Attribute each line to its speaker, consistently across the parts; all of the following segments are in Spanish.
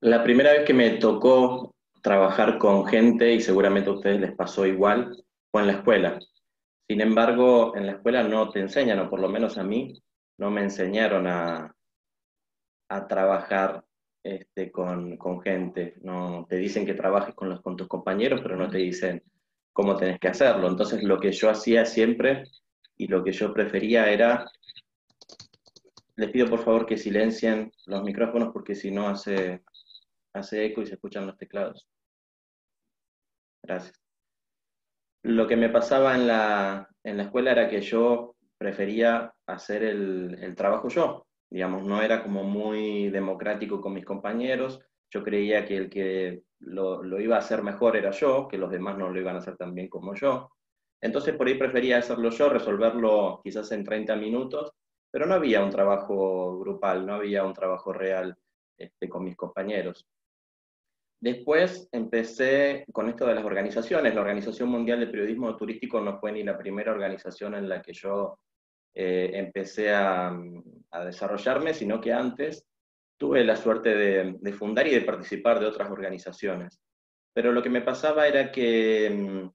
Speaker 1: La primera vez que me tocó trabajar con gente, y seguramente a ustedes les pasó igual, fue en la escuela. Sin embargo, en la escuela no te enseñan, o por lo menos a mí, no me enseñaron a, a trabajar este, con, con, gente. No, te dicen que trabajes con, los, con tus compañeros, pero no te dicen cómo tenés que hacerlo. Entonces lo que yo hacía siempre y lo que yo prefería era, les pido por favor que silencien los micrófonos porque si no hace, hace eco y se escuchan los teclados. Gracias. Lo que me pasaba en la, en la escuela era que yo prefería hacer el, el trabajo yo. Digamos, no era como muy democrático con mis compañeros. Yo creía que el que lo, lo, iba a hacer mejor era yo, que los demás no lo iban a hacer tan bien como yo. Entonces por ahí prefería hacerlo yo, resolverlo quizás en 30 minutos, pero no había un trabajo grupal, no había un trabajo real este, con mis compañeros. Después empecé con esto de las organizaciones. La Organización Mundial de Periodismo Turístico no fue ni la primera organización en la que yo eh, empecé a, desarrollarme, sino que antes tuve la suerte de, de, fundar y de participar de otras organizaciones. Pero lo que me pasaba era que mm,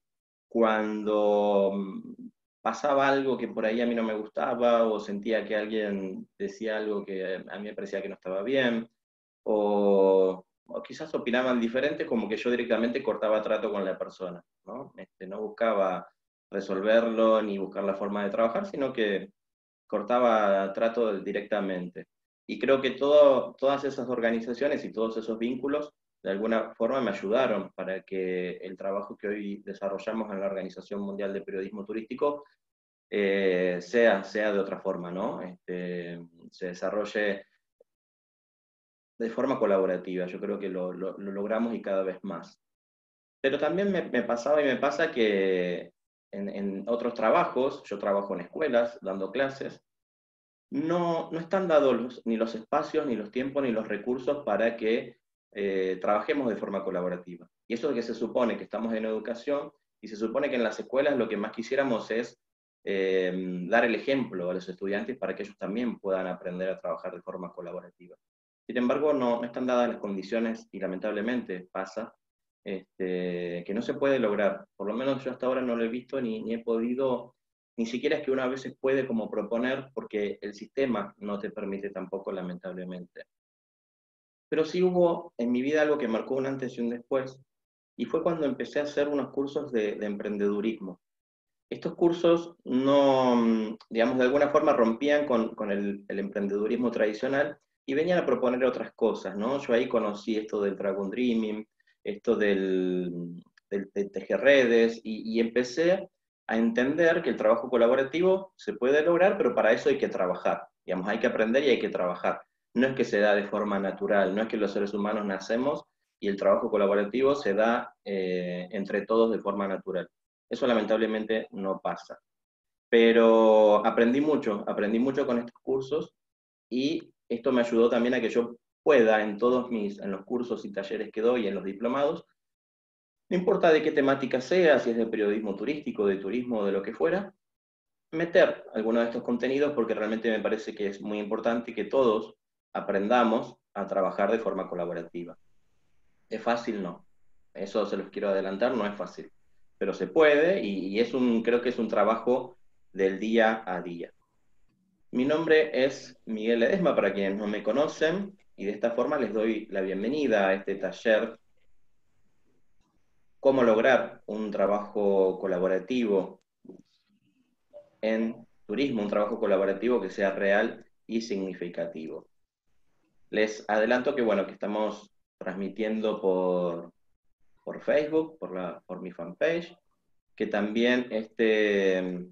Speaker 1: cuando mm, pasaba algo que por ahí a mí no me gustaba o sentía que alguien decía algo que a mí me parecía que no estaba bien, o, o quizás opinaban diferente, como que yo directamente cortaba trato con la persona, ¿no? Este, no buscaba resolverlo ni buscar la forma de trabajar, sino que cortaba trato directamente. Y creo que todo, todas esas organizaciones y todos esos vínculos de alguna forma me ayudaron para que el trabajo que hoy desarrollamos en la Organización Mundial de Periodismo Turístico eh, sea, sea de otra forma, ¿no? Este, se desarrolle de forma colaborativa. Yo creo que lo, lo, lo logramos y cada vez más. Pero también me, pasaba y me pasa que en, en, otros trabajos, yo trabajo en escuelas dando clases, no, no están dados los, ni los espacios, ni los tiempos, ni los recursos para que eh, trabajemos de forma colaborativa. Y eso es que se supone que estamos en educación y se supone que en las escuelas lo que más quisiéramos es eh, dar el ejemplo a los estudiantes para que ellos también puedan aprender a trabajar de forma colaborativa. Sin embargo, no, están dadas las condiciones y lamentablemente pasa este, que no se puede lograr. Por lo menos yo hasta ahora no lo he visto ni, he podido, ni siquiera es que una vez se puede como proponer porque el sistema no te permite tampoco, lamentablemente. Pero sí hubo en mi vida algo que marcó un antes y un después, y fue cuando empecé a hacer unos cursos de, de emprendedurismo. Estos cursos no, digamos, de alguna forma rompían con, con el, el, emprendedurismo tradicional y venían a proponer otras cosas, ¿no? Yo ahí conocí esto del Dragon Dreaming, esto del, del de tejer redes, y, y empecé a entender que el trabajo colaborativo se puede lograr, pero para eso hay que trabajar, digamos, hay que aprender y hay que trabajar no es que se da de forma natural, no es que los seres humanos nacemos y el trabajo colaborativo se da eh, entre todos de forma natural. Eso lamentablemente no pasa. Pero aprendí mucho, aprendí mucho con estos cursos y esto me ayudó también a que yo pueda en todos mis, en los cursos y talleres que doy, en los diplomados, no importa de qué temática sea, si es de periodismo turístico, de turismo de lo que fuera, meter alguno de estos contenidos porque realmente me parece que es muy importante que todos aprendamos a trabajar de forma colaborativa. ¿Es fácil? No. Eso se los quiero adelantar, no es fácil. Pero se puede y, y es un, creo que es un trabajo del día a día. Mi nombre es Miguel Edesma, para quienes no me conocen, y de esta forma les doy la bienvenida a este taller Cómo lograr un trabajo colaborativo en turismo, un trabajo colaborativo que sea real y significativo. Les adelanto que, bueno, que estamos transmitiendo por, por Facebook, por, la, por mi fanpage, que también este,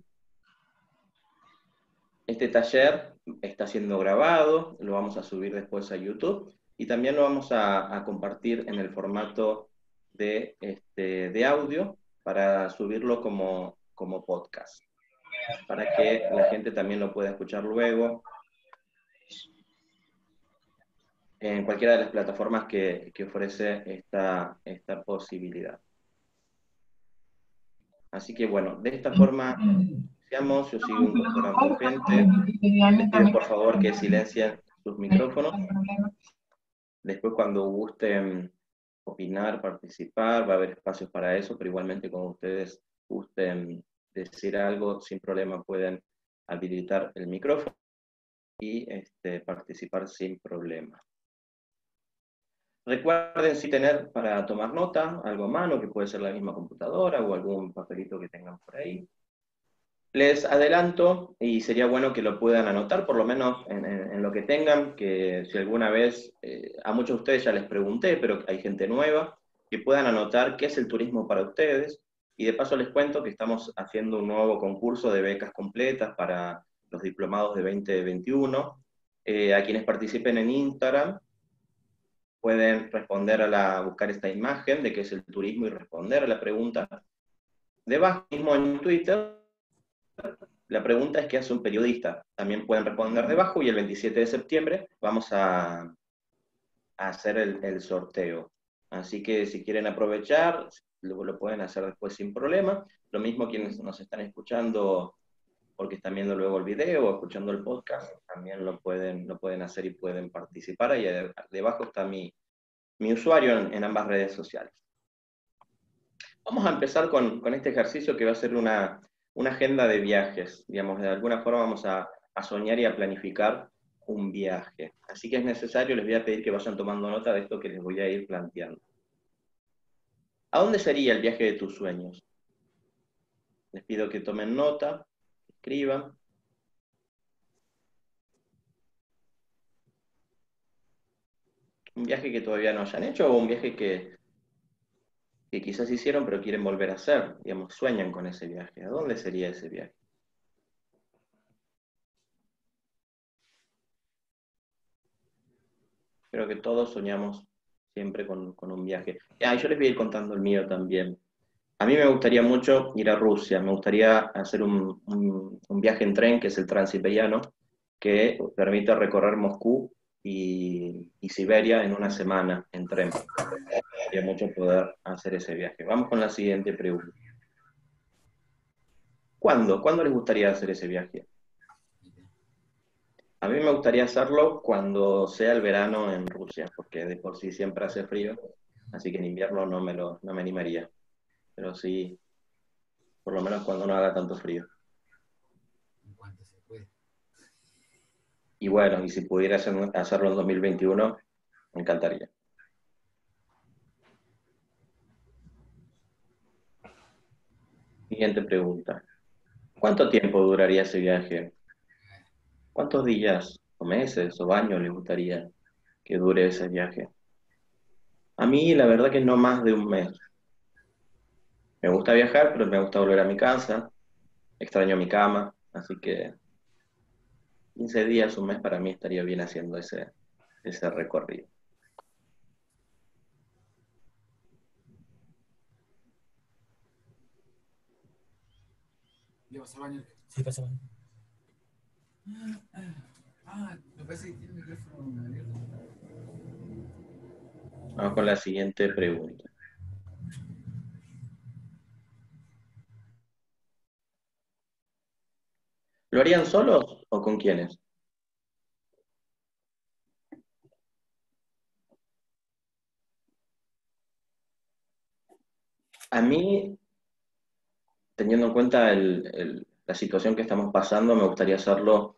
Speaker 1: este taller está siendo grabado, lo vamos a subir después a YouTube y también lo vamos a, compartir en el formato de, este, audio para subirlo como, podcast, para que la gente también lo pueda escuchar luego en cualquiera de las plataformas que, ofrece esta posibilidad. Así que bueno, de esta forma iniciamos, yo sigo incorporando gente, les pido por favor que silencien sus micrófonos. Después cuando gusten opinar, participar, va a haber espacios para eso, pero igualmente como ustedes gusten decir algo, sin problema pueden habilitar el micrófono y este, participar sin problema. Recuerden si tener para tomar nota algo a mano, que puede ser la misma computadora o algún papelito que tengan por ahí. Les adelanto, y sería bueno que lo puedan anotar, por lo menos en, lo que tengan, que si alguna vez, eh, a muchos de ustedes ya les pregunté, pero hay gente nueva, que puedan anotar qué es el turismo para ustedes. Y de paso les cuento que estamos haciendo un nuevo concurso de becas completas para los diplomados de 2021. Eh, a quienes participen en Instagram, pueden responder a la, buscar esta imagen de qué es el turismo y responder a la pregunta. Debajo mismo en Twitter, la pregunta es qué hace un periodista. También pueden responder debajo y el 27 de septiembre vamos a, a hacer el, sorteo. Así que si quieren aprovechar, lo, lo pueden hacer después sin problema. Lo mismo quienes nos están escuchando porque están viendo luego el video o escuchando el podcast, también lo pueden, lo pueden hacer y pueden participar. Ahí debajo está mi, mi usuario en, ambas redes sociales. Vamos a empezar con, con este ejercicio que va a ser una, una, agenda de viajes. Digamos, de alguna forma vamos a, a soñar y a planificar un viaje. Así que es necesario, les voy a pedir que vayan tomando nota de esto que les voy a ir planteando. ¿A dónde sería el viaje de tus sueños? Les pido que tomen nota escriban. Un viaje que todavía no hayan hecho o un viaje que, que quizás hicieron pero quieren volver a hacer, digamos, sueñan con ese viaje. ¿A dónde sería ese viaje? Creo que todos soñamos siempre con, un viaje. Ah, yo les voy a ir contando el mío también. A mí me gustaría mucho ir a Rusia, me gustaría hacer un, viaje en tren, que es el Transiberiano, que permite recorrer Moscú y, Siberia en una semana en tren. Sería mucho poder hacer ese viaje. Vamos con la siguiente pregunta. ¿Cuándo? ¿Cuándo les gustaría hacer ese viaje? A mí me gustaría hacerlo cuando sea el verano en Rusia, porque de por sí siempre hace frío, así que en invierno no me, lo, no me animaría pero sí, por lo menos cuando no haga tanto frío.
Speaker 2: En cuanto se puede.
Speaker 1: Y bueno, y si pudiera hacerlo en 2021, me encantaría. Siguiente pregunta. ¿Cuánto tiempo duraría ese viaje? ¿Cuántos días o meses o años le gustaría que dure ese viaje? A mí la verdad que no más de un mes. Me gusta viajar, pero me gusta volver a mi casa. Extraño mi cama, así que 15 días, un mes para mí estaría bien haciendo ese, ese recorrido.
Speaker 2: ¿Le vas al baño? Sí, pasa baño. Ah, me parece que tiene el micrófono abierto.
Speaker 1: Vamos con la siguiente pregunta. ¿Lo harían solos o con quiénes? A mí, teniendo en cuenta la situación que estamos pasando, me gustaría hacerlo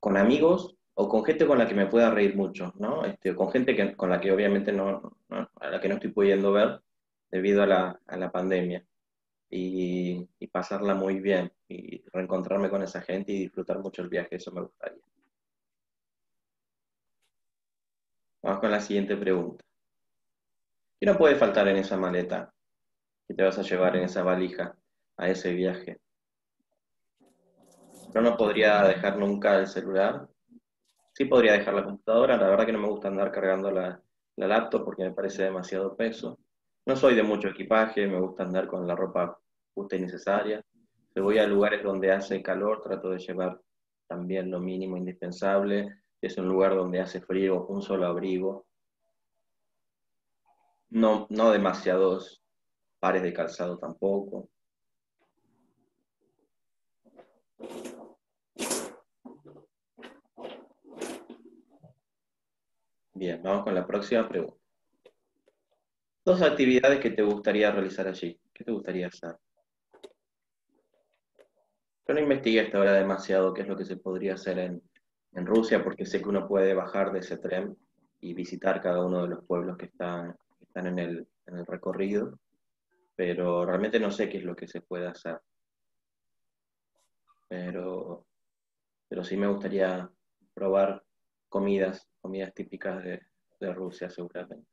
Speaker 1: con amigos o con gente con la que me pueda reír mucho, ¿no? Este, con gente con la que obviamente no, a la que no estoy pudiendo ver debido a la, a la pandemia y, pasarla muy bien y reencontrarme con esa gente y disfrutar mucho el viaje, eso me gustaría. Vamos con la siguiente pregunta. ¿Qué no puede faltar en esa maleta que te vas a llevar en esa valija a ese viaje? Yo no podría dejar nunca el celular. Sí podría dejar la computadora. La verdad que no me gusta andar cargando la, la laptop porque me parece demasiado peso. No soy de mucho equipaje, me gusta andar con la ropa justa y necesaria. Si voy a lugares donde hace calor, trato de llevar también lo mínimo indispensable. Si es un lugar donde hace frío, un solo abrigo. No, no demasiados pares de calzado tampoco. Bien, vamos con la próxima pregunta. Dos actividades que te gustaría realizar allí. ¿Qué te gustaría hacer? Yo no investigué hasta ahora demasiado qué es lo que se podría hacer en, en Rusia, porque sé que uno puede bajar de ese tren y visitar cada uno de los pueblos que están, están en, el, en el recorrido, pero realmente no sé qué es lo que se puede hacer. Pero, pero sí me gustaría probar comidas, comidas típicas de, de Rusia seguramente.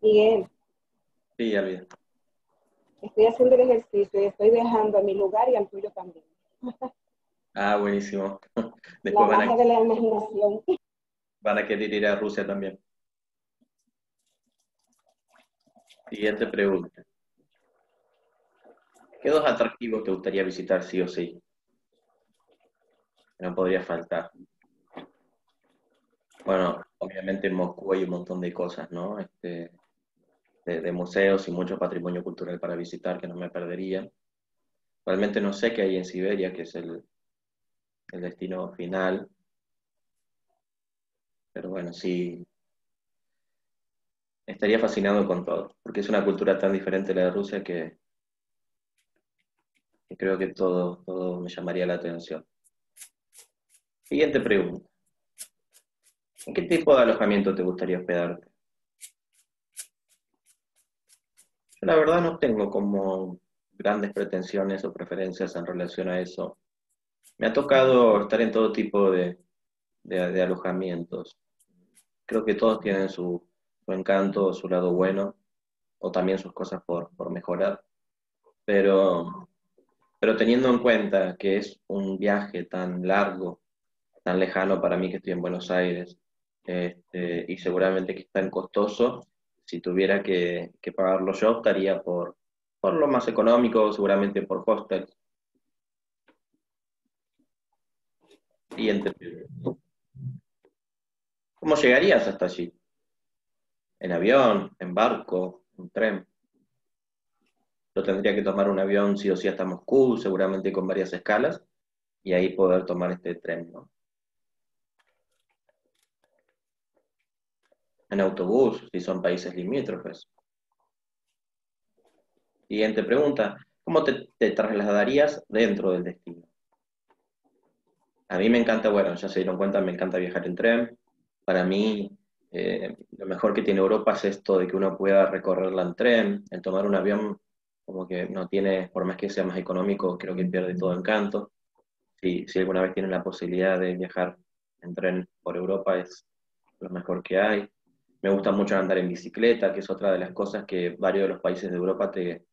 Speaker 3: Miguel,
Speaker 1: Sí, ya olvidé.
Speaker 3: Estoy haciendo el ejercicio y estoy viajando a mi lugar y al tuyo también.
Speaker 1: Ah, buenísimo.
Speaker 3: La
Speaker 1: Después van
Speaker 3: magia
Speaker 1: a,
Speaker 3: de la imaginación.
Speaker 1: van a querer ir a Rusia también. Siguiente pregunta. ¿Qué dos atractivos te gustaría visitar sí o sí? No podría faltar. Bueno, obviamente en Moscú hay un montón de cosas, ¿no? Este, de, museos y mucho patrimonio cultural para visitar que no me perdería. Realmente no sé qué hay en Siberia, que es el, el destino final. Pero bueno, sí, estaría fascinado con todo, porque es una cultura tan diferente a la de Rusia que, que creo que todo, todo me llamaría la atención. Siguiente pregunta. ¿En qué tipo de alojamiento te gustaría hospedarte? Yo la verdad no tengo como grandes pretensiones o preferencias en relación a eso. Me ha tocado estar en todo tipo de, alojamientos. Creo que todos tienen su, su encanto, su lado bueno, o también sus cosas por, por mejorar. Pero, pero teniendo en cuenta que es un viaje tan largo, tan lejano para mí que estoy en Buenos Aires, este, y seguramente que es tan costoso, si tuviera que, pagarlo yo, optaría por, por lo más económico, seguramente por hostels. Siguiente. ¿Cómo llegarías hasta allí? ¿En avión? ¿En barco? ¿En tren? Yo tendría que tomar un avión sí o sí hasta Moscú, seguramente con varias escalas, y ahí poder tomar este tren, ¿no? En autobús, si son países limítrofes. Siguiente pregunta. ¿Cómo te, trasladarías dentro del destino? A mí me encanta, bueno, ya se dieron cuenta, me encanta viajar en tren. Para mí, eh, lo mejor que tiene Europa es esto de que uno pueda recorrerla en tren. El tomar un avión, como que no tiene, por más que sea más económico, creo que pierde todo encanto. Si, si alguna vez tienen la posibilidad de viajar en tren por Europa, es lo mejor que hay. Me gusta mucho andar en bicicleta, que es otra de las cosas que varios de los países de Europa te,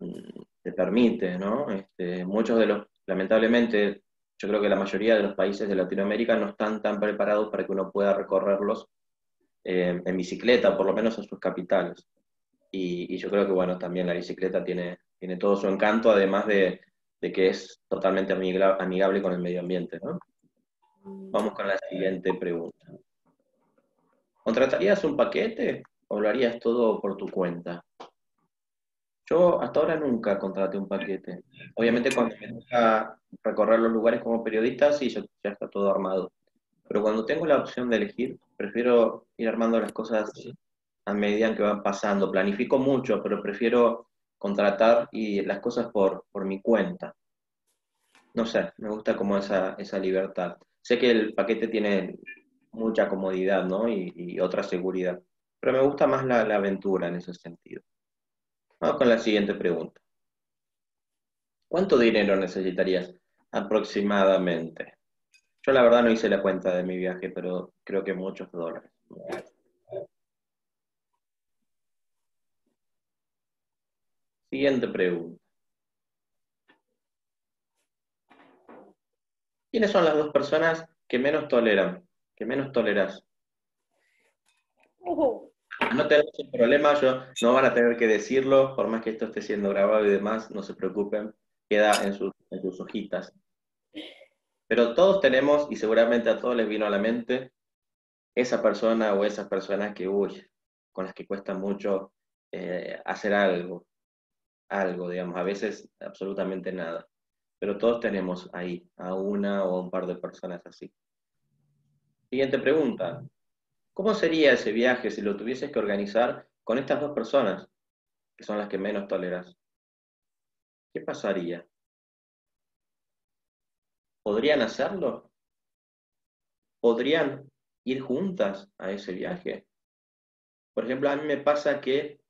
Speaker 1: mm, te permite, ¿no? Este, muchos de los, lamentablemente, yo creo que la mayoría de los países de Latinoamérica no están tan preparados para que uno pueda recorrerlos eh, en bicicleta, por lo menos en sus capitales. Y, y yo creo que, bueno, también la bicicleta tiene, tiene todo su encanto, además de, de que es totalmente amigable con el medio ambiente, ¿no? Vamos con la siguiente pregunta. ¿Contratarías un paquete o lo harías todo por tu cuenta? Yo hasta ahora nunca contraté un paquete. Obviamente cuando me toca recorrer los lugares como periodista, sí, ya, está todo armado. Pero cuando tengo la opción de elegir, prefiero ir armando las cosas a medida que van pasando. Planifico mucho, pero prefiero contratar y las cosas por, por mi cuenta. No sé, me gusta como esa, esa libertad. Sé que el paquete tiene mucha comodidad, ¿no? Y, otra seguridad. Pero me gusta más la, la aventura en ese sentido. Vamos con la siguiente pregunta. ¿Cuánto dinero necesitarías aproximadamente? Yo la verdad no hice la cuenta de mi viaje, pero creo que muchos dólares. Siguiente pregunta. ¿Quiénes son las dos personas que menos toleran? Que menos toleras.
Speaker 3: Ujú.
Speaker 1: No tenemos un problema, yo no van a tener que decirlo, por más que esto esté siendo grabado y demás, no se preocupen, queda en sus, en sus hojitas. Pero todos tenemos, y seguramente a todos les vino a la mente, esa persona o esas personas que, uy, con las que cuesta mucho eh, hacer algo, algo, digamos, a veces absolutamente nada. Pero todos tenemos ahí a una o a un par de personas así. Siguiente pregunta. ¿Cómo sería ese viaje si lo tuvieses que organizar con estas dos personas, que son las que menos toleras? ¿Qué pasaría? ¿Podrían hacerlo? ¿Podrían ir juntas a ese viaje? Por ejemplo, a mí me pasa que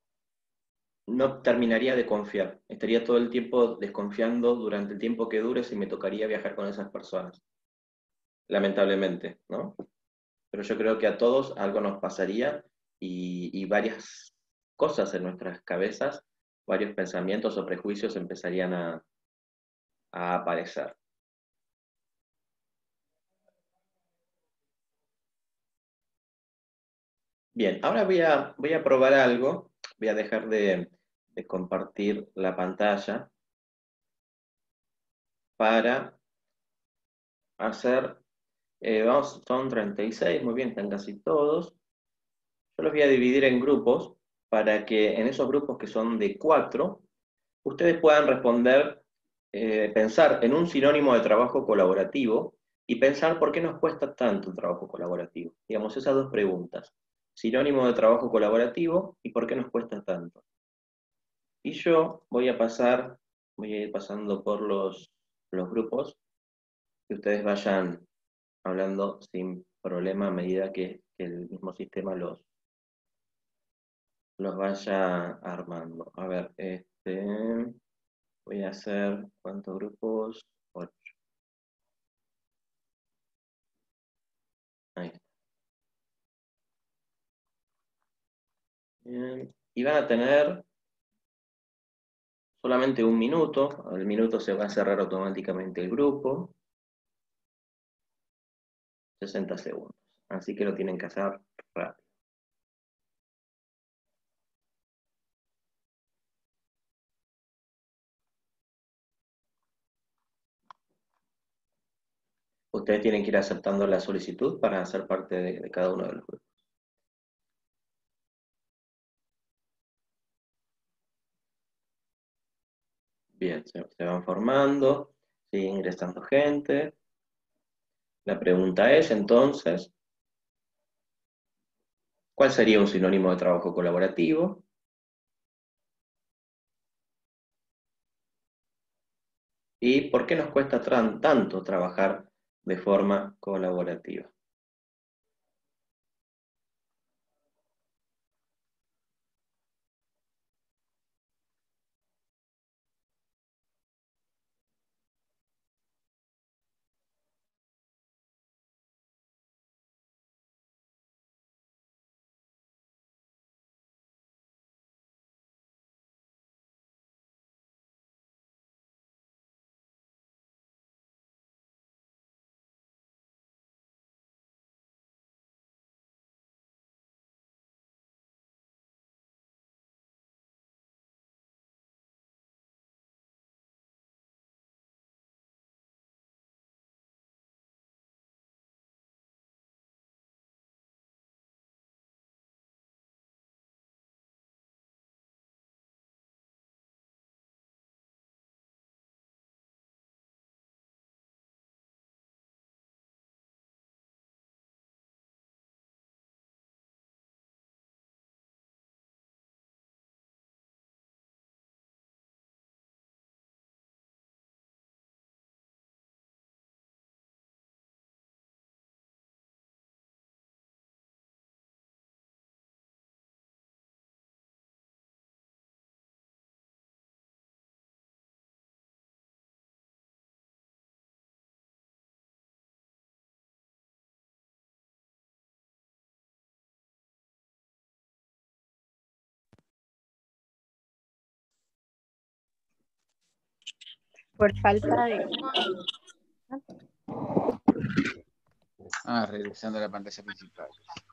Speaker 1: no terminaría de confiar. Estaría todo el tiempo desconfiando durante el tiempo que dure si me tocaría viajar con esas personas. Lamentablemente, ¿no? Pero yo creo que a todos algo nos pasaría y, varias cosas en nuestras cabezas, varios pensamientos o prejuicios empezarían a, a aparecer. Bien, ahora voy a, voy a probar algo. Voy a dejar de, compartir la pantalla para hacer, eh, vamos, son 36, muy bien, están casi todos. Yo los voy a dividir en grupos para que en esos grupos que son de cuatro, ustedes puedan responder, eh, pensar en un sinónimo de trabajo colaborativo y pensar por qué nos cuesta tanto el trabajo colaborativo. Digamos, esas dos preguntas sinónimo de trabajo colaborativo y por qué nos cuesta tanto. Y yo voy a pasar, voy a ir pasando por los, los grupos, que ustedes vayan hablando sin problema a medida que, el mismo sistema los, los vaya armando. A ver, este, voy a hacer, ¿cuántos grupos? Ocho. Ahí está. y van a tener solamente un minuto, al minuto se va a cerrar automáticamente el grupo, 60 segundos, así que lo tienen que hacer rápido. Ustedes tienen que ir aceptando la solicitud para ser parte de cada uno de los grupos. Bien, se, van formando, sigue ingresando gente. La pregunta es entonces, ¿cuál sería un sinónimo de trabajo colaborativo? ¿Y por qué nos cuesta tanto trabajar de forma colaborativa?
Speaker 4: Por falta de...
Speaker 2: Ah, regresando a la pantalla principal.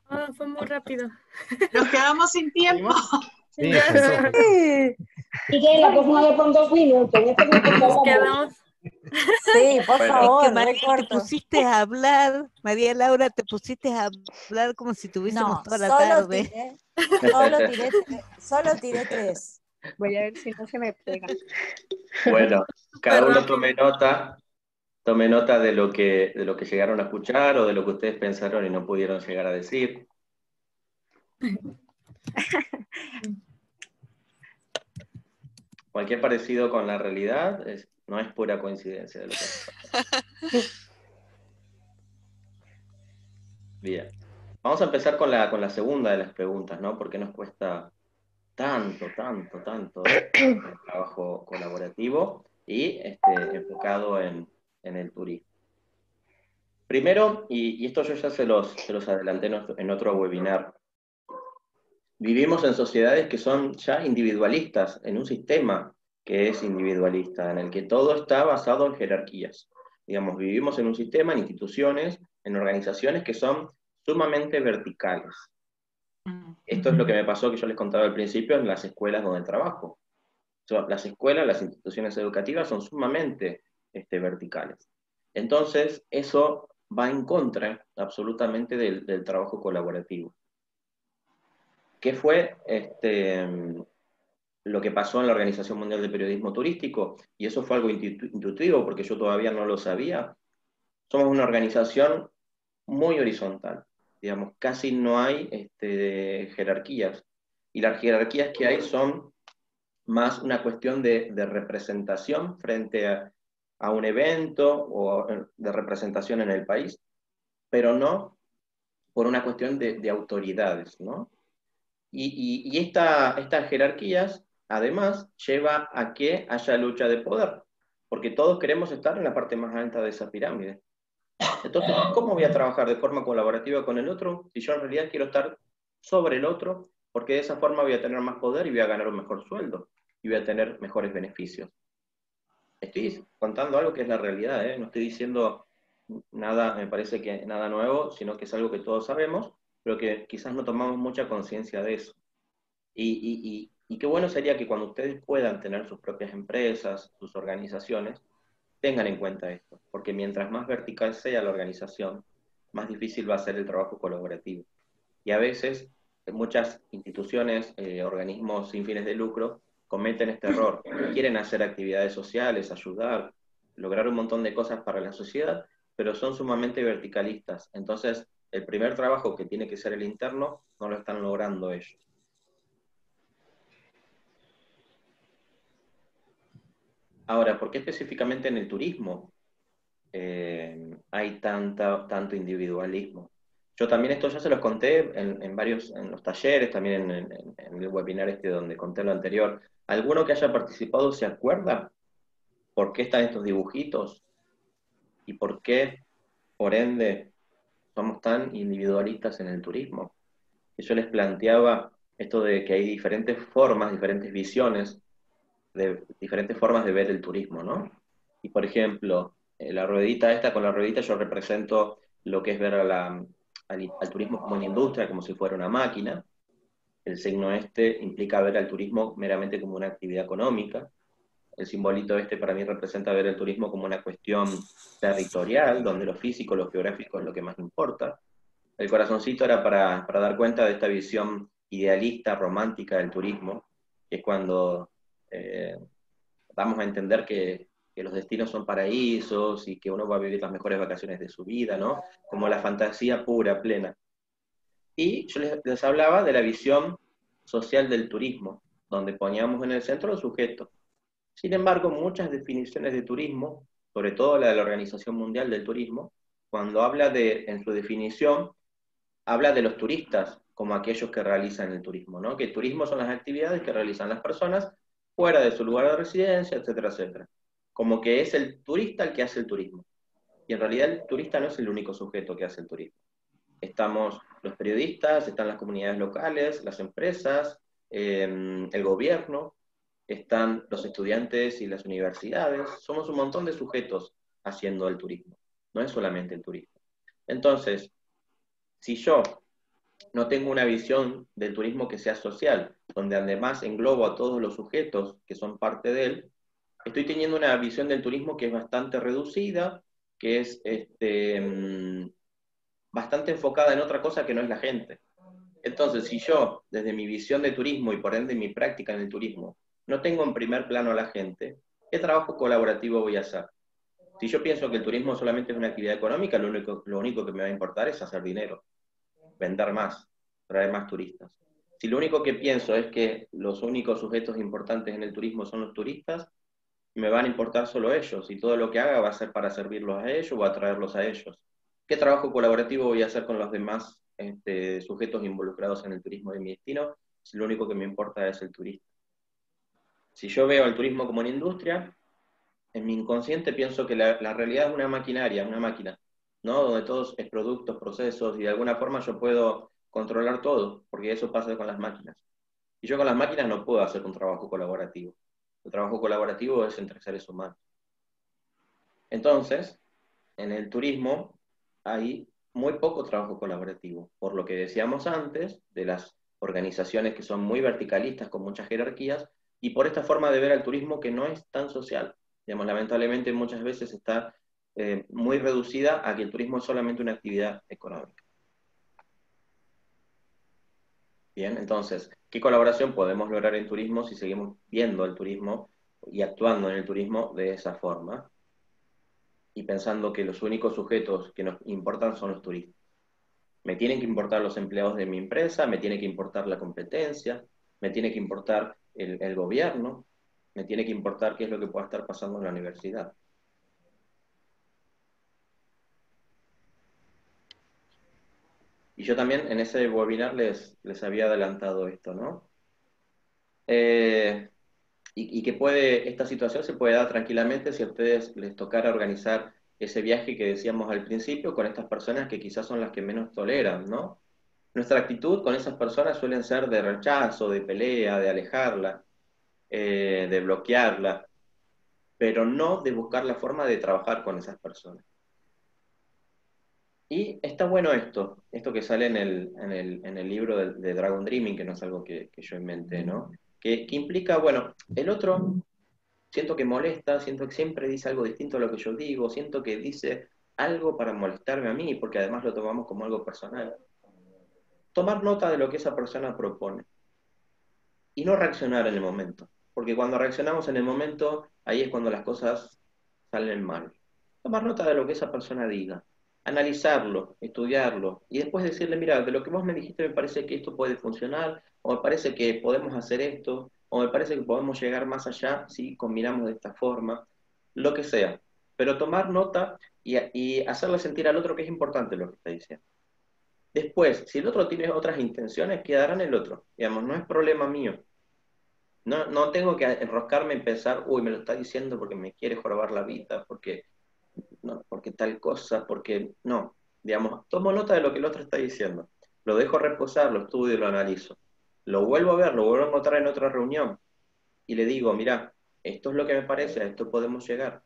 Speaker 4: Ah, fue muy rápido.
Speaker 5: Nos quedamos sin tiempo.
Speaker 3: Sí, y que la próxima vez con dos minutos.
Speaker 4: Nos quedamos.
Speaker 6: Sí, por favor,
Speaker 7: es que María, te pusiste a hablar, María Laura, te pusiste a hablar como si tuviésemos toda la tarde.
Speaker 6: solo, tiré, solo tiré tres.
Speaker 4: Voy a ver si no se me pega.
Speaker 1: Bueno, cada uno tome nota Tome nota de lo, que, de lo que llegaron a escuchar o de lo que ustedes pensaron y no pudieron llegar a decir. Cualquier parecido con la realidad no es pura coincidencia de lo que Bien. Vamos a empezar con la, con la segunda de las preguntas, ¿no? ¿Por qué nos cuesta tanto, tanto, tanto el trabajo colaborativo y este, enfocado en, el turismo? Primero, y, esto yo ya se los, se los adelanté en otro webinar, vivimos en sociedades que son ya individualistas, en un sistema que es individualista, en el que todo está basado en jerarquías. Digamos, vivimos en un sistema, en instituciones, en organizaciones que son sumamente verticales. Esto es lo que me pasó que yo les contaba al principio en las escuelas donde trabajo. Las escuelas, las instituciones educativas son sumamente este, verticales. Entonces, eso va en contra absolutamente del, trabajo colaborativo. ¿Qué fue este, lo que pasó en la Organización Mundial de Periodismo Turístico? Y eso fue algo intuitivo porque yo todavía no lo sabía. Somos una organización muy horizontal digamos, casi no hay este, jerarquías. Y las jerarquías que hay son más una cuestión de, representación frente a, un evento o de representación en el país, pero no por una cuestión de, autoridades, ¿no? Y, estas jerarquías, además, lleva a que haya lucha de poder, porque todos queremos estar en la parte más alta de esa pirámide. Entonces, ¿cómo voy a trabajar de forma colaborativa con el otro si yo en realidad quiero estar sobre el otro? Porque de esa forma voy a tener más poder y voy a ganar un mejor sueldo y voy a tener mejores beneficios. Estoy contando algo que es la realidad, ¿eh? no estoy diciendo nada, me parece que nada nuevo, sino que es algo que todos sabemos, pero que quizás no tomamos mucha conciencia de eso. Y, y qué bueno sería que cuando ustedes puedan tener sus propias empresas, sus organizaciones, tengan en cuenta esto, porque mientras más vertical sea la organización, más difícil va a ser el trabajo colaborativo. Y a veces muchas instituciones, eh, organismos sin fines de lucro, cometen este error. Quieren hacer actividades sociales, ayudar, lograr un montón de cosas para la sociedad, pero son sumamente verticalistas. Entonces, el primer trabajo que tiene que ser el interno no lo están logrando ellos. Ahora, ¿por qué específicamente en el turismo eh, hay tanta, tanto individualismo? Yo también esto ya se los conté en, varios, en los talleres, también en, el webinar este donde conté lo anterior. ¿Alguno que haya participado se acuerda por qué están estos dibujitos? ¿Y por qué, por ende, somos tan individualistas en el turismo? yo les planteaba esto de que hay diferentes formas, diferentes visiones de diferentes formas de ver el turismo, ¿no? Y por ejemplo, eh, la ruedita esta, con la ruedita yo represento lo que es ver al, turismo como una industria, como si fuera una máquina. El signo este implica ver al turismo meramente como una actividad económica. El simbolito este para mí representa ver el turismo como una cuestión territorial, donde lo físico, lo geográfico es lo que más importa. El corazoncito era para, para dar cuenta de esta visión idealista, romántica del turismo, que es cuando eh, damos a entender que, los destinos son paraísos y que uno va a vivir las mejores vacaciones de su vida, ¿no? Como la fantasía pura, plena. Y yo les, hablaba de la visión social del turismo, donde poníamos en el centro al sujeto. Sin embargo, muchas definiciones de turismo, sobre todo la de la Organización Mundial del Turismo, cuando habla de, en su definición, habla de los turistas como aquellos que realizan el turismo, ¿no? Que el turismo son las actividades que realizan las personas fuera de su lugar de residencia, etcétera, etcétera. Como que es el turista el que hace el turismo. Y en realidad el turista no es el único sujeto que hace el turismo. Estamos los periodistas, están las comunidades locales, las empresas, em, el gobierno, están los estudiantes y las universidades. Somos un montón de sujetos haciendo el turismo. No es solamente el turismo. Entonces, si yo no tengo una visión del turismo que sea social, donde además englobo a todos los sujetos que son parte de él, estoy teniendo una visión del turismo que es bastante reducida, que es este, mm, bastante enfocada en otra cosa que no es la gente. Entonces, si yo, desde mi visión de turismo y por ende mi práctica en el turismo, no tengo en primer plano a la gente, ¿qué trabajo colaborativo voy a hacer? Si yo pienso que el turismo solamente es una actividad económica, lo único, lo único que me va a importar es hacer dinero, vender más, traer más turistas. Si lo único que pienso es que los únicos sujetos importantes en el turismo son los turistas, me van a importar solo ellos y todo lo que haga va a ser para servirlos a ellos o atraerlos a ellos. ¿Qué trabajo colaborativo voy a hacer con los demás este, sujetos involucrados en el turismo de mi destino si lo único que me importa es el turista? Si yo veo el turismo como una industria, en mi inconsciente pienso que la, la realidad es una maquinaria, una máquina, ¿no? Donde todos es productos, procesos, y de alguna forma yo puedo controlar todo, porque eso pasa con las máquinas. Y yo con las máquinas no puedo hacer un trabajo colaborativo. El trabajo colaborativo es entre seres humanos. Entonces, en el turismo hay muy poco trabajo colaborativo, por lo que decíamos antes, de las organizaciones que son muy verticalistas, con muchas jerarquías, y por esta forma de ver al turismo que no es tan social. Digamos, lamentablemente muchas veces está eh, muy reducida a que el turismo es solamente una actividad económica. Bien, entonces, ¿qué colaboración podemos lograr en turismo si seguimos viendo el turismo y actuando en el turismo de esa forma? Y pensando que los únicos sujetos que nos importan son los turistas. Me tienen que importar los empleados de mi empresa, me tiene que importar la competencia, me tiene que importar el, gobierno, me tiene que importar qué es lo que pueda estar pasando en la universidad. Y yo también en ese webinar les, les había adelantado esto, ¿no? Eh, y, y, que puede, esta situación se puede dar tranquilamente si a ustedes les tocara organizar ese viaje que decíamos al principio con estas personas que quizás son las que menos toleran, ¿no? Nuestra actitud con esas personas suele ser de rechazo, de pelea, de alejarla, eh, de bloquearla, pero no de buscar la forma de trabajar con esas personas. Y está bueno esto, esto que sale en el, en el, en el libro de, Dragon Dreaming, que no es algo que, que yo inventé, ¿no? Que, que, implica, bueno, el otro siento que molesta, siento que siempre dice algo distinto a lo que yo digo, siento que dice algo para molestarme a mí, porque además lo tomamos como algo personal. Tomar nota de lo que esa persona propone y no reaccionar en el momento, porque cuando reaccionamos en el momento, ahí es cuando las cosas salen mal. Tomar nota de lo que esa persona diga analizarlo, estudiarlo y después decirle, mira, de lo que vos me dijiste me parece que esto puede funcionar, o me parece que podemos hacer esto, o me parece que podemos llegar más allá si combinamos de esta forma, lo que sea. Pero tomar nota y, y hacerle sentir al otro que es importante lo que está diciendo. Después, si el otro tiene otras intenciones, quedará en el otro. Digamos, no es problema mío. No, no tengo que enroscarme en pensar, uy, me lo está diciendo porque me quiere jorobar la vida, porque no, porque tal cosa, porque no, digamos, tomo nota de lo que el otro está diciendo, lo dejo reposar, lo estudio y lo analizo, lo vuelvo a ver, lo vuelvo a encontrar en otra reunión y le digo, mira, esto es lo que me parece, a esto podemos llegar.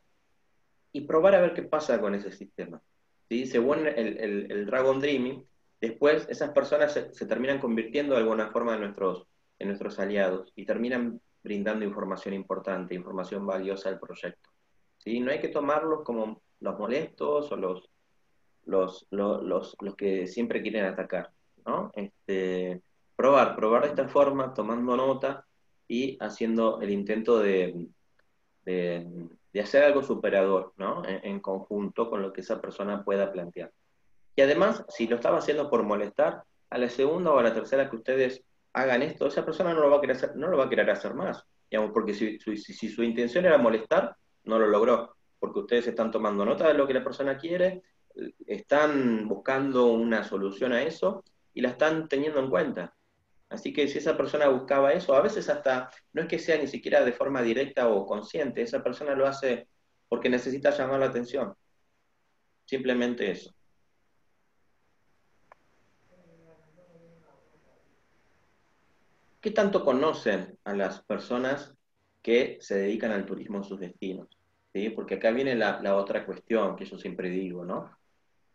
Speaker 1: Y probar a ver qué pasa con ese sistema. ¿sí? Según el, el, el Dragon Dreaming, después esas personas se, se, terminan convirtiendo de alguna forma en nuestros, en nuestros aliados y terminan brindando información importante, información valiosa al proyecto. ¿sí? No hay que tomarlos como los molestos o los, los, los, los, que siempre quieren atacar, ¿no? Este, probar, probar de esta forma, tomando nota y haciendo el intento de, de, hacer algo superador, ¿no? En, conjunto con lo que esa persona pueda plantear. Y además, si lo estaba haciendo por molestar, a la segunda o a la tercera que ustedes hagan esto, esa persona no lo va a querer hacer, no lo va a querer hacer más, digamos, porque si su intención era molestar, no lo logró porque ustedes están tomando nota de lo que la persona quiere, están buscando una solución a eso y la están teniendo en cuenta. Así que si esa persona buscaba eso, a veces hasta no es que sea ni siquiera de forma directa o consciente, esa persona lo hace porque necesita llamar la atención. Simplemente eso. ¿Qué tanto conocen a las personas que se dedican al turismo en sus destinos? Porque acá viene la, la, otra cuestión que yo siempre digo, ¿no?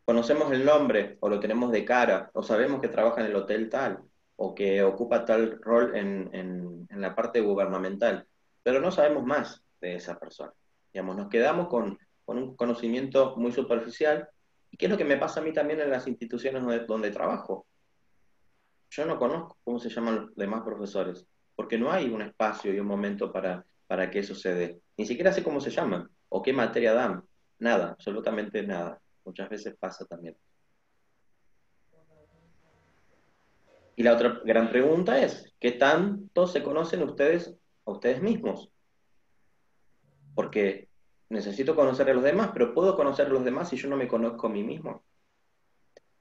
Speaker 1: Conocemos el nombre o lo tenemos de cara o sabemos que trabaja en el hotel tal o que ocupa tal rol en, en, en la parte gubernamental, pero no sabemos más de esa persona. Digamos, nos quedamos con, con, un conocimiento muy superficial. ¿Y qué es lo que me pasa a mí también en las instituciones donde, donde trabajo? Yo no conozco cómo se llaman los demás profesores, porque no hay un espacio y un momento para, para que eso se dé. Ni siquiera sé cómo se llaman o qué materia dan. nada, absolutamente nada. Muchas veces pasa también. Y la otra gran pregunta es, ¿qué tanto se conocen ustedes a ustedes mismos? Porque necesito conocer a los demás, pero puedo conocer a los demás si yo no me conozco a mí mismo.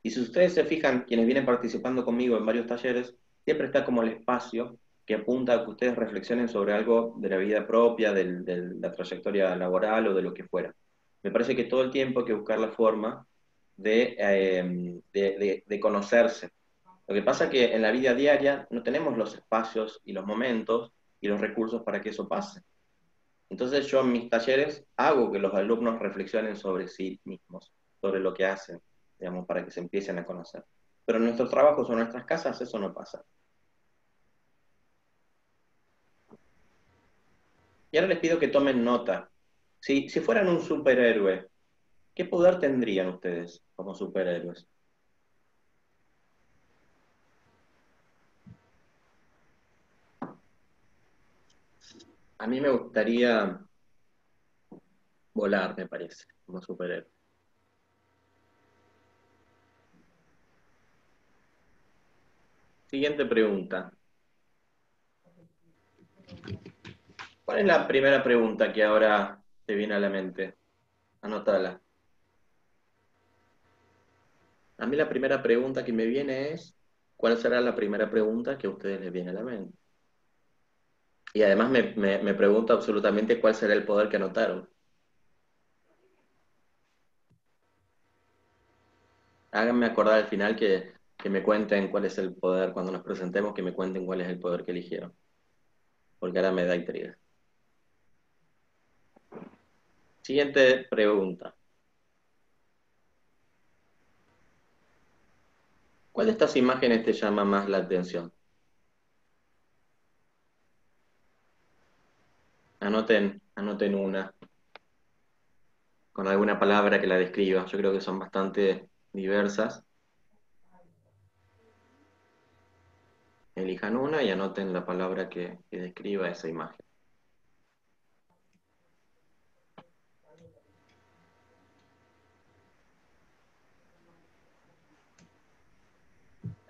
Speaker 1: Y si ustedes se fijan, quienes vienen participando conmigo en varios talleres, siempre está como el espacio que apunta a que ustedes reflexionen sobre algo de la vida propia, de la trayectoria laboral o de lo que fuera. Me parece que todo el tiempo hay que buscar la forma de, eh, de conocerse, lo que pasa es que en la vida diaria no tenemos los espacios y los momentos y los recursos para que eso pase. Entonces yo en mis talleres hago que los alumnos reflexionen sobre sí mismos, sobre lo que hacen, digamos, para que se empiecen a conocer. Pero en nuestros trabajos o en nuestras casas eso no pasa. Y ahora les pido que tomen nota. Si, si fueran un superhéroe, ¿qué poder tendrían ustedes como superhéroes? A mí me gustaría volar, me parece, como superhéroe. Siguiente pregunta. ¿Cuál es la primera pregunta que ahora te viene a la mente? Anótala. A mí la primera pregunta que me viene es, ¿cuál será la primera pregunta que a ustedes les viene a la mente? Y además me, me, pregunto absolutamente cuál será el poder que anotaron. Háganme acordar al final que, que me cuenten cuál es el poder, cuando nos presentemos, que me cuenten cuál es el poder que eligieron. Porque ahora me da intriga. Siguiente pregunta. ¿Cuál de estas imágenes te llama más la atención? Anoten, anoten una con alguna palabra que la describa. Yo creo que son bastante diversas. Elijan una y anoten la palabra que, que describa esa imagen.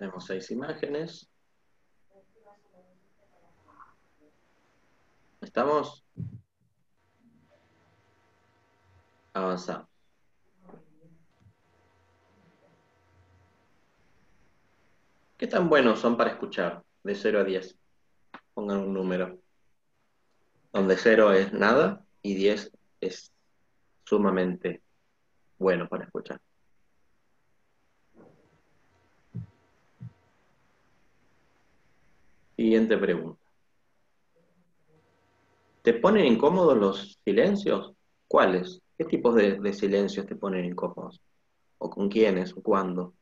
Speaker 1: Tenemos seis imágenes. ¿Estamos? Avanzamos. ¿Qué tan buenos son para escuchar? De 0 a 10. Pongan un número. Donde 0 es nada y 10 es sumamente bueno para escuchar. Siguiente pregunta. ¿Te ponen incómodos los silencios? ¿Cuáles? ¿Qué tipos de, silencios te ponen incómodos? ¿O con quiénes? ¿O cuándo?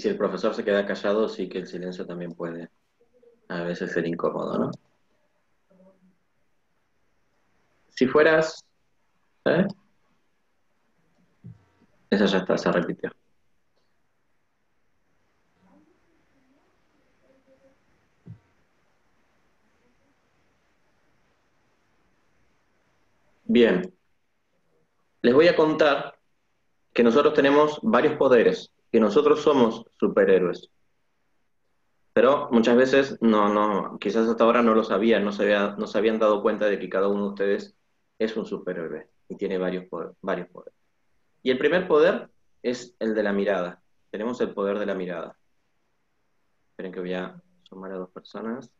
Speaker 1: Si el profesor se queda callado, sí que el silencio también puede a veces ser incómodo, ¿no? Si fueras... ¿eh? Esa ya está, se repitió. Bien. Les voy a contar que nosotros tenemos varios poderes que nosotros somos superhéroes. Pero muchas veces no, no, quizás hasta ahora no lo sabían, no se, no se habían dado cuenta de que cada uno de ustedes es un superhéroe y tiene varios, varios poderes. Y el primer poder es el de la mirada. Tenemos el poder de la mirada. Esperen que voy a sumar a dos personas.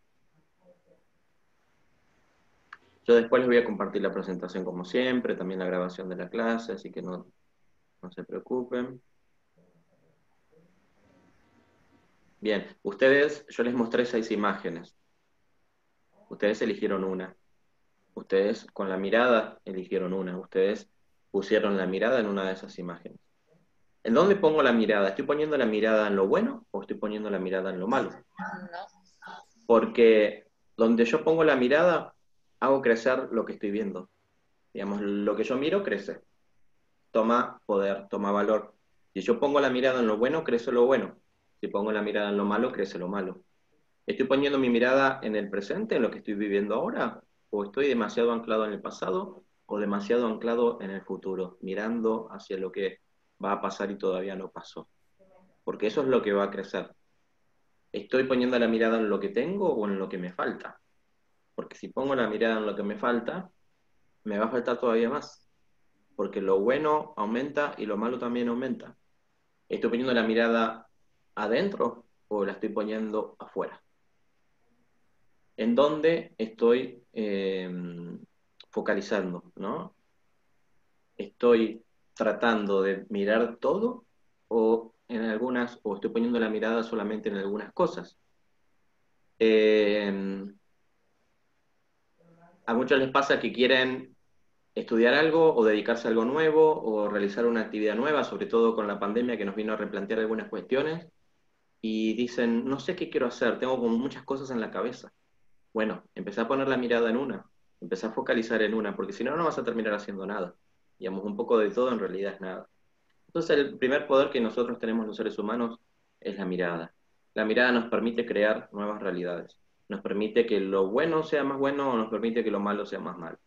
Speaker 1: Yo después les voy a compartir la presentación como siempre, también la grabación de la clase, así que no, no se preocupen. Bien, ustedes, yo les mostré seis imágenes. Ustedes eligieron una. Ustedes con la mirada eligieron una. Ustedes pusieron la mirada en una de esas imágenes. ¿En dónde pongo la mirada? ¿Estoy poniendo la mirada en lo bueno o estoy poniendo la mirada en lo malo? Porque donde yo pongo la mirada, hago crecer lo que estoy viendo. Digamos, lo que yo miro crece. Toma poder, toma valor. Si yo pongo la mirada en lo bueno, crece lo bueno. Si pongo la mirada en lo malo, crece lo malo. ¿Estoy poniendo mi mirada en el presente, en lo que estoy viviendo ahora? ¿O estoy demasiado anclado en el pasado o demasiado anclado en el futuro, mirando hacia lo que va a pasar y todavía no pasó? Porque eso es lo que va a crecer. ¿Estoy poniendo la mirada en lo que tengo o en lo que me falta? Porque si pongo la mirada en lo que me falta, me va a faltar todavía más. Porque lo bueno aumenta y lo malo también aumenta. ¿Estoy poniendo la mirada adentro o la estoy poniendo afuera? ¿En dónde estoy em, focalizando? ¿no? ¿Estoy tratando de mirar todo o en algunas, o estoy poniendo la mirada solamente en algunas cosas? Em, a muchos les pasa que quieren estudiar algo o dedicarse a algo nuevo o realizar una actividad nueva, sobre todo con la pandemia que nos vino a replantear algunas cuestiones, y dicen, no sé qué quiero hacer, tengo como muchas cosas en la cabeza. Bueno, empecé a poner la mirada en una, empecé a focalizar en una, porque si no, no vas a terminar haciendo nada. Digamos, un poco de todo en realidad es nada. Entonces, el primer poder que nosotros tenemos los seres humanos es la mirada. La mirada nos permite crear nuevas realidades. Nos permite que lo bueno sea más bueno o nos permite que lo malo sea más malo.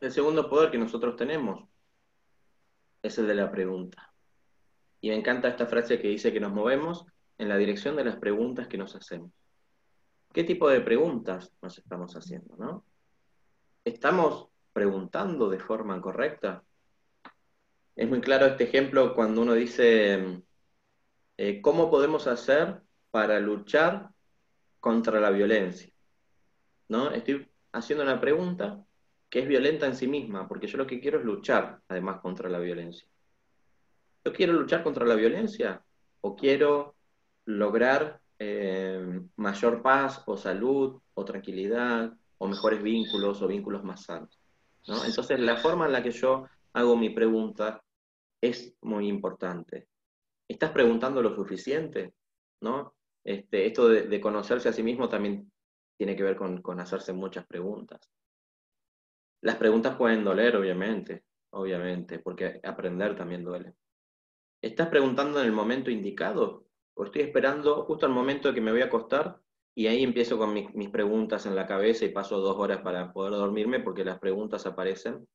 Speaker 1: El segundo poder que nosotros tenemos es el de la pregunta. Y me encanta esta frase que dice que nos movemos en la dirección de las preguntas que nos hacemos. ¿Qué tipo de preguntas nos estamos haciendo? ¿no? ¿Estamos preguntando de forma correcta? Es muy claro este ejemplo cuando uno dice, eh, ¿cómo podemos hacer para luchar contra la violencia? ¿No? Estoy haciendo una pregunta que es violenta en sí misma, porque yo lo que quiero es luchar, además, contra la violencia. ¿Yo quiero luchar contra la violencia o quiero lograr eh, mayor paz o salud o tranquilidad o mejores vínculos o vínculos más sanos. Entonces, la forma en la que yo hago mi pregunta es muy importante. ¿Estás preguntando lo suficiente? ¿No? Este, esto de, conocerse a sí mismo también tiene que ver con, con hacerse muchas preguntas. Las preguntas pueden doler, obviamente, obviamente, porque aprender también duele. ¿Estás preguntando en el momento indicado? o estoy esperando justo al momento que me voy a acostar y ahí empiezo con mis, preguntas en la cabeza y paso dos horas para poder dormirme porque las preguntas aparecen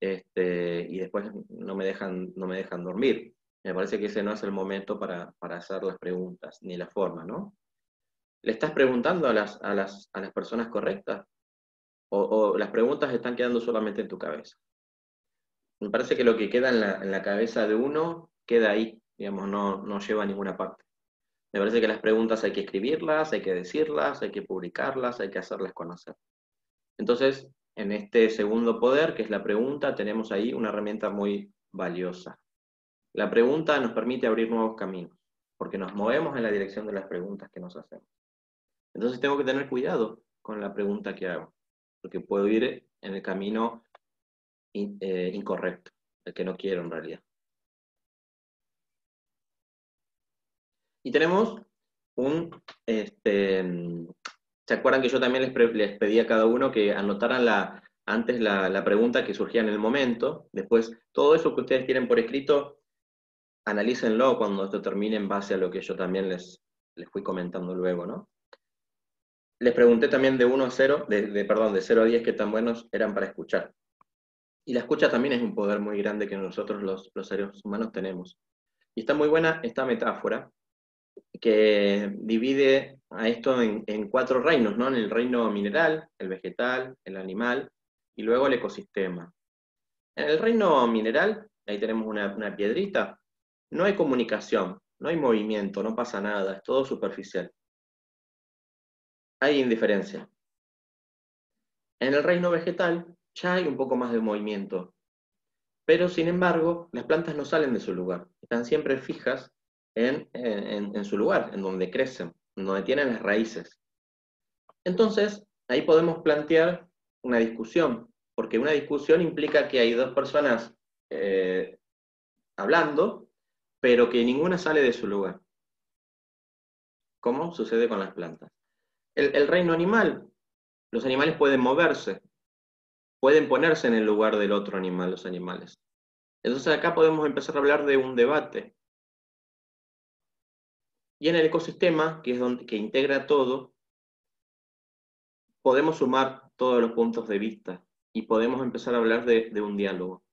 Speaker 1: este, y después no me, dejan, no me dejan dormir. Me parece que ese no es el momento para, hacer las preguntas, ni la forma, ¿no? ¿Le estás preguntando a las, a las, personas correctas? O, las preguntas están quedando solamente en tu cabeza? Me parece que lo que queda en la, en la cabeza de uno queda ahí, digamos, no, no lleva a ninguna parte. Me parece que las preguntas hay que escribirlas, hay que decirlas, hay que publicarlas, hay que hacerlas conocer. Entonces, en este segundo poder, que es la pregunta, tenemos ahí una herramienta muy valiosa. La pregunta nos permite abrir nuevos caminos, porque nos movemos en la dirección de las preguntas que nos hacemos. Entonces tengo que tener cuidado con la pregunta que hago, porque puedo ir en el camino eh, incorrecto, el que no quiero en realidad. Y tenemos un, este, ¿se acuerdan que yo también les, les pedí a cada uno que anotaran la, antes la, pregunta que surgía en el momento, después todo eso que ustedes quieren por escrito, analícenlo cuando esto termine en base a lo que yo también les, les fui comentando luego, ¿no? Les pregunté también de 1 a 0, de, perdón, de 0 a 10 qué tan buenos eran para escuchar. Y la escucha también es un poder muy grande que nosotros los, los seres humanos tenemos. Y está muy buena esta metáfora, que divide a esto en, cuatro reinos, ¿no? En el reino mineral, el vegetal, el animal y luego el ecosistema. En el reino mineral, ahí tenemos una, una piedrita, no hay comunicación, no hay movimiento, no pasa nada, es todo superficial. Hay indiferencia. En el reino vegetal ya hay un poco más de movimiento, pero sin embargo las plantas no salen de su lugar, están siempre fijas en, su lugar, en donde crecen, en donde tienen las raíces. Entonces, ahí podemos plantear una discusión, porque una discusión implica que hay dos personas eh, hablando, pero que ninguna sale de su lugar. ¿Cómo sucede con las plantas? El, el reino animal, los animales pueden moverse, pueden ponerse en el lugar del otro animal, los animales. Entonces acá podemos empezar a hablar de un debate. Y en el ecosistema, que es donde que integra todo, podemos sumar todos los puntos de vista y podemos empezar a hablar de, de un diálogo.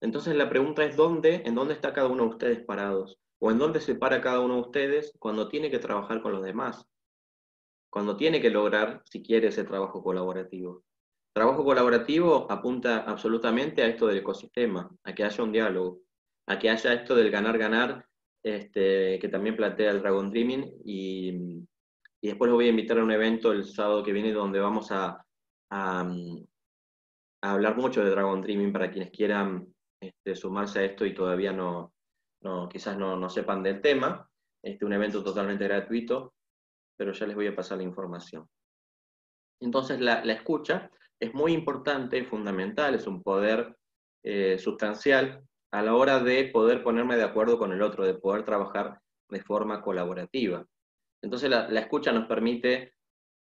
Speaker 1: Entonces la pregunta es ¿dónde, en dónde está cada uno de ustedes parados? ¿O en dónde se para cada uno de ustedes cuando tiene que trabajar con los demás? Cuando tiene que lograr, si quiere, ese trabajo colaborativo. Trabajo colaborativo apunta absolutamente a esto del ecosistema, a que haya un diálogo, a que haya esto del ganar-ganar, este, que también plantea el Dragon Dreaming, y, y, después los voy a invitar a un evento el sábado que viene donde vamos a, hablar mucho de Dragon Dreaming para quienes quieran este, sumarse a esto y todavía no, no quizás no, no, sepan del tema. Este, un evento totalmente gratuito, pero ya les voy a pasar la información. Entonces la, la escucha es muy importante, fundamental, es un poder eh, sustancial a la hora de poder ponerme de acuerdo con el otro, de poder trabajar de forma colaborativa. Entonces la, escucha nos permite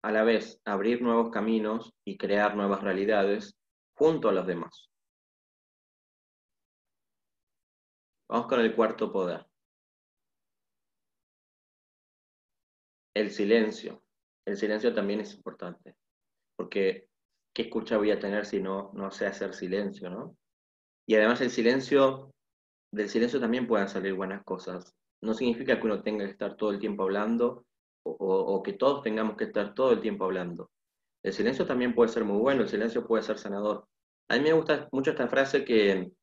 Speaker 1: a la vez abrir nuevos caminos y crear nuevas realidades junto a los demás. Vamos con el cuarto poder. El silencio. El silencio también es importante, porque ¿qué escucha voy a tener si no, no sé hacer silencio, no? Y además el silencio, del silencio también pueden salir buenas cosas. No significa que uno tenga que estar todo el tiempo hablando o, que todos tengamos que estar todo el tiempo hablando. El silencio también puede ser muy bueno, el silencio puede ser sanador. A mí me gusta mucho esta frase que,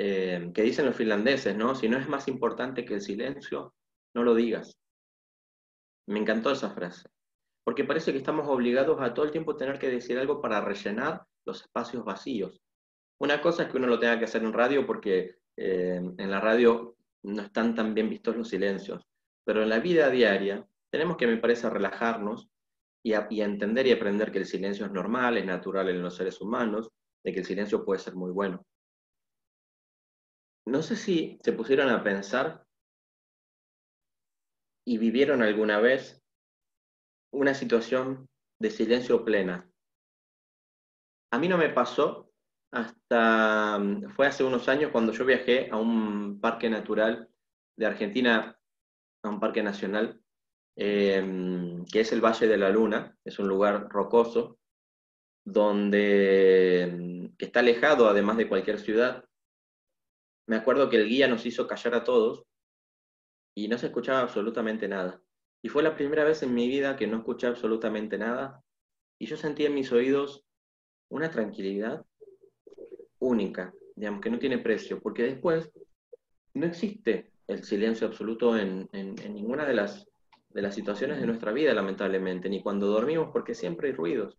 Speaker 1: eh, que dicen los finlandeses, ¿no? Si no es más importante que el silencio, no lo digas. Me encantó esa frase porque parece que estamos obligados a todo el tiempo tener que decir algo para rellenar los espacios vacíos. Una cosa es que uno lo tenga que hacer en radio porque eh, en la radio no están tan bien vistos los silencios, pero en la vida diaria tenemos que, me parece, relajarnos y, a, y entender y aprender que el silencio es normal, es natural en los seres humanos, de que el silencio puede ser muy bueno. No sé si se pusieron a pensar y vivieron alguna vez una situación de silencio plena. A mí no me pasó hasta, mm, fue hace unos años cuando yo viajé a un parque natural de Argentina, a un parque nacional, eh, que es el Valle de la Luna, es un lugar rocoso, donde mm, que está alejado además de cualquier ciudad. Me acuerdo que el guía nos hizo callar a todos y no se escuchaba absolutamente nada. Y fue la primera vez en mi vida que no escuché absolutamente nada y yo sentí en mis oídos una tranquilidad única, digamos, que no tiene precio, porque después no existe el silencio absoluto en, en, ninguna de las, de las situaciones de nuestra vida, lamentablemente, ni cuando dormimos, porque siempre hay ruidos,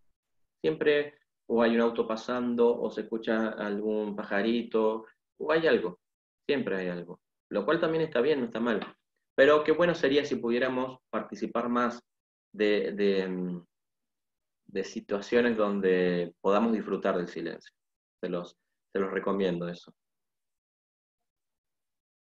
Speaker 1: siempre o hay un auto pasando, o se escucha algún pajarito, o hay algo, siempre hay algo, lo cual también está bien, no está mal. Pero qué bueno sería si pudiéramos participar más de, de, de situaciones donde podamos disfrutar del silencio. Se los, se los recomiendo eso.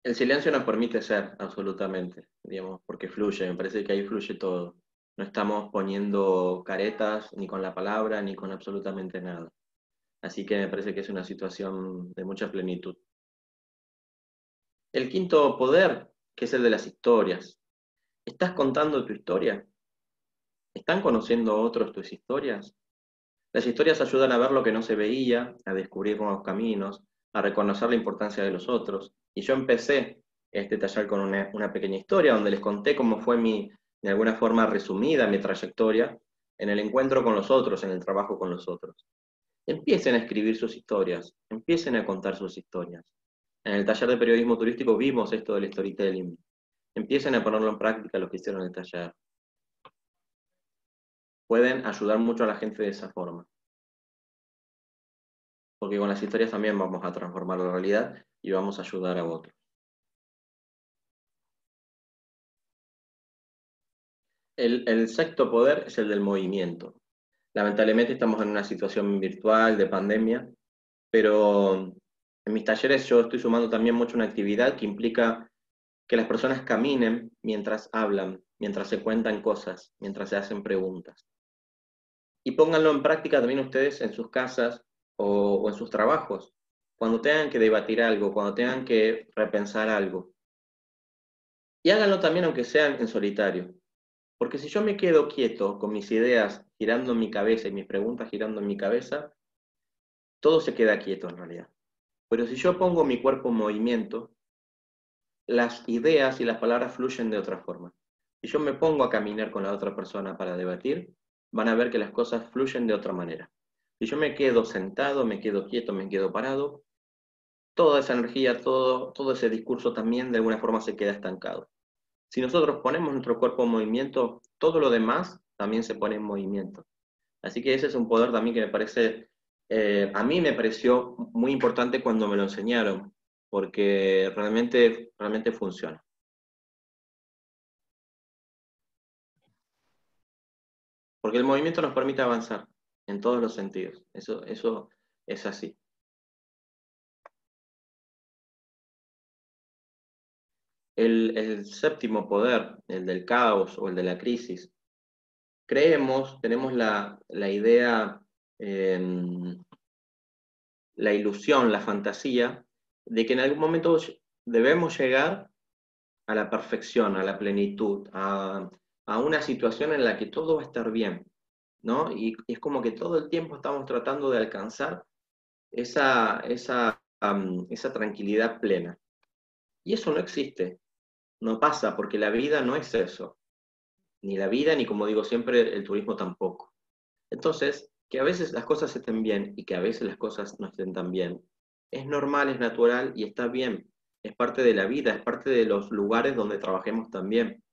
Speaker 1: El silencio nos permite ser, absolutamente, digamos, porque fluye, me parece que ahí fluye todo. No estamos poniendo caretas ni con la palabra ni con absolutamente nada. Así que me parece que es una situación de mucha plenitud. El quinto poder que es el de las historias. ¿Estás contando tu historia? ¿Están conociendo otros tus historias? Las historias ayudan a ver lo que no se veía, a descubrir nuevos caminos, a reconocer la importancia de los otros. Y yo empecé este taller con una, pequeña historia donde les conté cómo fue mi, de alguna forma resumida, mi trayectoria en el encuentro con los otros, en el trabajo con los otros. Empiecen a escribir sus historias, empiecen a contar sus historias. En el taller de periodismo turístico vimos esto del storytelling. Empiecen a ponerlo en práctica lo que hicieron en el taller. Pueden ayudar mucho a la gente de esa forma. Porque con las historias también vamos a transformar la realidad y vamos a ayudar a otros. El, sexto poder es el del movimiento. Lamentablemente estamos en una situación virtual de pandemia, pero En mis talleres yo estoy sumando también mucho una actividad que implica que las personas caminen mientras hablan, mientras se cuentan cosas, mientras se hacen preguntas. Y pónganlo en práctica también ustedes en sus casas o, en sus trabajos, cuando tengan que debatir algo, cuando tengan que repensar algo. Y háganlo también aunque sean en solitario. Porque si yo me quedo quieto con mis ideas girando en mi cabeza y mis preguntas girando en mi cabeza, todo se queda quieto en realidad. Pero si yo pongo mi cuerpo en movimiento, las ideas y las palabras fluyen de otra forma. Si yo me pongo a caminar con la otra persona para debatir, van a ver que las cosas fluyen de otra manera. Si yo me quedo sentado, me quedo quieto, me quedo parado, toda esa energía, todo, ese discurso también de alguna forma se queda estancado. Si nosotros ponemos nuestro cuerpo en movimiento, todo lo demás también se pone en movimiento. Así que ese es un poder también que me parece, eh, a mí me pareció muy importante cuando me lo enseñaron, porque realmente, realmente funciona. Porque el movimiento nos permite avanzar en todos los sentidos. Eso, eso es así. El, séptimo poder, el del caos o el de la crisis, creemos, tenemos la, idea, em, la ilusión, la fantasía, de que en algún momento debemos llegar a la perfección, a la plenitud, a, una situación en la que todo va a estar bien, ¿no? Y, es como que todo el tiempo estamos tratando de alcanzar esa, esa, esa tranquilidad plena. Y eso no existe no pasa, porque la vida no es eso. Ni la vida, ni como digo siempre, el turismo tampoco. Entonces, que a veces las cosas estén bien y que a veces las cosas no estén tan bien, es normal, es natural y está bien. Es parte de la vida, es parte de los lugares donde trabajemos también.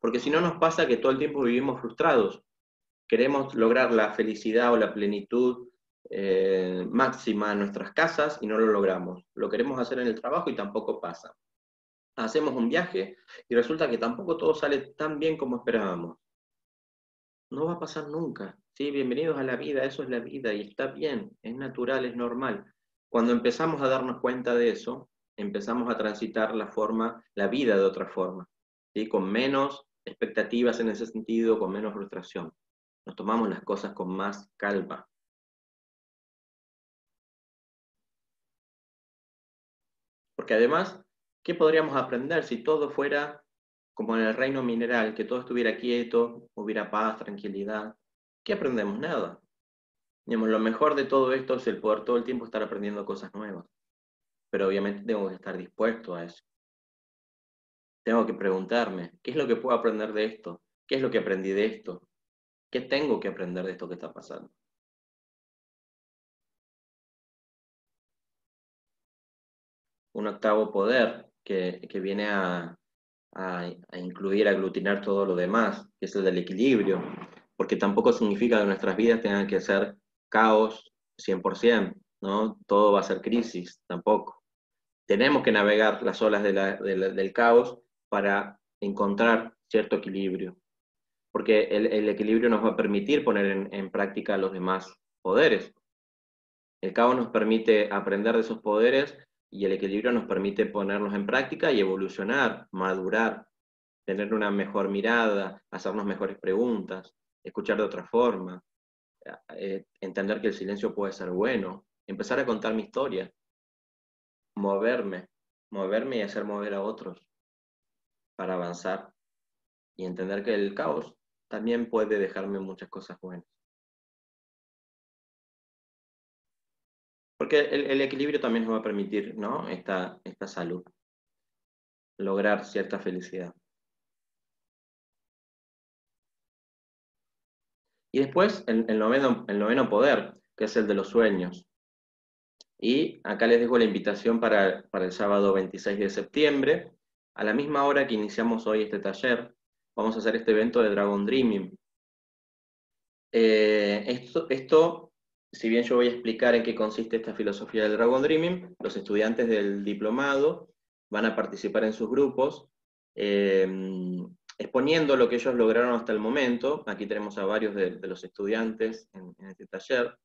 Speaker 1: Porque si no nos pasa que todo el tiempo vivimos frustrados. Queremos lograr la felicidad o la plenitud eh, máxima en nuestras casas y no lo logramos. Lo queremos hacer en el trabajo y tampoco pasa hacemos un viaje y resulta que tampoco todo sale tan bien como esperábamos. No va a pasar nunca. Sí, bienvenidos a la vida, eso es la vida y está bien, es natural, es normal. Cuando empezamos a darnos cuenta de eso, empezamos a transitar la forma, la vida de otra forma, ¿sí? con menos expectativas en ese sentido, con menos frustración. Nos tomamos las cosas con más calma. Porque además ¿Qué podríamos aprender si todo fuera como en el reino mineral, que todo estuviera quieto, hubiera paz, tranquilidad? ¿Qué aprendemos? Nada. lo mejor de todo esto es el poder todo el tiempo estar aprendiendo cosas nuevas. Pero obviamente tengo que estar dispuesto a eso. Tengo que preguntarme, ¿qué es lo que puedo aprender de esto? ¿Qué es lo que aprendí de esto? ¿Qué tengo que aprender de esto que está pasando? Un octavo poder que, viene a, incluir, a aglutinar todo lo demás, que es el del equilibrio, porque tampoco significa que nuestras vidas tengan que ser caos 100%, ¿no? Todo va a ser crisis, tampoco. Tenemos que navegar las olas del caos para encontrar cierto equilibrio, porque el, equilibrio nos va a permitir poner en, práctica los demás poderes. El caos nos permite aprender de esos poderes y el equilibrio nos permite ponernos en práctica y evolucionar, madurar, tener una mejor mirada, hacernos mejores preguntas, escuchar de otra forma, eh, entender que el silencio puede ser bueno, empezar a contar mi historia, moverme, moverme y hacer mover a otros para avanzar y entender que el caos también puede dejarme muchas cosas buenas. Porque el, equilibrio también nos va a permitir ¿no? esta, esta salud, lograr cierta felicidad. Y después el, noveno, el noveno poder, que es el de los sueños. Y acá les dejo la invitación para, el sábado 26 de septiembre. A la misma hora que iniciamos hoy este taller, vamos a hacer este evento de Dragon Dreaming. Eh, esto, si bien yo voy a explicar en qué consiste esta filosofía del Dragon Dreaming, los estudiantes del diplomado van a participar en sus grupos, em, exponiendo lo que ellos lograron hasta el momento. Aquí tenemos a varios de, los estudiantes en, este taller.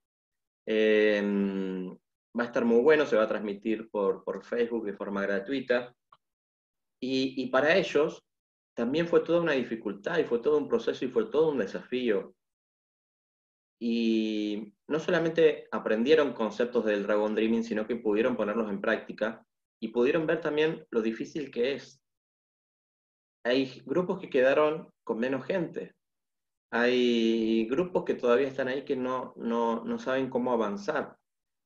Speaker 1: Em, va a estar muy bueno, se va a transmitir por, por Facebook de forma gratuita. Y, para ellos también fue toda una dificultad y fue todo un proceso y fue todo un desafío. Y no solamente aprendieron conceptos del Dragon Dreaming, sino que pudieron ponerlos en práctica y pudieron ver también lo difícil que es. Hay grupos que quedaron con menos gente. Hay grupos que todavía están ahí que no, no, no saben cómo avanzar.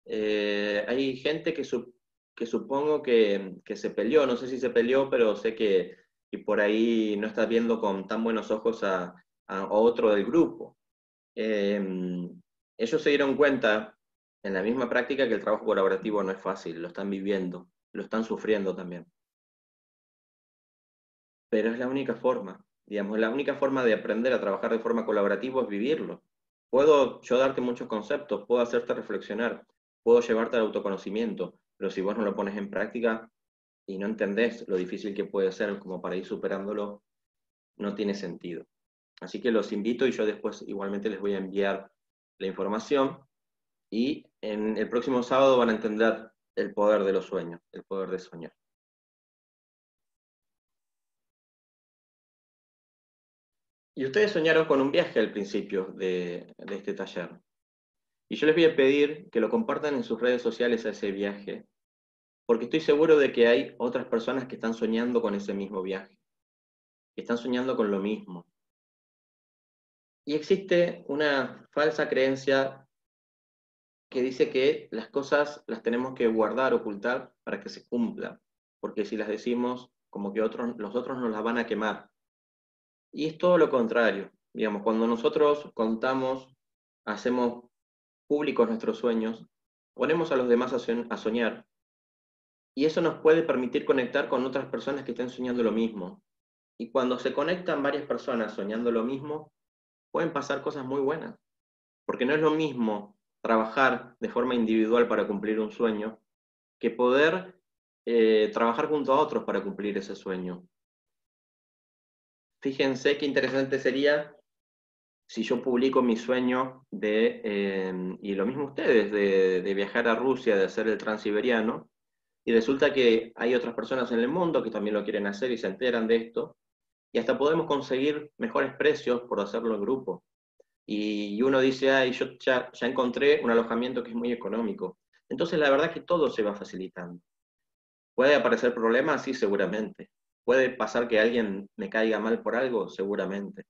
Speaker 1: Eh, hay gente que, que supongo que, que, se peleó, no sé si se peleó, pero sé que y por ahí no está viendo con tan buenos ojos a, a otro del grupo. Eh, ellos se dieron cuenta en la misma práctica que el trabajo colaborativo no es fácil, lo están viviendo, lo están sufriendo también. Pero es la única forma, digamos, la única forma de aprender a trabajar de forma colaborativa es vivirlo. Puedo yo darte muchos conceptos, puedo hacerte reflexionar, puedo llevarte al autoconocimiento, pero si vos no lo pones en práctica y no entendés lo difícil que puede ser como para ir superándolo, no tiene sentido. Así que los invito y yo después igualmente les voy a enviar la información y en el próximo sábado van a entender el poder de los sueños, el poder de soñar. Y ustedes soñaron con un viaje al principio de, de, este taller. Y yo les voy a pedir que lo compartan en sus redes sociales a ese viaje, porque estoy seguro de que hay otras personas que están soñando con ese mismo viaje, que están soñando con lo mismo. Y existe una falsa creencia que dice que las cosas las tenemos que guardar, ocultar para que se cumplan, porque si las decimos, como que otros, los otros nos las van a quemar. Y es todo lo contrario. Digamos, cuando nosotros contamos, hacemos públicos nuestros sueños, ponemos a los demás a soñar, y eso nos puede permitir conectar con otras personas que estén soñando lo mismo. Y cuando se conectan varias personas soñando lo mismo, pueden pasar cosas muy buenas. Porque no es lo mismo trabajar de forma individual para cumplir un sueño que poder eh, trabajar junto a otros para cumplir ese sueño. Fíjense qué interesante sería si yo publico mi sueño de, eh, y lo mismo ustedes, de, de, viajar a Rusia, de hacer el transiberiano, y resulta que hay otras personas en el mundo que también lo quieren hacer y se enteran de esto, y hasta podemos conseguir mejores precios por hacerlo en grupo. Y uno dice, ay, yo ya, ya encontré un alojamiento que es muy económico. Entonces la verdad es que todo se va facilitando. ¿Puede aparecer problemas? Sí, seguramente. ¿Puede pasar que alguien me caiga mal por algo? Seguramente.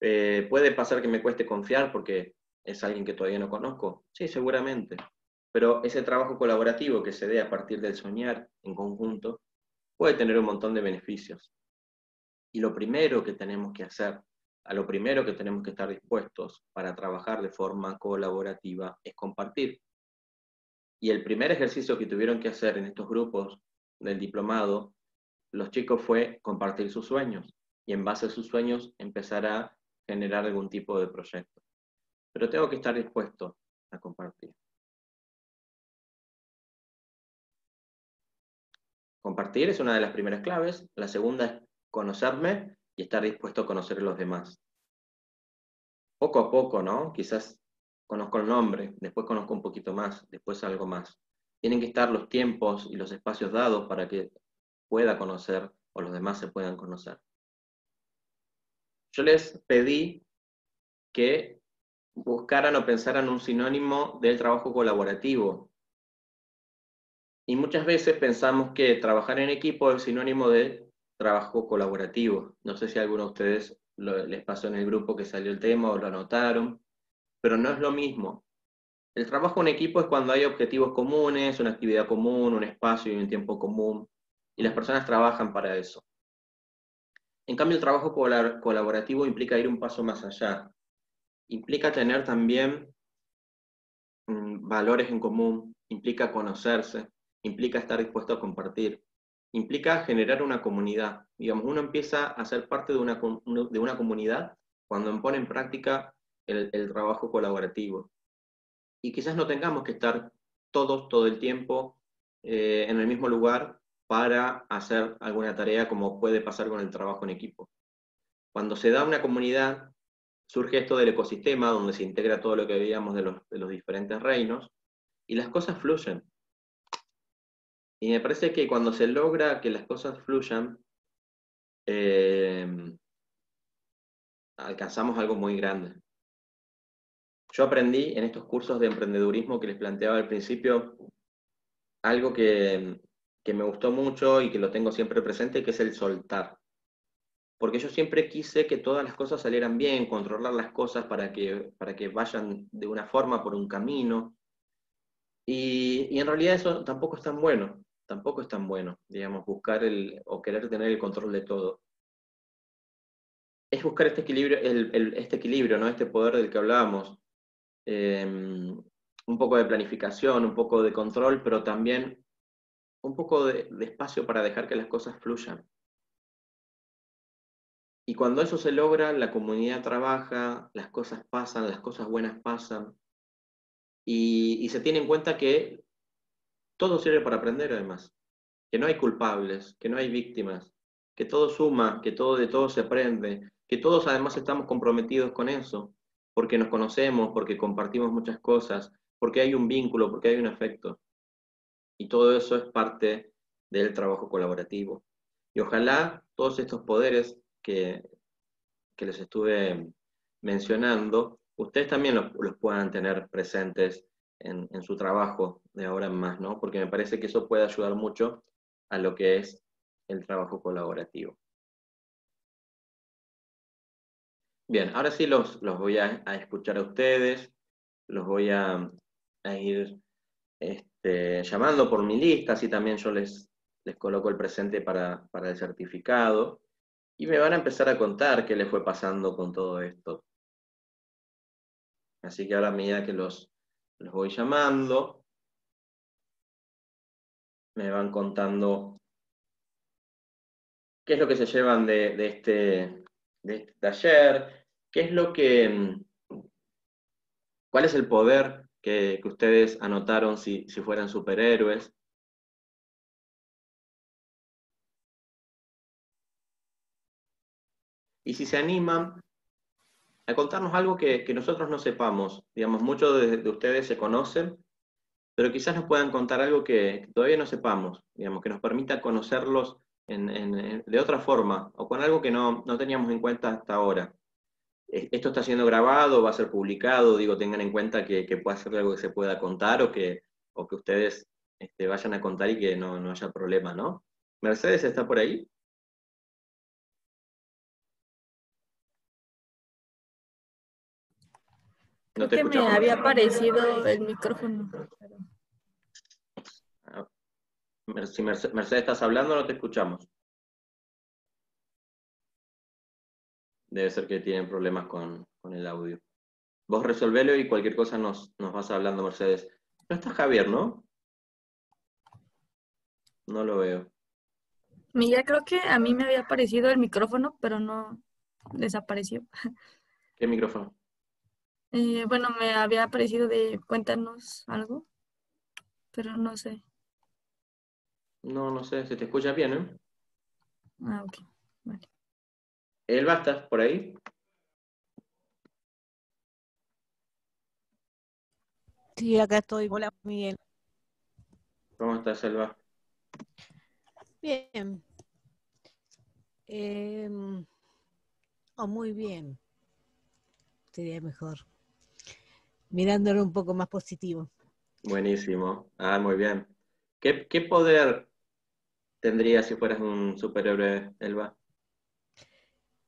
Speaker 1: Eh, ¿Puede pasar que me cueste confiar porque es alguien que todavía no conozco? Sí, seguramente. Pero ese trabajo colaborativo que se dé a partir del soñar en conjunto puede tener un montón de beneficios. Y lo primero que tenemos que hacer, a lo primero que tenemos que estar dispuestos para trabajar de forma colaborativa es compartir. Y el primer ejercicio que tuvieron que hacer en estos grupos del diplomado, los chicos fue compartir sus sueños y en base a sus sueños empezar a generar algún tipo de proyecto. Pero tengo que estar dispuesto a compartir. Compartir es una de las primeras claves. La segunda es conocerme y estar dispuesto a conocer a los demás. Poco a poco, ¿no? Quizás conozco el nombre, después conozco un poquito más, después algo más. Tienen que estar los tiempos y los espacios dados para que pueda conocer o los demás se puedan conocer. Yo les pedí que buscaran o pensaran un sinónimo del trabajo colaborativo. Y muchas veces pensamos que trabajar en equipo es sinónimo de trabajo colaborativo. No sé si alguno de ustedes les pasó en el grupo que salió el tema o lo anotaron, pero no es lo mismo. El trabajo en equipo es cuando hay objetivos comunes, una actividad común, un espacio y un tiempo común, y las personas trabajan para eso. En cambio, el trabajo colaborativo implica ir un paso más allá. Implica tener también mm, valores en común, implica conocerse, implica estar dispuesto a compartir implica generar una comunidad. Digamos, uno empieza a ser parte de una, de una comunidad cuando pone en práctica el, trabajo colaborativo. Y quizás no tengamos que estar todos todo el tiempo eh, en el mismo lugar para hacer alguna tarea como puede pasar con el trabajo en equipo. Cuando se da una comunidad, surge esto del ecosistema donde se integra todo lo que veíamos de los, diferentes reinos, y las cosas fluyen. Y me parece que cuando se logra que las cosas fluyan, eh, alcanzamos algo muy grande. Yo aprendí en estos cursos de emprendedurismo que les planteaba al principio algo que, que me gustó mucho y que lo tengo siempre presente, que es el soltar. Porque yo siempre quise que todas las cosas salieran bien, controlar las cosas para que, para que vayan de una forma, por un camino. Y, y en realidad eso tampoco es tan bueno, tampoco es tan bueno, digamos, buscar el, o querer tener el control de todo. Es buscar este equilibrio, este equilibrio, ¿no? este poder del que hablábamos. Eh, un poco de planificación, un poco de control, pero también un poco de, de, espacio para dejar que las cosas fluyan. Y cuando eso se logra, la comunidad trabaja, las cosas pasan, las cosas buenas pasan, y, y se tiene en cuenta que todo sirve para aprender además, que no hay culpables, que no hay víctimas, que todo suma, que todo de todo se aprende, que todos además estamos comprometidos con eso, porque nos conocemos, porque compartimos muchas cosas, porque hay un vínculo, porque hay un afecto. Y todo eso es parte del trabajo colaborativo. Y ojalá todos estos poderes que, que les estuve mencionando, ustedes también los, puedan tener presentes en, en, su trabajo de ahora en más, ¿no? Porque me parece que eso puede ayudar mucho a lo que es el trabajo colaborativo. Bien, ahora sí los, los voy a, escuchar a ustedes, los voy a, a ir este, llamando por mi lista, así también yo les, les coloco el presente para, para el certificado, y me van a empezar a contar qué les fue pasando con todo esto. Así que ahora a medida que los, los voy llamando, me van contando qué es lo que se llevan de, de, este, de este taller, qué es lo que, cuál es el poder que, ustedes anotaron si, si fueran superhéroes. Y si se animan a contarnos algo que, que nosotros no sepamos, digamos, muchos de, de, ustedes se conocen, pero quizás nos puedan contar algo que, todavía no sepamos, digamos, que nos permita conocerlos de otra forma o con algo que no, no teníamos en cuenta hasta ahora esto está siendo grabado, va a ser publicado, digo, tengan en cuenta que, que puede ser algo que se pueda contar o que, o que ustedes este, vayan a contar y que no, no haya problema, ¿no? Mercedes está por ahí.
Speaker 4: No te que me había aparecido el micrófono.
Speaker 1: Si Mercedes estás hablando, no te escuchamos. Debe ser que tienen problemas con, con el audio. Vos resolvelo y cualquier cosa nos, nos vas hablando, Mercedes. No está Javier, ¿no? No lo veo.
Speaker 4: Mira, creo que a mí me había aparecido el micrófono, pero no desapareció.
Speaker 1: ¿Qué micrófono?
Speaker 4: Eh, bueno, me había aparecido de cuéntanos algo, pero no sé.
Speaker 1: No, no sé, se te escucha bien, ¿eh?
Speaker 4: Ah, ok, vale.
Speaker 1: Elba, ¿estás por ahí?
Speaker 7: Sí, acá estoy. Hola, Miguel.
Speaker 1: ¿Cómo estás, Elba?
Speaker 7: Bien. Eh, oh, muy bien. Sería mejor. Mirándolo un poco más positivo.
Speaker 1: Buenísimo. Ah, muy bien. ¿Qué, qué poder tendrías si fueras un superhéroe, Elba?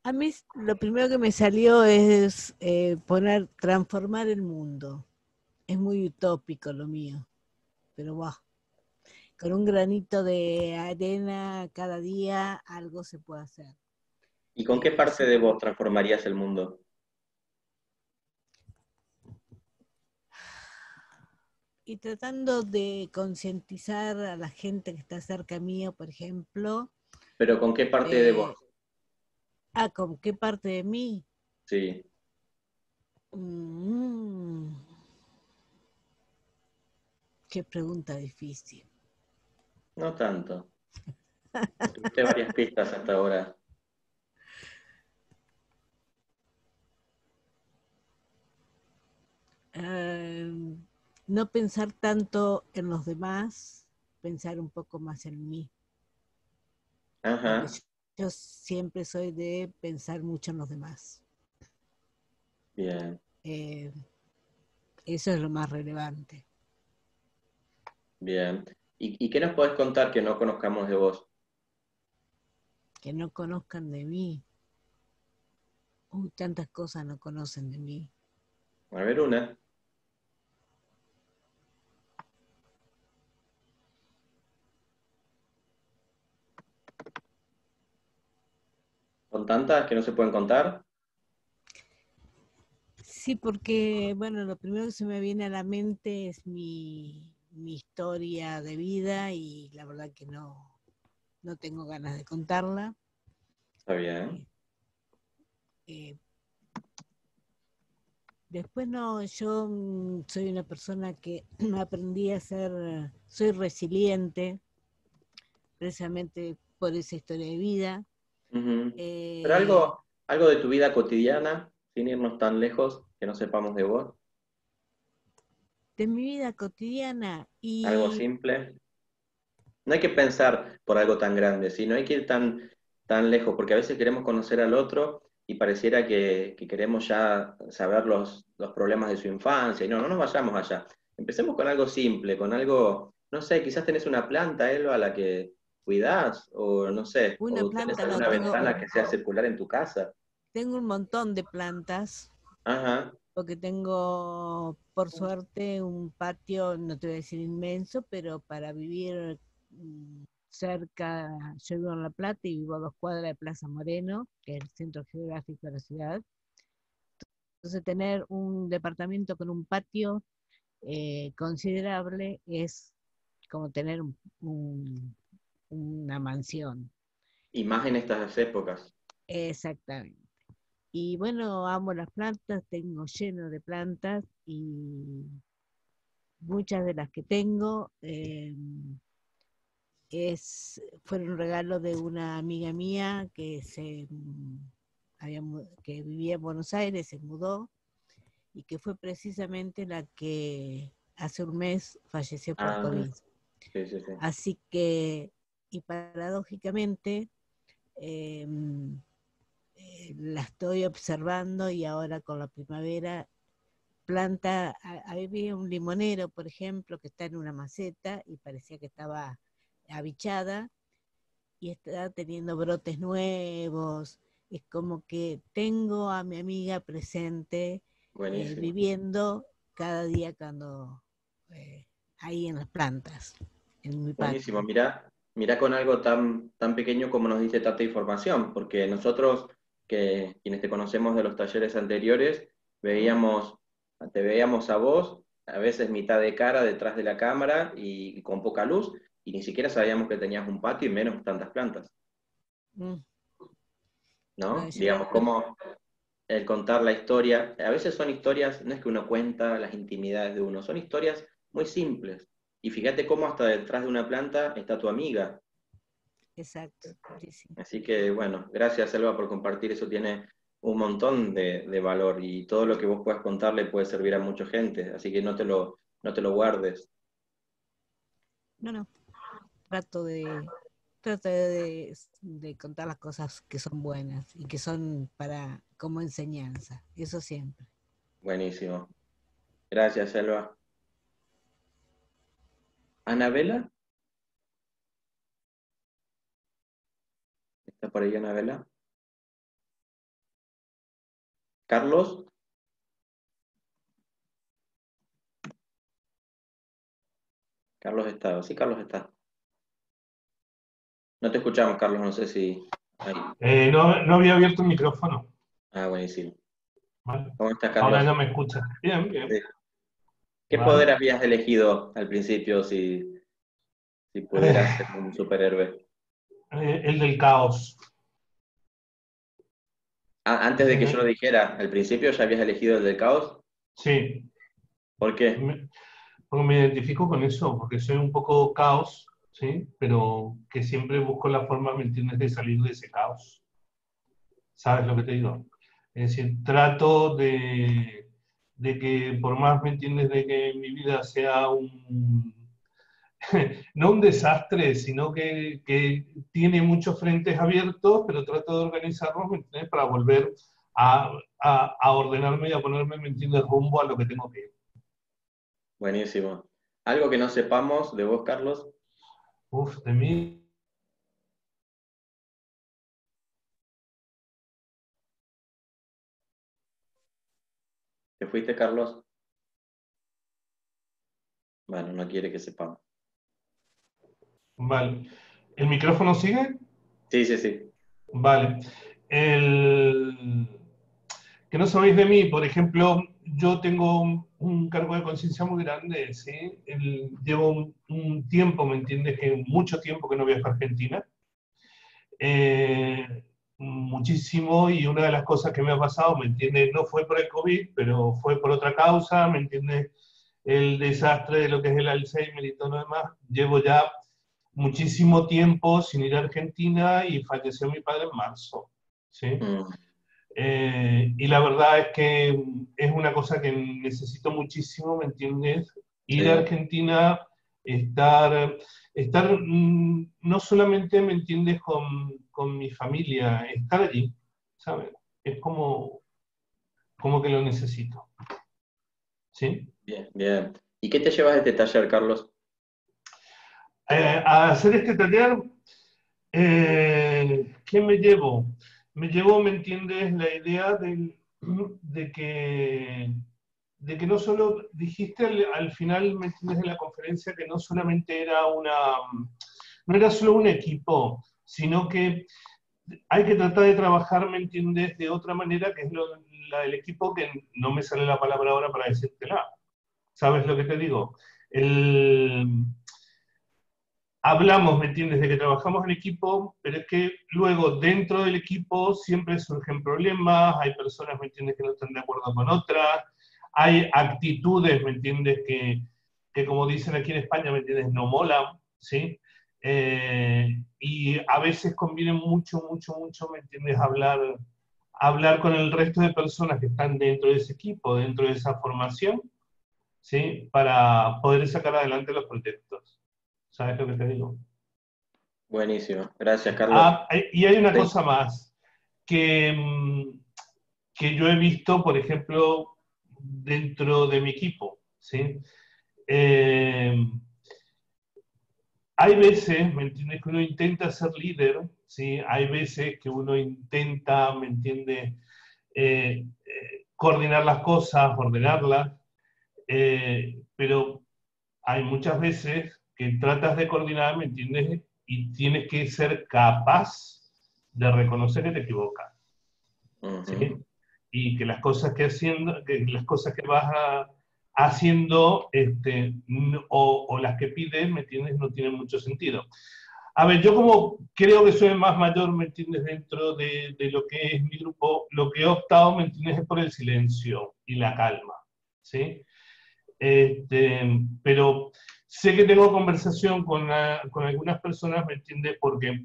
Speaker 7: A mí lo primero que me salió es eh, poner, transformar el mundo. Es muy utópico lo mío, pero wow. Con un granito de arena cada día algo se puede hacer.
Speaker 1: ¿Y con qué parte de vos transformarías el mundo?
Speaker 7: Y tratando de concientizar a la gente que está cerca mío, por ejemplo.
Speaker 1: ¿Pero con qué parte eh, de vos?
Speaker 7: Ah, ¿con qué parte de mí?
Speaker 1: Sí.
Speaker 7: Mm. Qué pregunta difícil.
Speaker 1: No tanto. Tuviste varias pistas hasta ahora.
Speaker 7: Uh, no pensar tanto en los demás, pensar un poco más en mí.
Speaker 1: Ajá.
Speaker 7: Yo siempre soy de pensar mucho en los demás.
Speaker 1: Bien.
Speaker 7: Eh, eso es lo más relevante.
Speaker 1: Bien. ¿Y, y qué nos podés contar que no conozcamos de vos?
Speaker 7: Que no conozcan de mí. Uy, tantas cosas no conocen de mí.
Speaker 1: A ver una. ¿Son tantas que no se pueden contar?
Speaker 7: Sí, porque, bueno, lo primero que se me viene a la mente es mi, mi historia de vida y la verdad que no, no tengo ganas de contarla.
Speaker 1: Está bien.
Speaker 7: Eh, después no, yo mm, soy una persona que aprendí a ser, soy resiliente, precisamente por esa historia de vida.
Speaker 1: Ujú.
Speaker 7: Eh,
Speaker 1: Pero algo, algo de tu vida cotidiana, sin irnos tan lejos, que no sepamos de vos.
Speaker 7: de mi vida cotidiana y
Speaker 1: Algo simple. No hay que pensar por algo tan grande, sino hay que ir tan, tan lejos, porque a veces queremos conocer al otro y pareciera que, que queremos ya saber los, los problemas de su infancia. Y no, no nos vayamos allá. Empecemos con algo simple, con algo, no sé, quizás tenés una planta, Elba, a la que cuidás, o no sé,
Speaker 7: Una
Speaker 1: o tenés
Speaker 7: planta no
Speaker 1: alguna ventana que sea circular en tu casa.
Speaker 7: tengo un montón de plantas.
Speaker 1: Ajá,
Speaker 7: porque tengo, por suerte, un patio, no te voy a decir inmenso, pero para vivir mm, cerca, yo vivo en La Plata y vivo a dos cuadras de Plaza Moreno, que es el centro geográfico de la ciudad. Entonces, tener un departamento con un patio eh, considerable es como tener un- un- una mansión.
Speaker 1: y más en estas épocas.
Speaker 7: Exactamente. Y bueno, amo las plantas, tengo lleno de plantas y muchas de las que tengo eh, es, fueron un regalo de una amiga mía que, se, mm, había que vivía en Buenos Aires, se mudó y que fue precisamente la que hace un mes falleció por
Speaker 1: Ah.
Speaker 7: COVID.
Speaker 1: Sí, sí, sí.
Speaker 7: Así que, y paradójicamente, em, eh, la estoy observando y ahora con la primavera planta, había un limonero, por ejemplo, que está en una maceta y parecía que estaba abichada y está teniendo brotes nuevos. Es como que tengo a mi amiga presente, eh, viviendo cada día cuando eh, ahí en las plantas, en mi patio.
Speaker 1: Buenísimo, mirá, mirá con algo tan, tan pequeño como nos dice tanta información, porque nosotros, que quienes te conocemos de los talleres anteriores, veíamos, te veíamos a vos, a veces mitad de cara detrás de la cámara y, y con poca luz, y ni siquiera sabíamos que tenías un patio y menos tantas plantas,
Speaker 7: Mm.
Speaker 1: ¿no? Digamos, como el contar la historia, a veces son historias, no es que uno cuenta las intimidades de uno, son historias muy simples. Y fíjate cómo hasta detrás de una planta está tu amiga,
Speaker 7: Exacto. sí.
Speaker 1: Así que bueno, gracias Selva por compartir, eso tiene un montón de, de valor y todo lo que vos puedas contarle puede servir a mucha gente, así que no te lo, no te lo guardes.
Speaker 7: No, no. Trato de, trato de, de contar las cosas que son buenas y que son para como enseñanza. Eso siempre.
Speaker 1: Buenísimo. Gracias Selva. ¿Anabela? ¿Está por ahí Anabela? ¿Carlos? Carlos está, sí, Carlos está. No te escuchamos, Carlos, no sé si...
Speaker 8: Eh, no, no había abierto el micrófono.
Speaker 1: Ah, buenísimo.
Speaker 8: Vale.
Speaker 1: ¿Cómo estás,
Speaker 8: Ahora
Speaker 1: Carlos?
Speaker 8: ya me escucha. Bien, bien.
Speaker 1: Sí. ¿Qué
Speaker 8: Vale.
Speaker 1: poder habías elegido al principio si, si pudieras ser un superhéroe?
Speaker 8: Eh, el del caos.
Speaker 1: Ah, antes de que yo lo dijera, al principio ya habías elegido el del caos.
Speaker 8: Sí.
Speaker 1: ¿Por qué?
Speaker 8: Me- porque me identifico con eso, porque soy un poco caos, ¿sí? Pero que siempre busco la forma, ¿me entiendes?, de salir de ese caos. ¿Sabes lo que te digo? Es decir, trato de, de que por más, ¿me entiendes?, de que mi vida sea un, no un desastre, sino que, que, tiene muchos frentes abiertos, pero trato de organizarlos, ¿me para volver a, a, a ordenarme y a ponerme, ¿me entiendes?, rumbo a lo que tengo que ir.
Speaker 1: Buenísimo. ¿Algo que no sepamos de vos, Carlos?
Speaker 8: Uf, de mí.
Speaker 1: ¿Te fuiste, Carlos? Bueno, no quiere que sepamos.
Speaker 8: Vale. ¿El micrófono sigue?
Speaker 1: Sí, sí, sí.
Speaker 8: Vale. El... Que no sabéis de mí, por ejemplo, yo tengo un, un cargo de conciencia muy grande, ¿sí? El, llevo un, un, tiempo, ¿me entiendes? Que mucho tiempo que no viajo a Argentina. Eh, muchísimo y una de las cosas que me ha pasado, ¿me entiendes? No fue por el COVID, pero fue por otra causa, ¿me entiendes? El desastre de lo que es el Alzheimer y todo lo demás. Llevo ya muchísimo tiempo sin ir a Argentina y falleció mi padre en marzo, ¿sí? Mm. Eh, y la verdad es que es una cosa que necesito muchísimo, ¿me entiendes? Ir sí. a Argentina, estar, estar mm, no solamente, ¿me entiendes?, con, con, mi familia, estar allí, ¿sabes? Es como, como que lo necesito. ¿Sí?
Speaker 1: Bien, bien. ¿Y qué te llevas de este taller, Carlos?
Speaker 8: Eh, a hacer este taller, eh, ¿qué me llevo? me llevó, ¿me entiendes?, la idea de, de, que, de que no solo, dijiste al, al, final, ¿me entiendes?, de la conferencia que no solamente era una, no era solo un equipo, sino que hay que tratar de trabajar, ¿me entiendes?, de otra manera, que es lo, la del equipo, que no me sale la palabra ahora para decírtela. ¿Sabes lo que te digo? Hablamos, ¿me entiendes?, de que trabajamos en equipo, pero es que luego dentro del equipo siempre surgen problemas, hay personas, ¿me entiendes?, que no están de acuerdo con otras, hay actitudes, ¿me entiendes?, que, que como dicen aquí en España, ¿me entiendes?, no molan, ¿sí? Eh, y a veces conviene mucho, mucho, mucho, ¿me entiendes?, hablar, hablar con el resto de personas que están dentro de ese equipo, dentro de esa formación, ¿sí?, para poder sacar adelante los proyectos. ¿Sabes lo que te digo?
Speaker 1: Buenísimo. Gracias, Carlos.
Speaker 8: Ah, y hay una sí. cosa más que, mm, que yo he visto, por ejemplo, dentro de mi equipo. ¿sí? Eh, hay veces, ¿me entiendes?, que uno intenta ser líder, ¿sí? Hay veces que uno intenta, ¿me entiendes?, eh, eh, coordinar las cosas, ordenarlas, eh, pero hay muchas veces que tratas de coordinar, ¿me entiendes? Y tienes que ser capaz de reconocer que te equivocas. Uh -huh. ¿sí? Y que las cosas que haciendo, que las cosas que vas a, haciendo este, o, o, las que pides, ¿me entiendes? No tienen mucho sentido. A ver, yo como creo que soy más mayor, ¿me entiendes? Dentro de, de, lo que es mi grupo, lo que he optado, ¿me entiendes? Es por el silencio y la calma, ¿sí? Este, pero sé que tengo conversación con, la, con algunas personas, ¿me entiendes? Porque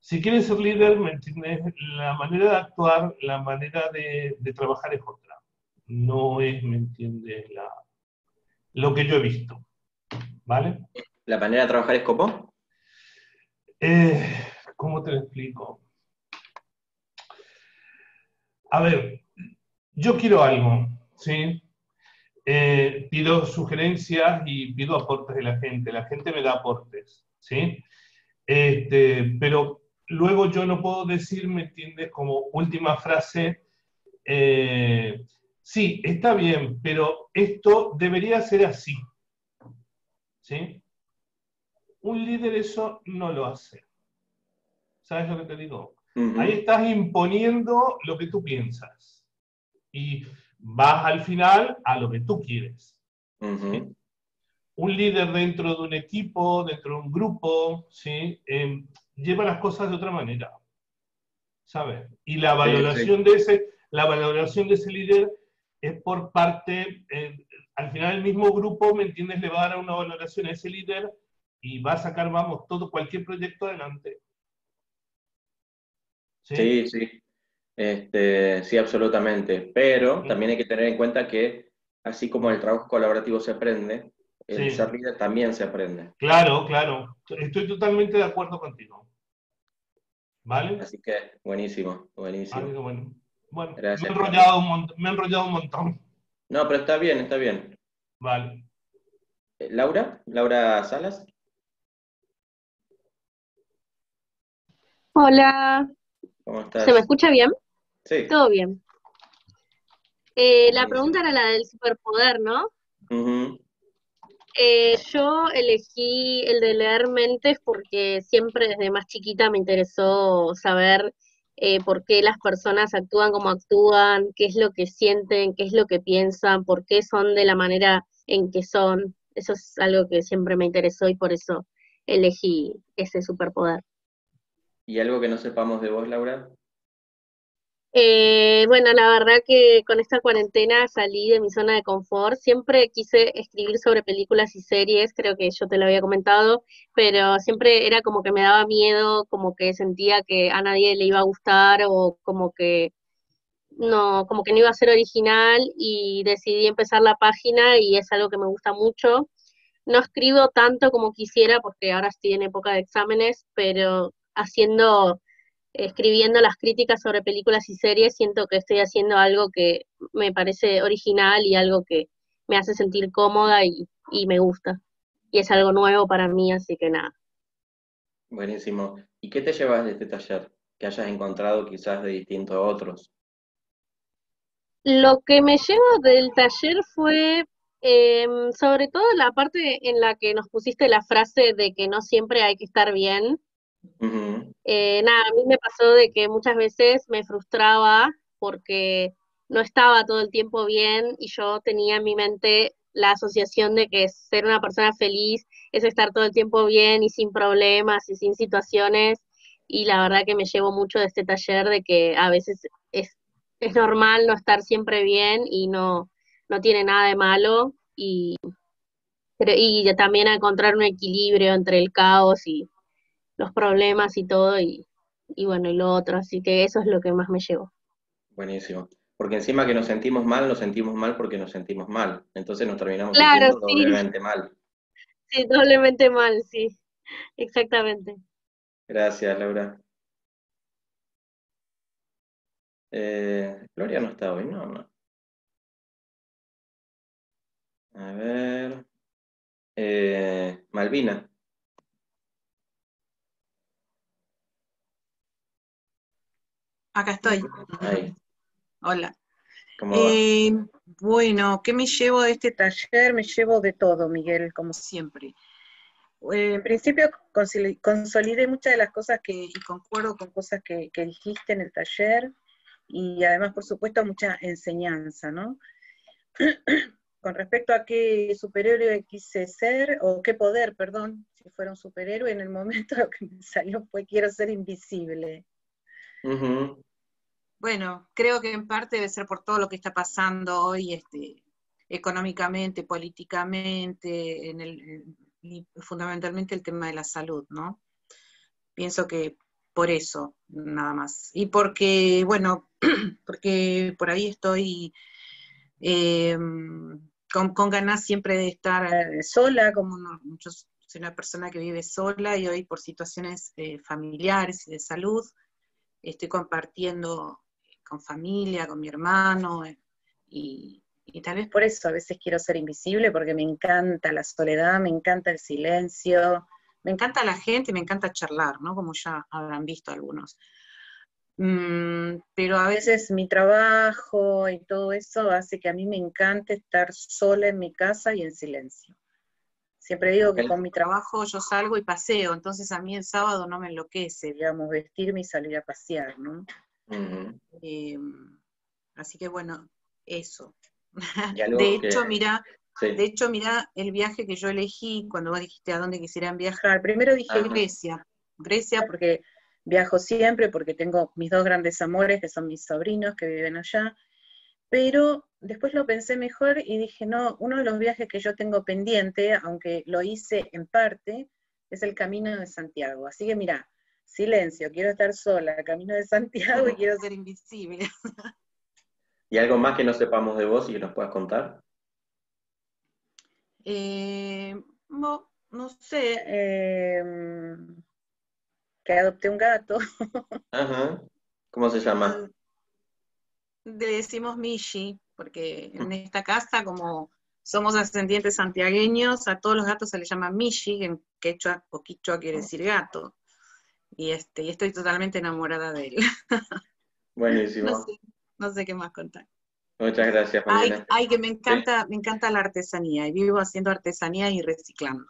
Speaker 8: si quieres ser líder, ¿me entiendes? La manera de actuar, la manera de, de trabajar es otra. No es, ¿me entiendes? La, lo que yo he visto. ¿Vale?
Speaker 1: ¿La manera de trabajar es cómo?
Speaker 8: Eh, ¿Cómo te lo explico? A ver, yo quiero algo, ¿sí? eh, pido sugerencias y pido aportes de la gente. La gente me da aportes, ¿sí? Este, pero luego yo no puedo decir, ¿me entiendes? Como última frase, eh, sí, está bien, pero esto debería ser así, ¿sí? Un líder eso no lo hace. ¿Sabes lo que te digo? Uh -huh. Ahí estás imponiendo lo que tú piensas. Y vas al final a lo que tú quieres. Uh -huh. ¿sí? Un líder dentro de un equipo, dentro de un grupo, ¿sí? Eh, lleva las cosas de otra manera. ¿Sabes? Y la valoración, sí, sí. De ese, la valoración de ese líder es por parte, eh, al final el mismo grupo, ¿me entiendes? Le va a dar una valoración a ese líder y va a sacar, vamos, todo, cualquier proyecto adelante.
Speaker 1: Sí, sí. sí. Este, sí, absolutamente. Pero también hay que tener en cuenta que, así como el trabajo colaborativo se aprende, el
Speaker 8: Sí.
Speaker 1: ser líder también se aprende.
Speaker 8: Claro, claro. Estoy totalmente de acuerdo contigo. ¿Vale?
Speaker 1: Así que, buenísimo, buenísimo.
Speaker 8: Bueno. Bueno,
Speaker 1: Gracias.
Speaker 8: me he enrollado un montón. Me he enrollado un montón.
Speaker 1: No, pero está bien, está bien.
Speaker 8: Vale.
Speaker 1: Eh, ¿Laura? ¿Laura Salas?
Speaker 9: Hola,
Speaker 1: ¿Cómo estás?
Speaker 9: ¿se me escucha bien?
Speaker 1: Sí.
Speaker 9: Todo bien. Eh, la pregunta era la del superpoder, ¿no? Eh, yo elegí el de leer mentes porque siempre desde más chiquita me interesó saber eh, por qué las personas actúan como actúan, qué es lo que sienten, qué es lo que piensan, por qué son de la manera en que son. Eso es algo que siempre me interesó y por eso elegí ese superpoder.
Speaker 1: ¿Y algo que no sepamos de vos, Laura?
Speaker 9: Eh, bueno, la verdad que con esta cuarentena salí de mi zona de confort. Siempre quise escribir sobre películas y series, creo que yo te lo había comentado, pero siempre era como que me daba miedo, como que sentía que a nadie le iba a gustar o como que no, como que no iba a ser original y decidí empezar la página y es algo que me gusta mucho. No escribo tanto como quisiera porque ahora estoy en época de exámenes, pero haciendo escribiendo las críticas sobre películas y series, siento que estoy haciendo algo que me parece original y algo que me hace sentir cómoda y, y me gusta. Y es algo nuevo para mí, así que nada.
Speaker 1: Buenísimo. ¿Y qué te llevas de este taller que hayas encontrado quizás de distinto a otros?
Speaker 9: Lo que me llevo del taller fue em, sobre todo la parte en la que nos pusiste la frase de que no siempre hay que estar bien. Eh, nada, a mí me pasó de que muchas veces me frustraba porque no estaba todo el tiempo bien y yo tenía en mi mente la asociación de que ser una persona feliz es estar todo el tiempo bien y sin problemas y sin situaciones. Y la verdad que me llevo mucho de este taller de que a veces es, es normal no estar siempre bien y no, no tiene nada de malo. Y, pero, y también encontrar un equilibrio entre el caos y los problemas y todo y, y bueno, y lo otro, así que eso es lo que más me llevo.
Speaker 1: Buenísimo. Porque encima que nos sentimos mal, nos sentimos mal porque nos sentimos mal. Entonces nos terminamos
Speaker 9: Claro,
Speaker 1: sintiendo
Speaker 9: sí.
Speaker 1: doblemente mal.
Speaker 9: Sí, doblemente mal, sí, exactamente.
Speaker 1: Gracias, Laura. Eh, Gloria no está hoy, no, no. A ver. Eh, Malvina.
Speaker 5: Acá estoy.
Speaker 1: Ahí.
Speaker 5: Hola. Eh, bueno, ¿qué me llevo de este taller? Me llevo de todo, Miguel, como siempre. Eh, en principio consoli- consolidé muchas de las cosas que, y concuerdo con cosas que, que dijiste en el taller, y además, por supuesto, mucha enseñanza, ¿no? Con respecto a qué superhéroe quise ser, o qué poder, perdón, si fuera un superhéroe, en el momento lo que me salió fue quiero ser invisible. Bueno, creo que en parte debe ser por todo lo que está pasando hoy, este, económicamente, políticamente, en el, y fundamentalmente el tema de la salud, ¿no? Pienso que por eso, nada más. Y porque, bueno, porque por ahí estoy eh, con, con ganas siempre de estar eh, sola, como no- yo soy una persona que vive sola y hoy por situaciones eh, familiares y de salud, estoy compartiendo con familia, con mi hermano, eh, y, tal vez por eso a veces quiero ser invisible, porque me encanta la soledad, me encanta el silencio, me encanta la gente, me encanta charlar, ¿no? Como ya habrán visto algunos. Mm, pero a veces mi trabajo y todo eso hace que a mí me encante estar sola en mi casa y en silencio. Siempre digo que con mi trabajo yo salgo y paseo, entonces a mí el sábado no me enloquece, digamos, vestirme y salir a pasear, ¿no? Eh, así que bueno, eso. De
Speaker 1: que-
Speaker 5: hecho, mira,
Speaker 1: Sí.
Speaker 5: de hecho, mira, el viaje que yo elegí, cuando vos dijiste a dónde quisieran viajar, primero dije
Speaker 1: Ajá.
Speaker 5: Grecia, Grecia porque viajo siempre, porque tengo mis dos grandes amores, que son mis sobrinos que viven allá, pero después lo pensé mejor y dije, no, uno de los viajes que yo tengo pendiente, aunque lo hice en parte, es el Camino de Santiago. Así que mira, silencio, quiero estar sola, camino de Santiago y quiero ser invisible.
Speaker 1: ¿Y algo más que no sepamos de vos y que nos puedas contar?
Speaker 5: Eh, no, no sé, eh, que adopté un gato.
Speaker 1: Ajá. ¿Cómo se llama?
Speaker 5: Le decimos Mishi, porque en esta casa, como somos ascendientes santiagueños, a todos los gatos se les llama Mishi, que en quechua o quichua quiere decir gato. Y, este, y estoy totalmente enamorada de él.
Speaker 1: Buenísimo.
Speaker 5: No sé, no sé qué más contar.
Speaker 1: Muchas gracias,
Speaker 5: Ay, ay, que me encanta, me encanta la artesanía, y vivo haciendo artesanía y reciclando.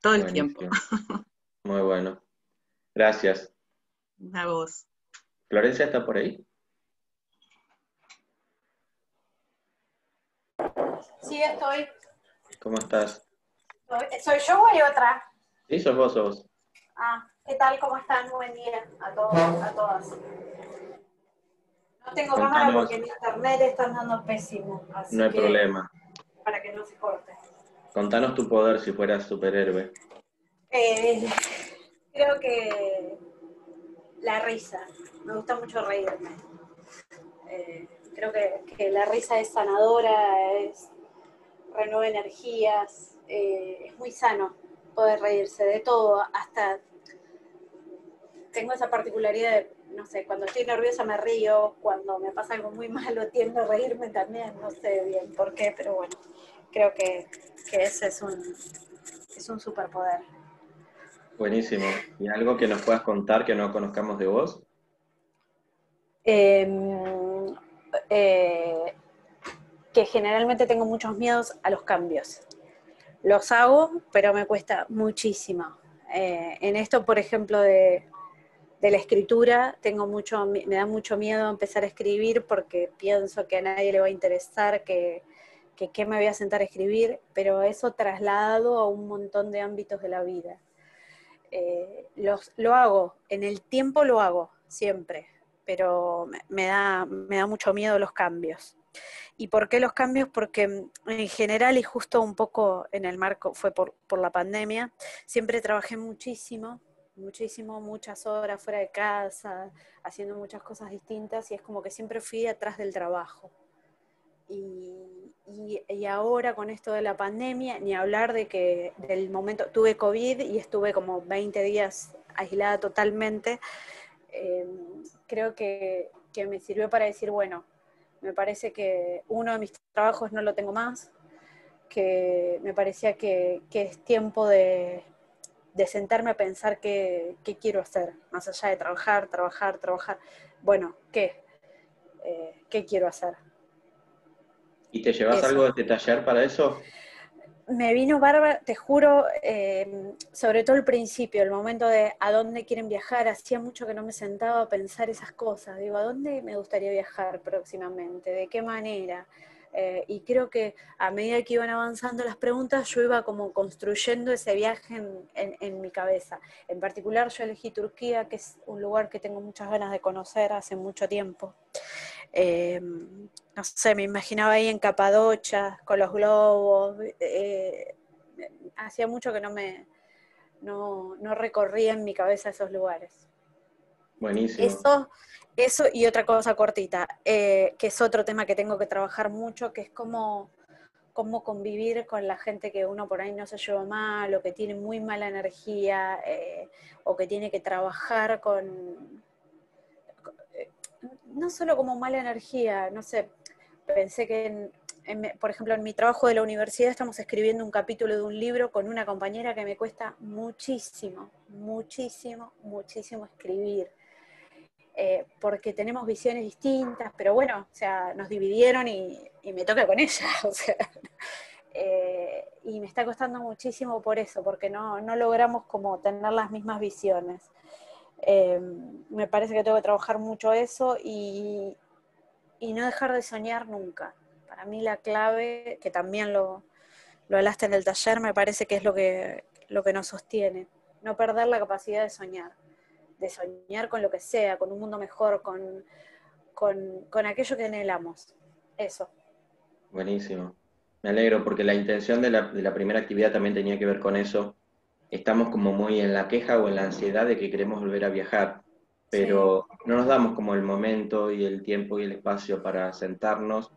Speaker 5: Todo el tiempo.
Speaker 1: Muy bueno. Gracias.
Speaker 5: A vos.
Speaker 1: ¿Florencia está por ahí?
Speaker 10: Sí, estoy.
Speaker 1: ¿Cómo estás?
Speaker 10: ¿Soy yo o hay otra?
Speaker 1: Sí, sos vos, sos vos.
Speaker 10: Ah, ¿qué tal? ¿Cómo están? Buen día a todos, a todas. No tengo cámara
Speaker 1: Contanos.
Speaker 10: porque en internet están dando pésimo. Así
Speaker 1: No hay
Speaker 10: que,
Speaker 1: problema.
Speaker 10: Para que no se corte.
Speaker 1: Contanos tu poder si fueras superhéroe.
Speaker 10: Eh, creo que la risa. Me gusta mucho reírme. Eh, creo que, que la risa es sanadora, es renueva energías, eh, es muy sano poder reírse de todo, hasta tengo esa particularidad de, no sé, cuando estoy nerviosa me río, cuando me pasa algo muy malo tiendo a reírme también, no sé bien por qué, pero bueno, creo que, que ese es un, es un superpoder.
Speaker 1: Buenísimo. ¿Y algo que nos puedas contar que no conozcamos de vos?
Speaker 10: Eh, eh, que generalmente tengo muchos miedos a los cambios. Los hago, pero me cuesta muchísimo. Eh, en esto, por ejemplo, de, la escritura, tengo mucho, me da mucho miedo empezar a escribir porque pienso que a nadie le va a interesar, que, que me voy a sentar a escribir, pero eso trasladado a un montón de ámbitos de la vida. Eh, los, lo hago, en el tiempo lo hago, siempre, pero me da, me da mucho miedo los cambios. ¿Y por qué los cambios? Porque mm, en general, y justo un poco en el marco, fue por, por la pandemia, siempre trabajé muchísimo, muchísimo, muchas horas fuera de casa, haciendo muchas cosas distintas, y es como que siempre fui atrás del trabajo. Y, y, ahora con esto de la pandemia, ni hablar de que del momento, tuve COVID y estuve como 20 días aislada totalmente, eh, creo que, que me sirvió para decir, bueno, me parece que uno de mis trabajos no lo tengo más, que me parecía que, que es tiempo de, de, sentarme a pensar qué, qué, quiero hacer, más allá de trabajar, trabajar, trabajar. Bueno, ¿qué? Eh, ¿Qué quiero hacer?
Speaker 1: ¿Y te llevas
Speaker 10: Eso.
Speaker 1: algo de este taller para eso?
Speaker 10: Me vino bárbaro, te juro, eh, sobre todo el principio, el momento de a dónde quieren viajar. Hacía mucho que no me sentaba a pensar esas cosas. Digo, ¿a dónde me gustaría viajar próximamente? ¿De qué manera? Eh, y creo que a medida que iban avanzando las preguntas, yo iba como construyendo ese viaje en, mi cabeza. En particular, yo elegí Turquía, que es un lugar que tengo muchas ganas de conocer hace mucho tiempo. Eh, no sé, me imaginaba ahí en Capadocia, con los globos. Eh, hacía mucho que no me no, no, recorría en mi cabeza esos lugares.
Speaker 1: Buenísimo.
Speaker 10: Eso, eso y otra cosa cortita, eh, que es otro tema que tengo que trabajar mucho, que es cómo, cómo convivir con la gente que uno por ahí no se lleva mal, o que tiene muy mala energía, eh, o que tiene que trabajar con, no solo como mala energía, no sé, pensé que, en, por ejemplo, en mi trabajo de la universidad estamos escribiendo un capítulo de un libro con una compañera que me cuesta muchísimo, muchísimo, muchísimo escribir. Eh, porque tenemos visiones distintas, pero bueno, o sea, nos dividieron y, me toca con ella, eh, y me está costando muchísimo por eso, porque no, no logramos como tener las mismas visiones. Eh, me parece que tengo que trabajar mucho eso y, y, no dejar de soñar nunca. Para mí la clave, que también lo, lo hablaste en el taller, me parece que es lo que, lo que nos sostiene. No perder la capacidad de soñar, de soñar con lo que sea, con un mundo mejor, con, con, con aquello que anhelamos. Eso.
Speaker 1: Buenísimo. Me alegro porque la intención de la, de la primera actividad también tenía que ver con eso, estamos como muy en la queja o en la ansiedad de que queremos volver a viajar, pero no nos damos como el momento y el tiempo y el espacio para sentarnos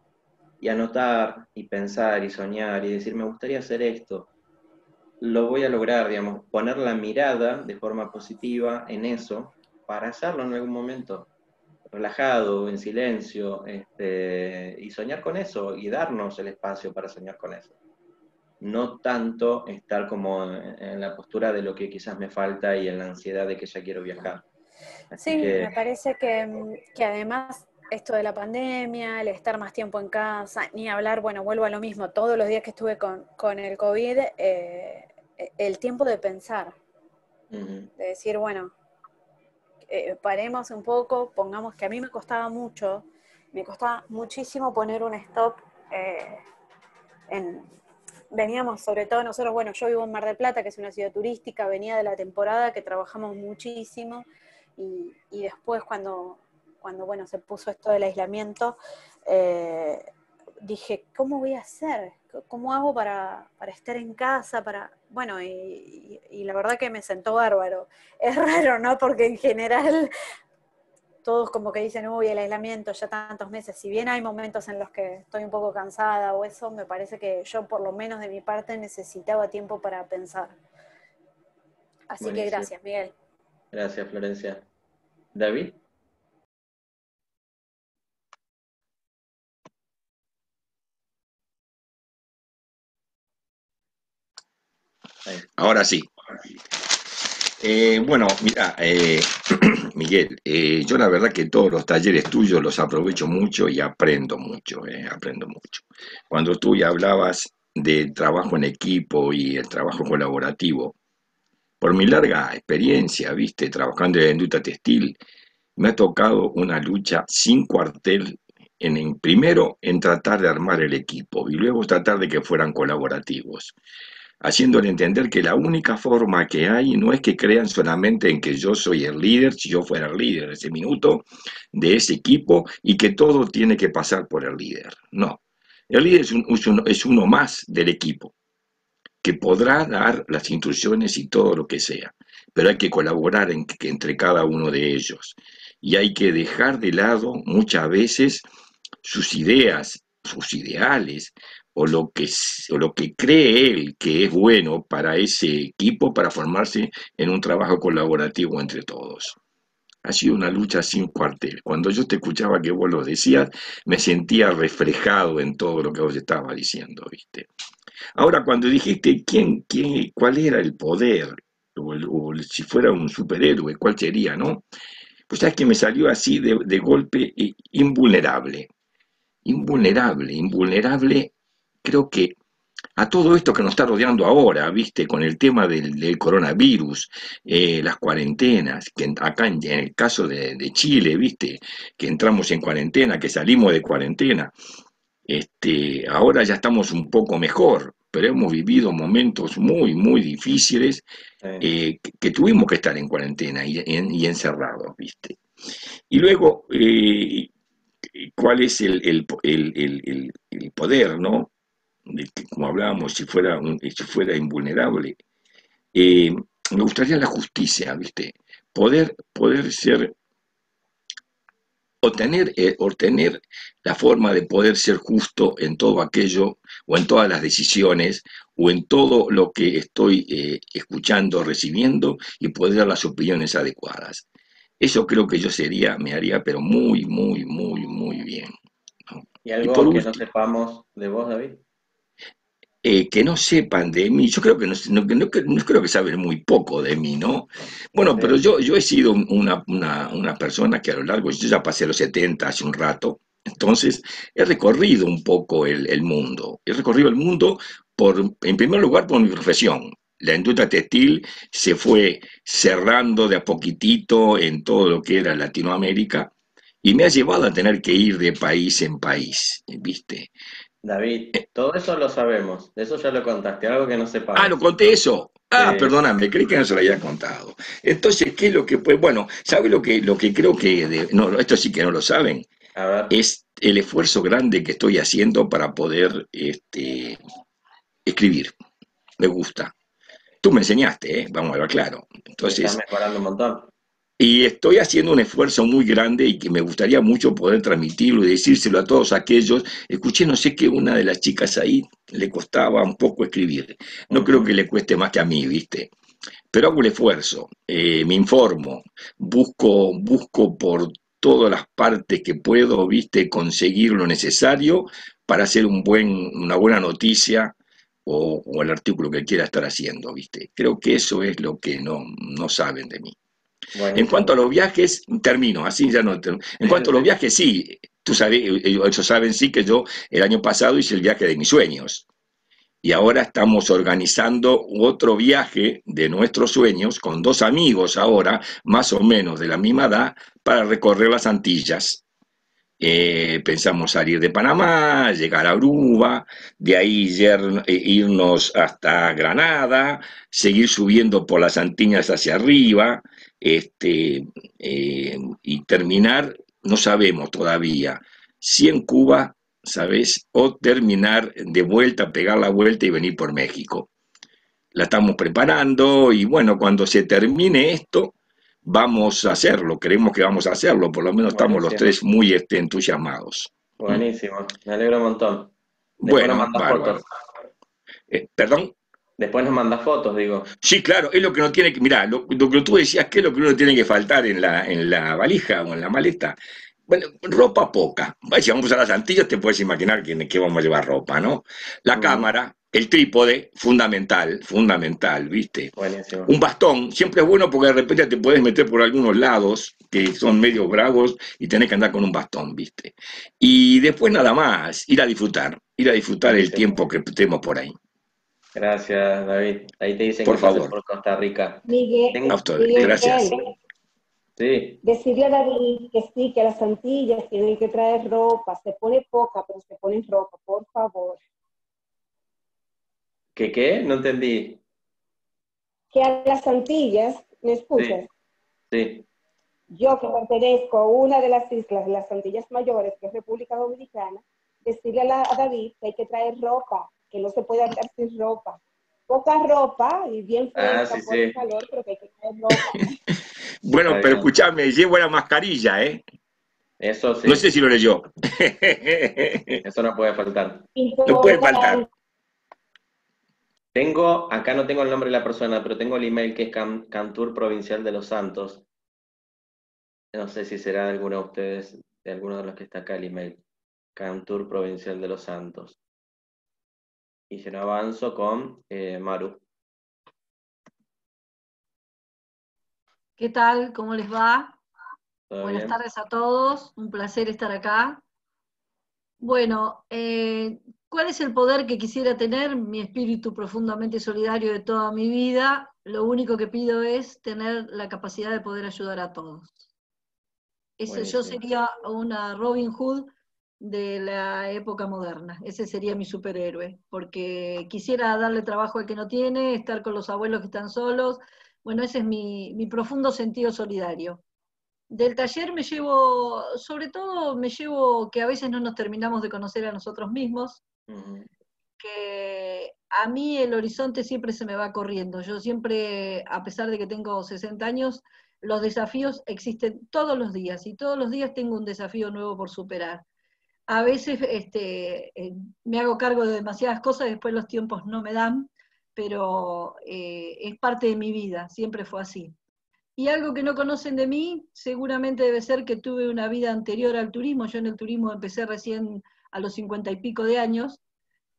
Speaker 1: y anotar y pensar y soñar y decir, me gustaría hacer esto. Lo voy a lograr, digamos, poner la mirada de forma positiva en eso para hacerlo en algún momento, relajado, en silencio, este, y soñar con eso y darnos el espacio para soñar con eso. No tanto estar como en la postura de lo que quizás me falta y en la ansiedad de que ya quiero viajar.
Speaker 10: sí, me parece que, que además esto de la pandemia, el estar más tiempo en casa, ni hablar, bueno, vuelvo a lo mismo, todos los días que estuve con, con el COVID, eh, el tiempo de pensar, de decir, bueno, eh, paremos un poco, pongamos que a mí me costaba mucho, me costaba muchísimo poner un stop eh, en, veníamos sobre todo nosotros, bueno, yo vivo en Mar del Plata, que es una ciudad turística, venía de la temporada que trabajamos muchísimo y, y después cuando cuando bueno, se puso esto del aislamiento, eh, dije, ¿cómo voy a hacer? ¿Cómo hago para, estar en casa? Para... Bueno, y, la verdad que me sentó bárbaro. Es raro, ¿no? Porque en general todos como que dicen, uy, el aislamiento ya tantos meses. Si bien hay momentos en los que estoy un poco cansada o eso, me parece que yo por lo menos de mi parte necesitaba tiempo para pensar. Así que gracias, Miguel.
Speaker 1: Gracias, Florencia. David.
Speaker 11: Ahora sí. Eh, bueno, mira, eh, Miguel, eh, yo la verdad que todos los talleres tuyos los aprovecho mucho y aprendo mucho, aprendo mucho. Cuando tú ya hablabas del trabajo en equipo y el trabajo colaborativo, por mi larga experiencia, viste, trabajando en la industria textil, me ha tocado una lucha sin cuartel en, primero en tratar de armar el equipo y luego tratar de que fueran colaborativos haciéndole entender que la única forma que hay no es que crean solamente en que yo soy el líder, si yo fuera el líder de ese minuto, de ese equipo, y que todo tiene que pasar por el líder. No, el líder es, uno más del equipo, que podrá dar las instrucciones y todo lo que sea, pero hay que colaborar entre cada uno de ellos. Y hay que dejar de lado muchas veces sus ideas, sus ideales, o lo que, o lo que cree él que es bueno para ese equipo para formarse en un trabajo colaborativo entre todos. Ha sido una lucha sin cuartel. Cuando yo te escuchaba que vos lo decías, me sentía reflejado en todo lo que vos estabas diciendo, ¿viste? Ahora, cuando dijiste quién, quién, cuál era el poder, o, si fuera un superhéroe, cuál sería, ¿no? Pues es que me salió así de, de golpe invulnerable. Invulnerable, invulnerable creo que a todo esto que nos está rodeando ahora, viste, con el tema del, coronavirus, eh, las cuarentenas, que acá en, el caso de, Chile, viste, que entramos en cuarentena, que salimos de cuarentena, este, ahora ya estamos un poco mejor, pero hemos vivido momentos muy, muy difíciles eh, que, tuvimos que estar en cuarentena y, encerrados, viste. Y luego, eh, ¿cuál es el, el poder, no? Como hablábamos, si fuera, si fuera invulnerable, eh, me gustaría la justicia, ¿viste? Poder, poder ser, obtener, eh, obtener la forma de poder ser justo en todo aquello, o en todas las decisiones, o en todo lo que estoy eh, escuchando, recibiendo, y poder dar las opiniones adecuadas. Eso creo que yo sería, me haría, pero muy, muy, muy, muy bien.
Speaker 1: ¿Y algo que no sepamos de vos, David?
Speaker 11: Eh, que no sepan de mí, yo creo que no, no, creo que saben muy poco de mí, ¿no? Bueno, pero yo, yo he sido una, persona que a lo largo, yo ya pasé los 70 hace un rato, entonces he recorrido un poco el, mundo, he recorrido el mundo por, en primer lugar por mi profesión. La industria textil se fue cerrando de a poquitito en todo lo que era Latinoamérica y me ha llevado a tener que ir de país en país, ¿viste?
Speaker 1: David, todo eso lo sabemos, eso ya lo contaste, algo que no sepa.
Speaker 11: Ah, lo conté eso. Ah, perdóname, creí que no se lo había contado. Entonces, ¿qué es lo que pues Bueno, ¿sabe lo que, lo que creo que, no, esto sí que no lo saben, es el esfuerzo grande que estoy haciendo para poder este, escribir. Me gusta. Tú me enseñaste, ¿eh? vamos a hablar claro. Entonces,
Speaker 1: Estás mejorando un montón.
Speaker 11: Y estoy haciendo un esfuerzo muy grande y que me gustaría mucho poder transmitirlo y decírselo a todos aquellos. Escuché, no sé que una de las chicas ahí le costaba un poco escribir. No creo que le cueste más que a mí, ¿viste? Pero hago el esfuerzo, eh, me informo, busco, busco por todas las partes que puedo, ¿viste? Conseguir lo necesario para hacer un buen, una buena noticia o, o el artículo que quiera estar haciendo, ¿viste? Creo que eso es lo que no, no saben de mí. En cuanto a los viajes, termino, así ya no. termino. En cuanto a los viajes, sí, tú sabes, ellos saben sí que yo el año pasado hice el viaje de mis sueños. Y ahora estamos organizando otro viaje de nuestros sueños con dos amigos ahora, más o menos de la misma edad, para recorrer las Antillas. Eh, pensamos salir de Panamá, llegar a Aruba, de ahí eh, irnos hasta Granada, seguir subiendo por las Antillas hacia arriba, este, eh, y terminar, no sabemos todavía, si en Cuba, ¿sabes? O terminar de vuelta, pegar la vuelta y venir por México. La estamos preparando y bueno, cuando se termine esto, vamos a hacerlo, creemos que vamos a hacerlo, por lo menos estamos los tres muy este, entusiasmados.
Speaker 1: Buenísimo. Me alegro un montón. Después
Speaker 11: Bueno,
Speaker 1: nos fotos.
Speaker 11: Eh, ¿Perdón?
Speaker 1: Después nos mandas fotos, digo.
Speaker 11: Sí, claro, es lo que no tiene que, mirá, lo, lo que tú decías, ¿qué es lo que uno tiene que faltar en la, en la valija o en la maleta? Bueno, ropa poca. Si vamos a las Antillas, te puedes imaginar que, que vamos a llevar ropa, ¿no? La
Speaker 1: Ujú.
Speaker 11: cámara, el trípode, fundamental, fundamental, ¿viste?
Speaker 1: Buenísimo.
Speaker 11: Un bastón, siempre es bueno porque de repente te puedes meter por algunos lados que son medio bravos y tenés que andar con un bastón, ¿viste? Y después nada más, ir a disfrutar, ir a disfrutar el tiempo que estemos por ahí.
Speaker 1: Gracias, David. Ahí te dicen
Speaker 11: Por
Speaker 1: que
Speaker 11: favor.
Speaker 1: por Costa Rica.
Speaker 3: Miguel,
Speaker 11: ustedes,
Speaker 3: Miguel,
Speaker 11: gracias.
Speaker 1: Sí.
Speaker 3: decirle a David que sí, que a las Antillas tienen que traer ropa. Se pone poca, pero se ponen ropa, por favor.
Speaker 1: ¿Qué qué? No entendí.
Speaker 3: Que a las Antillas, ¿me escuchas?
Speaker 1: Sí.
Speaker 3: Yo que pertenezco a una de las islas de las Antillas Mayores, que es República Dominicana, decirle a, la- a David que hay que traer ropa, que no se puede andar sin ropa. Poca ropa y bien
Speaker 1: Ah,
Speaker 3: fresca
Speaker 1: sí,
Speaker 3: por
Speaker 1: sí.
Speaker 3: el calor, pero que hay que ropa.
Speaker 11: Bueno, pero escúchame, llevo la mascarilla, ¿eh?
Speaker 1: Eso sí.
Speaker 11: No sé si lo leyó.
Speaker 1: Eso no puede faltar.
Speaker 11: No puede faltar.
Speaker 1: Tengo, acá no tengo el nombre de la persona, pero tengo el email que es Can- Cantur Provincial de los Santos. No sé si será de alguno de ustedes, de alguno de los que está acá el email. Cantur Provincial de los Santos. Y si no avanzo con eh, Maru.
Speaker 12: ¿Qué tal? ¿Cómo les va?
Speaker 1: ¿Todo
Speaker 12: Buenas
Speaker 1: bien?
Speaker 12: tardes a todos, un placer estar acá. Bueno, eh, ¿cuál es el poder que quisiera tener? Mi espíritu profundamente solidario de toda mi vida. Lo único que pido es tener la capacidad de poder ayudar a todos. Ese, yo sería una Robin Hood de la época moderna. Ese sería mi superhéroe, porque quisiera darle trabajo al que no tiene, estar con los abuelos que están solos. Bueno, ese es mi, mi profundo sentido solidario. Del taller me llevo, sobre todo me llevo que a veces no nos terminamos de conocer a nosotros mismos, que a mí el horizonte siempre se me va corriendo. Yo siempre, a pesar de que tengo 60 años, los desafíos existen todos los días y todos los días tengo un desafío nuevo por superar. A veces este, eh, me hago cargo de demasiadas cosas, después los tiempos no me dan, pero eh, es parte de mi vida, siempre fue así. Y algo que no conocen de mí, seguramente debe ser que tuve una vida anterior al turismo. Yo en el turismo empecé recién a los cincuenta y pico de años,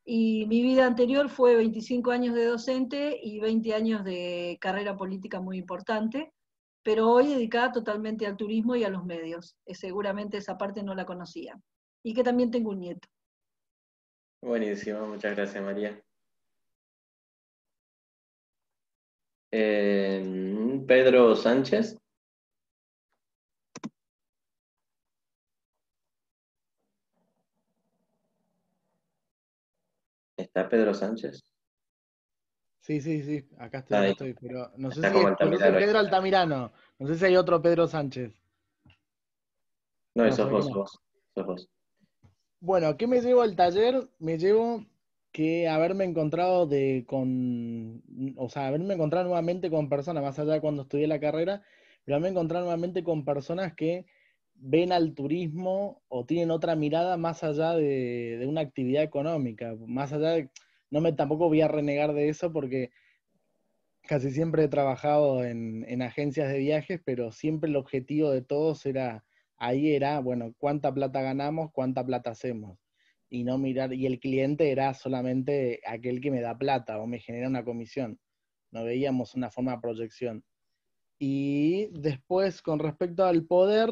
Speaker 12: y mi vida anterior fue 25 años de docente y 20 años de carrera política muy importante, pero hoy dedicada totalmente al turismo y a los medios. Eh, Seguramente esa parte no la conocía. Y que también tengo un nieto.
Speaker 1: Buenísimo, muchas gracias María. Eh, Pedro Sánchez. ¿Está Pedro Sánchez?
Speaker 13: Sí, sí, sí, acá estoy, acá estoy, pero no sé si es,
Speaker 1: ahí.
Speaker 13: Pedro Altamirano, no sé si hay otro Pedro Sánchez.
Speaker 1: No,
Speaker 13: No,
Speaker 1: sos
Speaker 13: se ve
Speaker 1: vos,
Speaker 13: no.
Speaker 1: vos, sos vos.
Speaker 13: Bueno, ¿qué me llevo al taller? Me llevo que haberme encontrado de con, o sea, haberme encontrado nuevamente con personas, más allá de cuando estudié la carrera, pero haberme encontrado nuevamente con personas que ven al turismo o tienen otra mirada más allá de, una actividad económica, más allá de, no me tampoco voy a renegar de eso porque casi siempre he trabajado en, en agencias de viajes, pero siempre el objetivo de todos era, ahí era, bueno, cuánta plata ganamos, cuánta plata hacemos y no mirar, y el cliente era solamente aquel que me da plata o me genera una comisión. No veíamos una forma de proyección. Y después, con respecto al poder,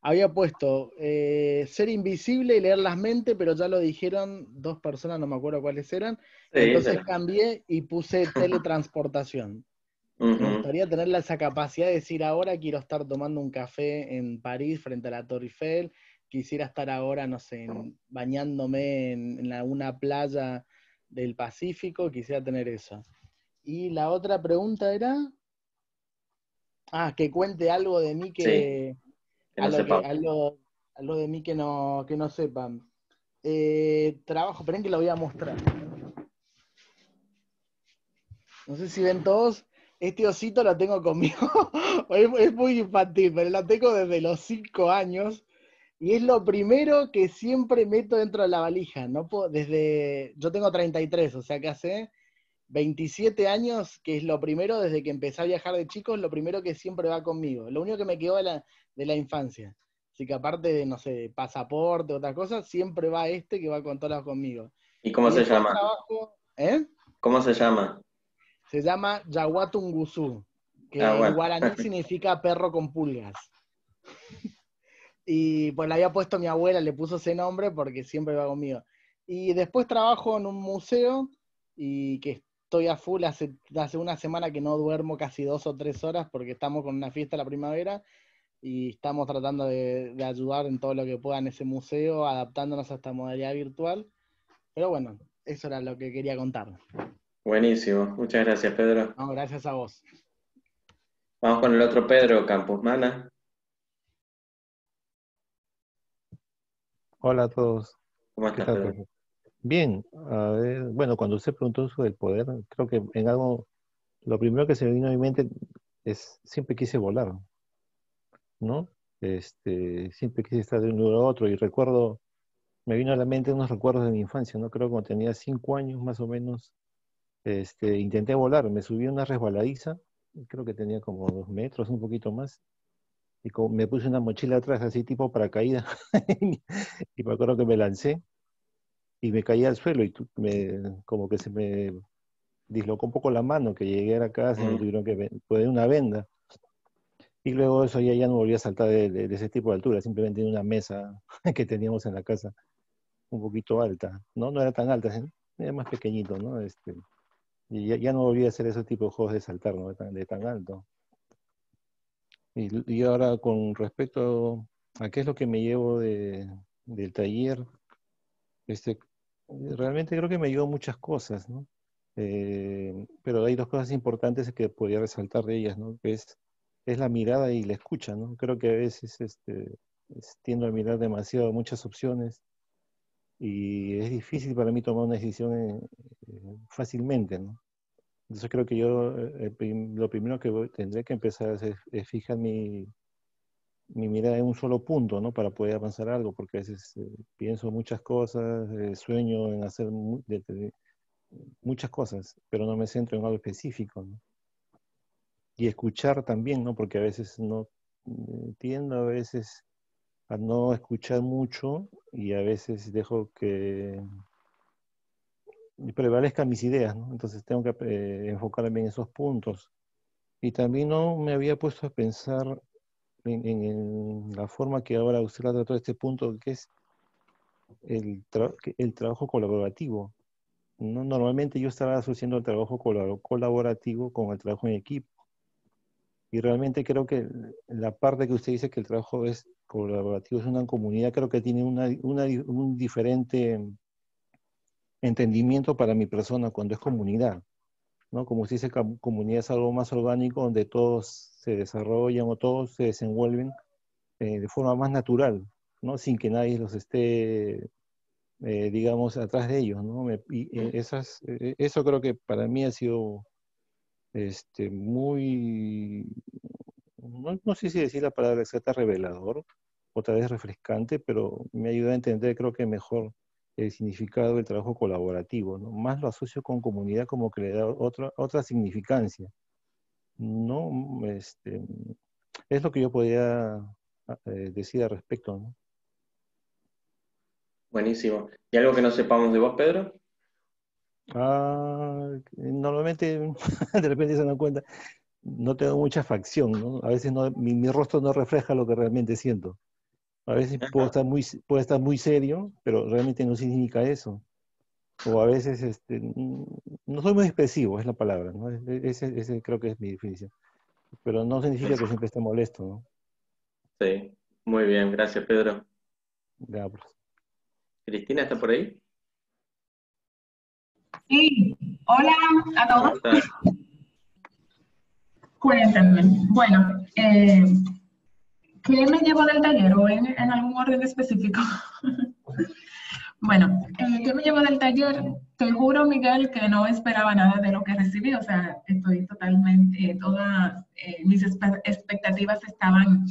Speaker 13: había puesto eh, ser invisible y leer las mentes, pero ya lo dijeron dos personas, no me acuerdo cuáles eran.
Speaker 1: Sí,
Speaker 13: Entonces cambié y puse teletransportación. Me gustaría tener esa capacidad de decir ahora quiero estar tomando un café en París frente a la Torre Eiffel, quisiera estar ahora, no sé, en- bañándome en, en alguna playa del Pacífico, quisiera tener eso. Y la otra pregunta era, ah, que cuente algo de mí que,
Speaker 1: que no
Speaker 13: algo, que-
Speaker 1: sepamos.
Speaker 13: algo, algo de mí que no, que no sepan. Eh, trabajo, esperen que lo voy a mostrar. No sé si ven todos, este osito lo tengo conmigo. es, es muy infantil, pero lo tengo desde los cinco años. Y es lo primero que siempre meto dentro de la valija. No puedo, desde, yo tengo 33, o sea que hace 27 años, que es lo primero desde que empecé a viajar de chico, es lo primero que siempre va conmigo. Lo único que me quedó de la, de la infancia. Así que aparte de, no sé, pasaporte, otra cosa, siempre va este que va con todas conmigo.
Speaker 1: ¿Y cómo
Speaker 13: Y
Speaker 1: se llama?
Speaker 13: trabajo- ¿eh?
Speaker 1: ¿Cómo se llama?
Speaker 13: Se llama Yaguatungusu, que
Speaker 1: Ah, bueno.
Speaker 13: en guaraní significa perro con pulgas. Y pues le había puesto mi abuela, le puso ese nombre porque siempre va conmigo. Y después trabajo en un museo y que estoy a full hace, hace una semana que no duermo casi dos o tres horas porque estamos con una fiesta la primavera y estamos tratando de, de ayudar en todo lo que pueda en ese museo, adaptándonos a esta modalidad virtual. Pero bueno, eso era lo que quería contar.
Speaker 1: Buenísimo. Muchas gracias, Pedro.
Speaker 13: No, gracias a vos.
Speaker 1: Vamos con el otro Pedro Campos Mana.
Speaker 14: Hola a todos.
Speaker 1: ¿Cómo
Speaker 14: ¿Qué
Speaker 1: estás, Pedro?
Speaker 14: Bien, a ver, bueno, cuando usted preguntó sobre el poder, creo que en algo, lo primero que se me vino a mi mente es, siempre quise volar, ¿no? Este, siempre quise estar de un lugar a otro y recuerdo, me vino a la mente unos recuerdos de mi infancia, ¿no? Creo que cuando tenía cinco años más o menos, este, intenté volar, me subí a una resbaladiza, creo que tenía como dos metros, un poquito más, y como me puse una mochila atrás así tipo paracaídas, y me acuerdo que me lancé y me caí al suelo y me, como que se me dislocó un poco la mano, que llegué a la casa y me
Speaker 1: Mm.
Speaker 14: tuvieron que poner una venda. Y luego eso ya, ya no volví a saltar de, de- de ese tipo de altura, simplemente en una mesa que teníamos en la casa, un poquito alta, ¿no? No era tan alta, era más pequeñito, ¿no? Este, y ya, ya no volví a hacer ese tipo de juegos de saltar, ¿no? De tan, alto. Y, y ahora con respecto a qué es lo que me llevo de, del taller, este, realmente creo que me llevo muchas cosas, ¿no? Eh, pero hay dos cosas importantes que podría resaltar de ellas, ¿no? Que es, es la mirada y la escucha, ¿no? Creo que a veces este, es- tiendo a mirar demasiado muchas opciones y es difícil para mí tomar una decisión eh, eh, fácilmente, ¿no? Entonces creo que yo eh, lo primero que tendré que empezar es, es fijar mi, mi mirada en un solo punto, ¿no? Para poder avanzar algo, porque a veces pienso muchas cosas, sueño en hacer muchas cosas, pero no me centro en algo específico, ¿no? Y escuchar también, ¿no? Porque a veces no eh, tiendo a veces a no escuchar mucho y a veces dejo que prevalezcan mis ideas. Entonces tengo que eh, enfocarme en esos puntos. Y también no me había puesto a pensar en, la forma que ahora usted la trató este punto, que es el, el trabajo colaborativo. ¿no? Normalmente yo estaba asociando el trabajo colabo- colaborativo con el trabajo en equipo. Y realmente creo que la parte que usted dice que el trabajo es colaborativo es una comunidad, creo que tiene una, una- un diferente entendimiento para mi persona cuando es comunidad. ¿no? Como usted dice, com- comunidad es algo más orgánico donde todos se desarrollan o todos se desenvuelven eh, de forma más natural, ¿no? sin que nadie los esté eh, digamos, atrás de ellos, ¿no? Me- y eh, esas, eh, eso creo que para mí ha sido este, muy, no, no sé si decir la palabra exacta, revelador, otra vez refrescante, pero me ayuda a entender, creo que mejor el significado del trabajo colaborativo, ¿no? Más lo asocio con comunidad como que le da otra, otra significancia. No, este, es lo que yo podía eh, decir al respecto.
Speaker 1: Buenísimo. ¿Y algo que no sepamos de vos, Pedro?
Speaker 14: Ah, normalmente, de repente se dan cuenta, no tengo mucha facción, ¿no? A veces no, mi, mi rostro no refleja lo que realmente siento. A veces puedo estar muy, puedo estar muy serio, pero realmente no significa eso. O a veces este, mm, no soy muy expresivo, es la palabra, ¿no? Ese, ese creo que es mi definición. Pero no significa que siempre esté molesto, ¿no?
Speaker 1: Sí, muy bien, gracias, Pedro.
Speaker 14: Ya, pues.
Speaker 1: Cristina, ¿está por ahí?
Speaker 15: Sí, hola a
Speaker 1: ¿Cómo
Speaker 15: todos.
Speaker 1: estás?
Speaker 15: Cuéntenme. Bueno, eh, ¿qué me llevo del taller o en, en algún orden específico? Bueno, eh, ¿qué me llevo del taller? Te juro, Miguel, que no esperaba nada de lo que recibí. O sea, estoy totalmente, eh, todas eh, mis expectativas estaban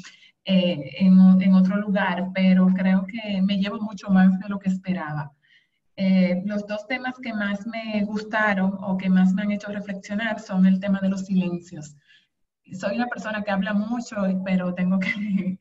Speaker 15: eh, en, en otro lugar, pero creo que me llevo mucho más de lo que esperaba. Eh, los dos temas que más me gustaron o que más me han hecho reflexionar son el tema de los silencios. Soy una persona que habla mucho, pero tengo que,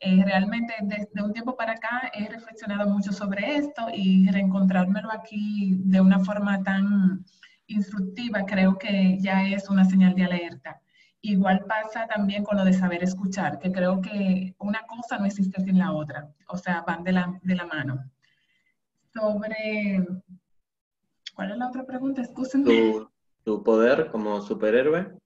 Speaker 15: eh, realmente desde un tiempo para acá he reflexionado mucho sobre esto y reencontrármelo aquí de una forma tan instructiva creo que ya es una señal de alerta. Igual pasa también con lo de saber escuchar, que creo que una cosa no existe sin la otra, o sea, van de la, de la mano sobre... ¿Cuál es la otra pregunta? Excúsenme.
Speaker 1: ¿Tu, tu poder como superhéroe?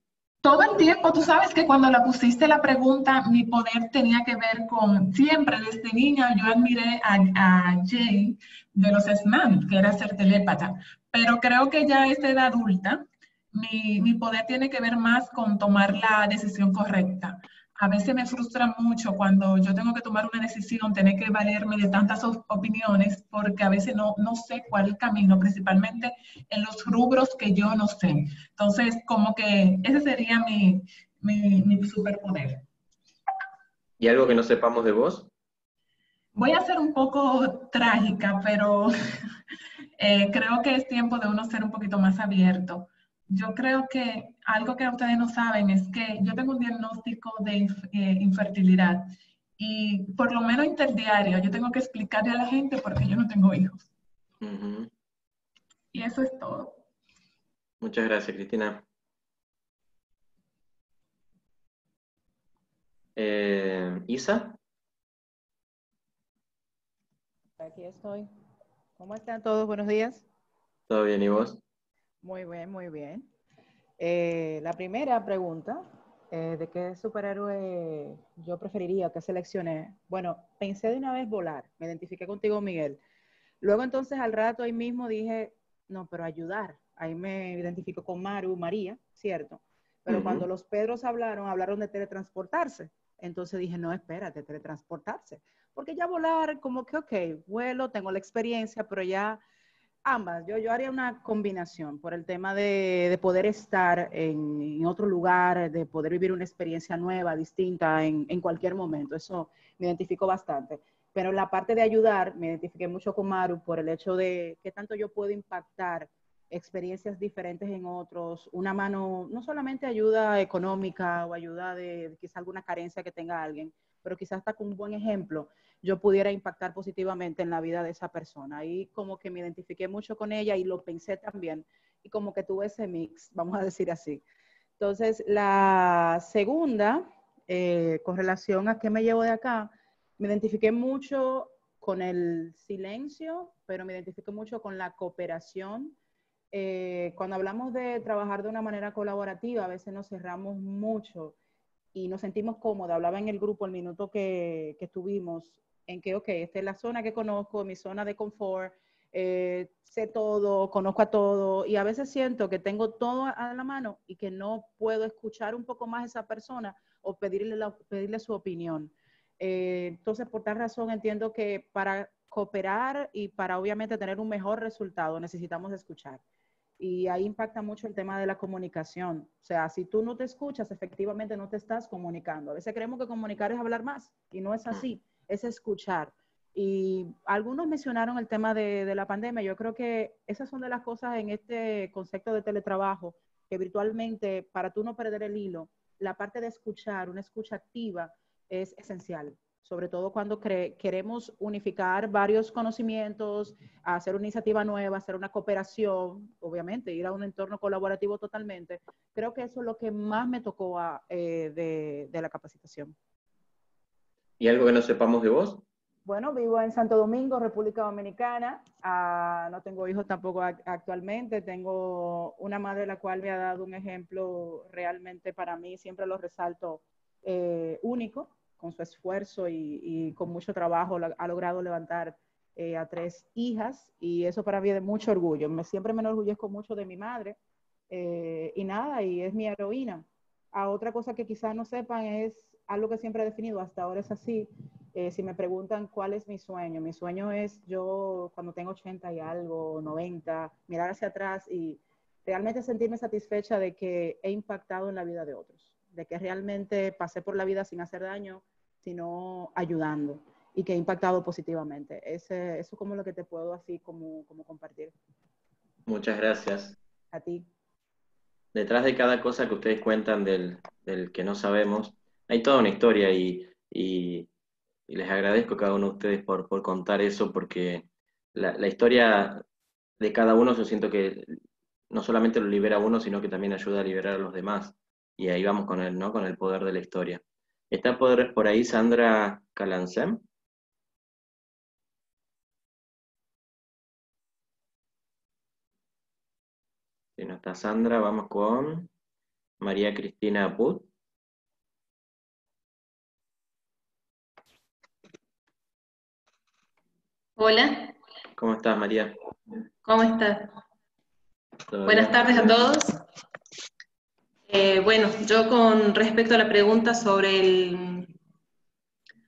Speaker 15: Todo el tiempo, tú sabes que cuando la pusiste la pregunta, mi poder tenía que ver con, siempre desde niña yo admiré a, a Jay de los X-Men, que era ser telépata, pero creo que ya a esta edad adulta, mi, mi poder tiene que ver más con tomar la decisión correcta. A veces me frustra mucho cuando yo tengo que tomar una decisión, tener que valerme de tantas op- opiniones, porque a veces no, no sé cuál camino, principalmente en los rubros que yo no sé. Entonces, como que ese sería mi, mi, mi superpoder.
Speaker 1: ¿Y algo que no sepamos de vos?
Speaker 15: Voy a ser un poco trágica, pero eh, creo que es tiempo de uno ser un poquito más abierto. Yo creo que algo que ustedes no saben es que yo tengo un diagnóstico de inf- eh, infertilidad y por lo menos interdiario yo tengo que explicarle a la gente porque yo no tengo hijos. Y eso es todo.
Speaker 1: Muchas gracias, Cristina. Eh, Isa,
Speaker 16: Aquí estoy. ¿Cómo están todos? Buenos días.
Speaker 1: ¿todo bien y vos?
Speaker 16: Muy bien, muy bien. Eh, la primera pregunta, eh, ¿de qué superhéroe yo preferiría que seleccioné? Bueno, pensé de una vez volar, me identifiqué contigo, Miguel. Luego entonces al rato ahí mismo dije, no, pero ayudar. Ahí me identifico con Maru, María, ¿cierto? Pero cuando los Pedros hablaron, hablaron de teletransportarse. Entonces dije, no, espérate, teletransportarse. Porque ya volar, como que, ok, vuelo, tengo la experiencia, pero ya ambas. Yo, yo haría una combinación por el tema de, de poder estar en, otro lugar, de poder vivir una experiencia nueva, distinta en, cualquier momento. Eso me identifico bastante. Pero la parte de ayudar, me identifiqué mucho con Maru por el hecho de qué tanto yo puedo impactar experiencias diferentes en otros, una mano, no solamente ayuda económica o ayuda de quizá alguna carencia que tenga alguien, pero quizás hasta con un buen ejemplo yo pudiera impactar positivamente en la vida de esa persona. Ahí como que me identifiqué mucho con ella y lo pensé también y como que tuve ese mix, vamos a decir así. Entonces, la segunda, eh, con relación a qué me llevo de acá, me identifiqué mucho con el silencio, pero me identifiqué mucho con la cooperación. Eh, cuando hablamos de trabajar de una manera colaborativa, a veces nos cerramos mucho y nos sentimos cómodos. Hablaba en el grupo el minuto que, que tuvimos en que, ok, esta es la zona que conozco, mi zona de confort, eh, sé todo, conozco a todo y a veces siento que tengo todo a la mano y que no puedo escuchar un poco más a esa persona o pedirle, la- pedirle su opinión. Eh, entonces, por tal razón, entiendo que para cooperar y para obviamente tener un mejor resultado necesitamos escuchar. Y ahí impacta mucho el tema de la comunicación. O sea, si tú no te escuchas, efectivamente no te estás comunicando. A veces creemos que comunicar es hablar más y no es así, es escuchar. Y algunos mencionaron el tema de, de la pandemia. Yo creo que esas son de las cosas en este concepto de teletrabajo, que virtualmente, para tú no perder el hilo, la parte de escuchar, una escucha activa, es esencial sobre todo cuando queremos unificar varios conocimientos, hacer una iniciativa nueva, hacer una cooperación, obviamente, ir a un entorno colaborativo totalmente. Creo que eso es lo que más me tocó eh, de, la capacitación.
Speaker 1: ¿Y algo que no sepamos de vos?
Speaker 16: Bueno, vivo en Santo Domingo, República Dominicana. Ah, no tengo hijos tampoco actualmente. Tengo una madre la cual me ha dado un ejemplo realmente para mí, siempre lo resalto, eh, único con su esfuerzo y, con mucho trabajo ha logrado levantar eh, a tres hijas y eso para mí es de mucho orgullo. Me, siempre me enorgullezco mucho de mi madre eh, y nada, y es mi heroína. A otra cosa que quizás no sepan es algo que siempre he definido, hasta ahora es así. Eh, si me preguntan cuál es mi sueño, mi sueño es yo cuando tengo 80 y algo, 90, mirar hacia atrás y realmente sentirme satisfecha de que he impactado en la vida de otros de que realmente pasé por la vida sin hacer daño, sino ayudando y que ha impactado positivamente. Ese, eso es como lo que te puedo así como, como compartir.
Speaker 1: Muchas gracias.
Speaker 16: A ti.
Speaker 1: Detrás de cada cosa que ustedes cuentan del, del que no sabemos, hay toda una historia y, les agradezco a cada uno de ustedes por, contar eso porque la, historia de cada uno yo siento que no solamente lo libera a uno, sino que también ayuda a liberar a los demás. Y ahí vamos con el, ¿no? con el poder de la historia. ¿Está por, por ahí Sandra Calancem? Si no está Sandra, vamos con María Cristina Put.
Speaker 17: Hola.
Speaker 1: ¿Cómo estás, María?
Speaker 17: ¿Cómo estás? Buenas tardes a todos. Eh, bueno, yo con respecto a la pregunta sobre el,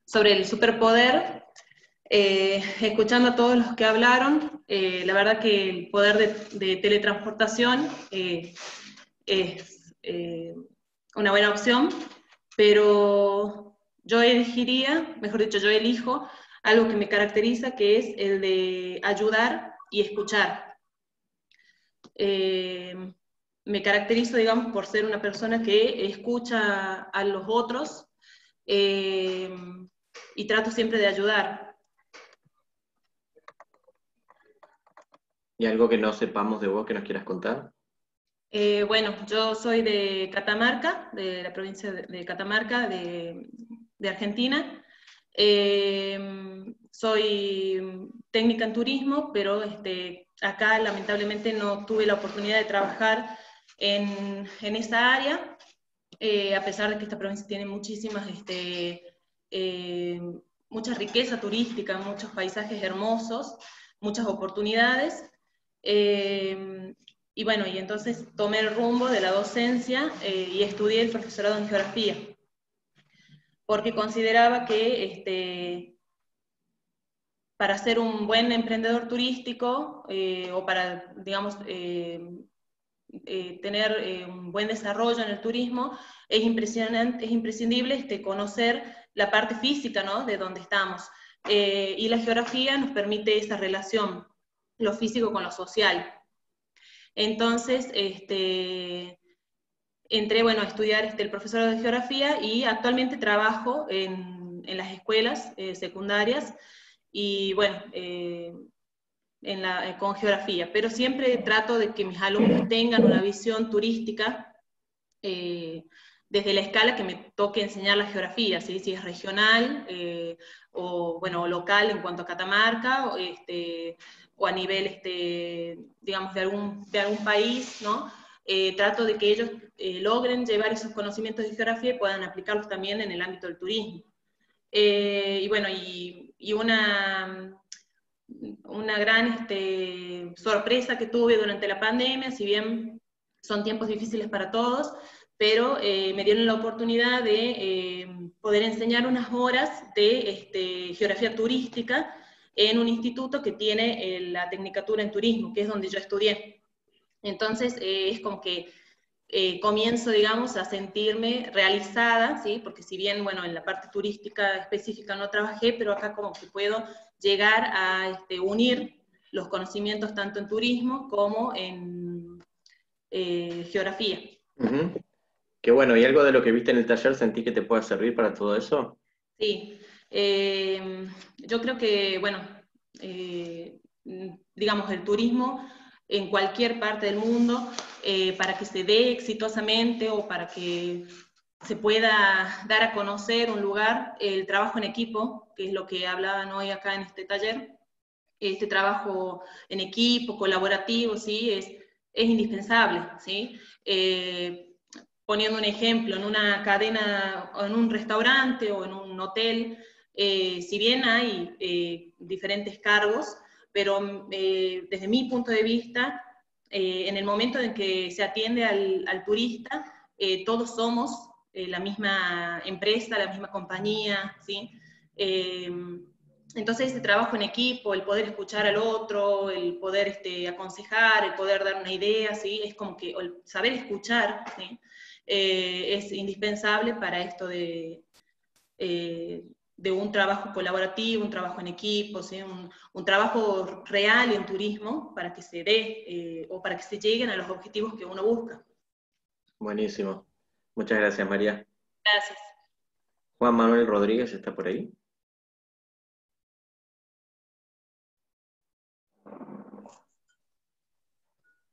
Speaker 17: sobre el superpoder, eh, escuchando a todos los que hablaron, eh, la verdad que el poder de, teletransportación es una buena opción, pero yo elegiría, mejor dicho, yo elijo algo que me caracteriza, que es el de ayudar y escuchar me caracterizo, digamos, por ser una persona que escucha a los otros eh, y trato siempre de ayudar.
Speaker 1: ¿Y algo que no sepamos de vos que nos quieras contar?
Speaker 17: Eh, bueno, yo soy de Catamarca, de la provincia de, Catamarca, de, Argentina. Eh, soy técnica en turismo, pero este, acá lamentablemente no tuve la oportunidad de trabajar en, en esa área, eh, a pesar de que esta provincia tiene muchísimas, este, eh, mucha riqueza muchos paisajes hermosos, muchas oportunidades. Eh, y bueno, y entonces tomé el rumbo de la docencia y estudié el profesorado en geografía, porque consideraba que este, para ser un buen emprendedor turístico o para, digamos, eh, tener eh, un buen desarrollo en el turismo, es, imprescindible este, conocer la parte física ¿no? de donde estamos. Eh, y la geografía nos permite esa relación, lo físico con lo social. Entonces, este, entré bueno, a estudiar este, el profesor de geografía y actualmente trabajo en, en las escuelas secundarias y bueno, la, eh, con geografía, pero siempre trato de que mis alumnos tengan una visión turística eh, desde la escala que me toque enseñar la geografía, si es regional eh, o bueno, local en cuanto a Catamarca, o, este, o a nivel, este, digamos, de algún, de algún país, ¿no? Trato de que ellos logren llevar esos conocimientos de geografía y puedan aplicarlos también en el ámbito del turismo. y bueno, y, una una gran este, sorpresa que tuve durante la pandemia, si bien son tiempos difíciles para todos, pero eh, me dieron la oportunidad de eh, poder enseñar unas horas de este, geografía turística en un instituto que tiene eh, la Tecnicatura en Turismo, que es donde yo estudié. Entonces, eh, es como que eh, comienzo, digamos, a sentirme realizada, ¿sí? Porque si bien, bueno, en la parte turística específica no trabajé, pero acá como que puedo llegar a este, unir los conocimientos tanto en turismo como en geografía.
Speaker 1: Qué bueno, ¿y algo de lo que viste en el taller sentí que te pueda servir para todo eso?
Speaker 17: Sí, eh, yo creo que, bueno, eh, digamos, el turismo en cualquier parte del mundo, eh, para que se dé exitosamente o para que se pueda dar a conocer un lugar, el trabajo en equipo, que es lo que hablaban hoy acá en este taller, este trabajo en equipo, colaborativo, ¿sí? Es, es indispensable, ¿sí? poniendo un ejemplo, en una cadena, en un restaurante o en un hotel, eh, si bien hay eh, diferentes cargos, pero eh, desde mi punto de vista, en el momento en que se atiende al, turista, todos somos la misma empresa, la misma compañía, ¿sí? entonces ese trabajo en equipo, el poder escuchar al otro, el poder este, aconsejar, el poder dar una idea, ¿sí? es como que el saber escuchar. Eh, es indispensable para esto de, eh, de un trabajo colaborativo, un trabajo en equipo, un, trabajo real en turismo para que se dé eh, o para que se lleguen a los objetivos que uno busca.
Speaker 1: Buenísimo. Muchas gracias, María.
Speaker 17: Gracias.
Speaker 1: Juan Manuel Rodríguez está por ahí.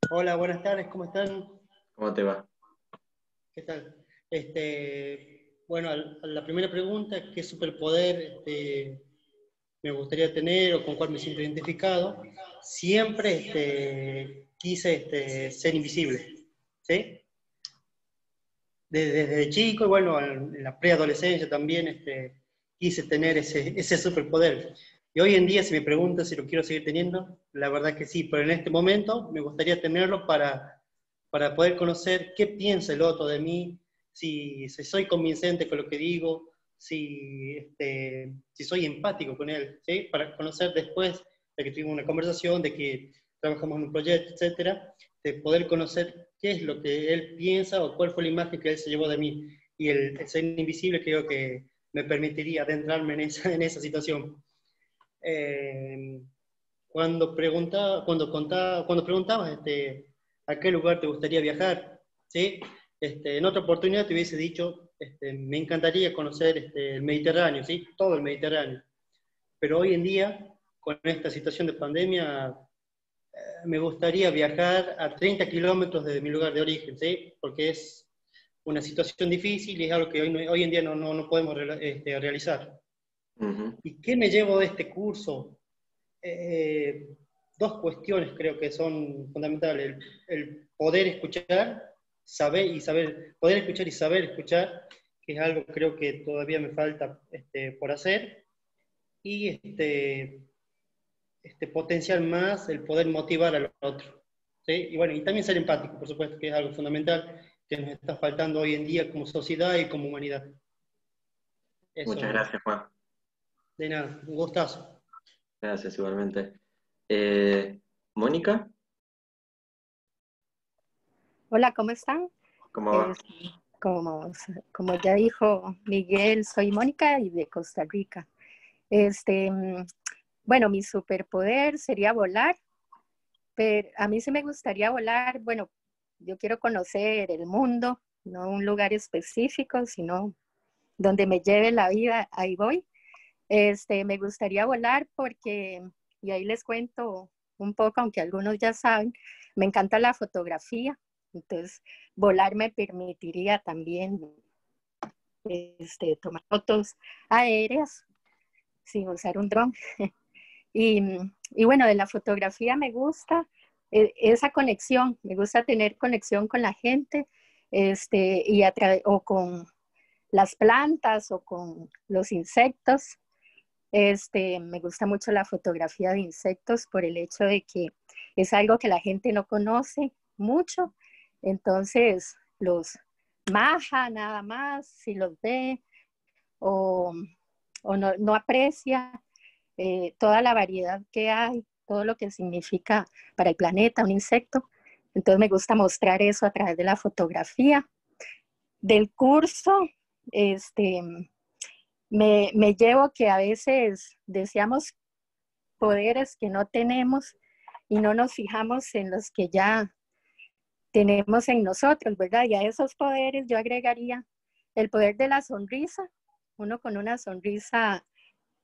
Speaker 18: Hola, buenas tardes, ¿cómo están?
Speaker 1: ¿Cómo te va?
Speaker 18: ¿Qué tal? Este, bueno, la primera pregunta, ¿qué superpoder este, me gustaría tener o con cuál me siento identificado? Siempre este, quise este, ser invisible, ¿sí? Desde, chico y bueno, en la preadolescencia también quise tener ese, ese superpoder. Y hoy en día, si me preguntan si lo quiero seguir teniendo, la verdad que sí, pero en este momento me gustaría tenerlo para para poder conocer qué piensa el otro de mí, si, soy convincente con lo que digo, si, este, si soy empático con él, ¿sí? para conocer después de que tuvimos una conversación, de que trabajamos en un proyecto, etcétera, de poder conocer qué es lo que él piensa o cuál fue la imagen que él se llevó de mí. Y el, ser invisible creo que me permitiría adentrarme en esa, en esa situación. Eh, cuando, preguntaba, cuando, contaba, cuando preguntabas este, a qué lugar te gustaría viajar. ¿sí? Este, en otra oportunidad te hubiese dicho, este, me encantaría conocer este, el Mediterráneo, ¿sí? todo el Mediterráneo. Pero hoy en día, con esta situación de pandemia, eh, me gustaría viajar a 30 kilómetros de mi lugar de origen, ¿sí? porque es una situación difícil y es algo que hoy, hoy en día no, no, no podemos este, realizar. ¿Y qué me llevo de este curso? Eh, dos cuestiones creo que son fundamentales. El, poder escuchar, saber y saber, poder escuchar y saber escuchar, que es algo creo que todavía me falta este, por hacer. Y este, este, potenciar más el poder motivar al otro. ¿sí? Y bueno, y también ser empático, por supuesto, que es algo fundamental que nos está faltando hoy en día como sociedad y como humanidad.
Speaker 1: Muchas gracias, Juan.
Speaker 18: De nada, un gustazo.
Speaker 1: Gracias, igualmente. Eh, Mónica.
Speaker 19: Hola, ¿cómo están?
Speaker 1: ¿Cómo
Speaker 19: Como, como ya dijo Miguel, soy Mónica y de Costa Rica. Este, bueno, mi superpoder sería volar, pero a mí sí me gustaría volar, bueno, yo quiero conocer el mundo, no un lugar específico, sino donde me lleve la vida, ahí voy. Este, me gustaría volar porque y ahí les cuento un poco, aunque algunos ya saben, me encanta la fotografía, entonces volar me permitiría también este, tomar fotos aéreas sin usar un dron. y, y, bueno, de la fotografía me gusta eh, esa conexión, me gusta tener conexión con la gente este, y o con las plantas o con los insectos. Este, me gusta mucho la fotografía de insectos por el hecho de que es algo que la gente no conoce mucho, entonces los maja nada más si los ve o, no, aprecia. eh, toda la variedad que hay, todo lo que significa para el planeta un insecto. Entonces me gusta mostrar eso a través de la fotografía. Del curso, este, me, me llevo que a veces deseamos poderes que no tenemos y no nos fijamos en los que ya tenemos en nosotros, ¿verdad? Y a esos poderes yo agregaría el poder de la sonrisa. Uno con una sonrisa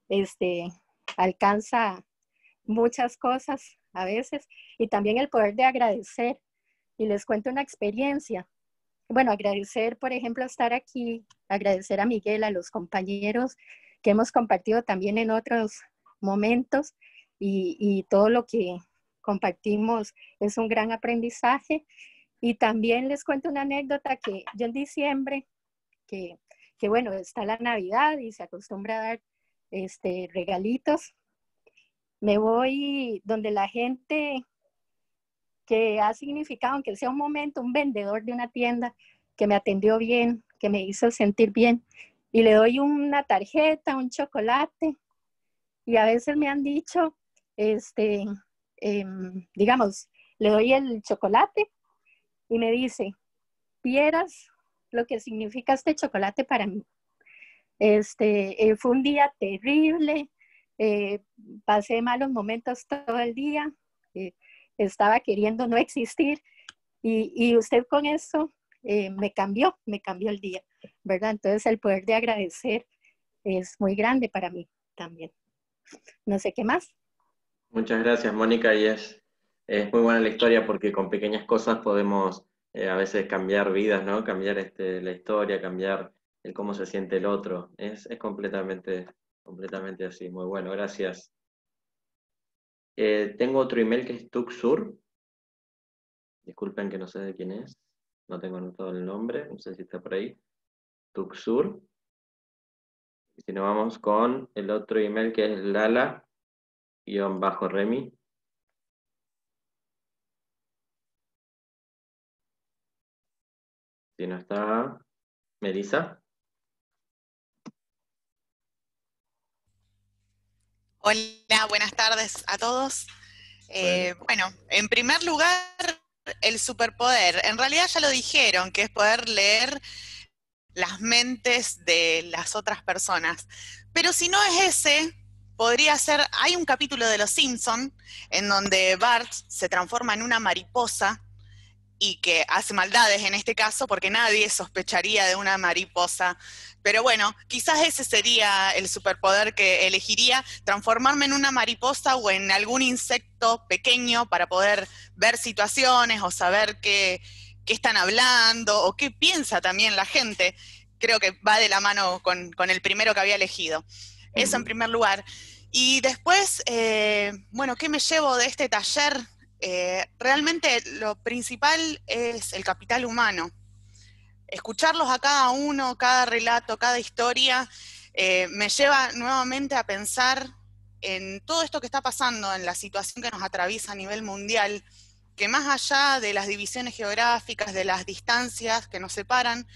Speaker 19: este, alcanza muchas cosas a veces y también el poder de agradecer. Y les cuento una experiencia. Bueno, agradecer, por ejemplo, estar aquí, agradecer a Miguel, a los compañeros que hemos compartido también en otros momentos y, y todo lo que compartimos es un gran aprendizaje. Y también les cuento una anécdota que yo en diciembre, que, que bueno, está la Navidad y se acostumbra a dar este, regalitos, me voy donde la gente que ha significado, aunque sea un momento, un vendedor de una tienda que me atendió bien, que me hizo sentir bien, y le doy una tarjeta, un chocolate, y a veces me han dicho, este, em, digamos, le doy el chocolate y me dice, vieras lo que significa este chocolate para mí. Este, eh, fue un día terrible, eh, pasé malos momentos todo el día, eh, estaba queriendo no existir y, y usted con eso me cambió, me cambió el día, ¿verdad? Entonces el poder de agradecer es muy grande para mí también. No sé qué más.
Speaker 1: Muchas gracias, Mónica, y es, es muy buena la historia porque con pequeñas cosas podemos a veces cambiar vidas, ¿no? Cambiar este, la historia, cambiar el cómo se siente el otro. Es, completamente, completamente así. Muy bueno, gracias. Eh, tengo otro email que es Tuxur. Disculpen que no sé de quién es. No tengo anotado el nombre. No sé si está por ahí. Tuxur. Y si no, vamos con el otro email que es Lala-Remi. Si no está, Melissa.
Speaker 20: Hola, buenas tardes a todos. Eh, bueno, en primer lugar, el superpoder. En realidad ya lo dijeron, que es poder leer las mentes de las otras personas. Pero si no es ese, podría ser, hay un capítulo de Los Simpson en donde Bart se transforma en una mariposa y que hace maldades en este caso, porque nadie sospecharía de una mariposa. Pero bueno, quizás ese sería el superpoder que elegiría, transformarme en una mariposa o en algún insecto pequeño para poder ver situaciones o saber qué, están hablando o qué piensa también la gente. Creo que va de la mano con, el primero que había elegido. Eso en primer lugar. Y después, eh, bueno, ¿qué me llevo de este taller? Eh, realmente lo principal es el capital humano. Escucharlos a cada uno, cada relato, cada historia, eh, me lleva nuevamente a pensar en todo esto que está pasando, en la situación que nos atraviesa a nivel mundial, que más allá de las divisiones geográficas, de las distancias que nos separan,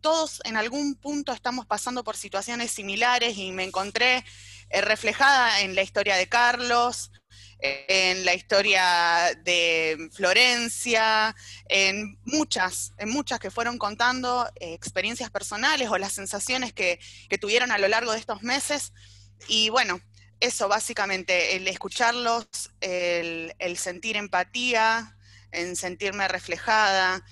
Speaker 20: todos en algún punto estamos pasando por situaciones similares y me encontré eh, reflejada en la historia de Carlos, en la historia de Florencia, en muchas, en muchas que fueron contando eh, experiencias personales o las sensaciones que, tuvieron a lo largo de estos meses. Y bueno, eso básicamente, el escucharlos, el, sentir empatía, en sentirme reflejada,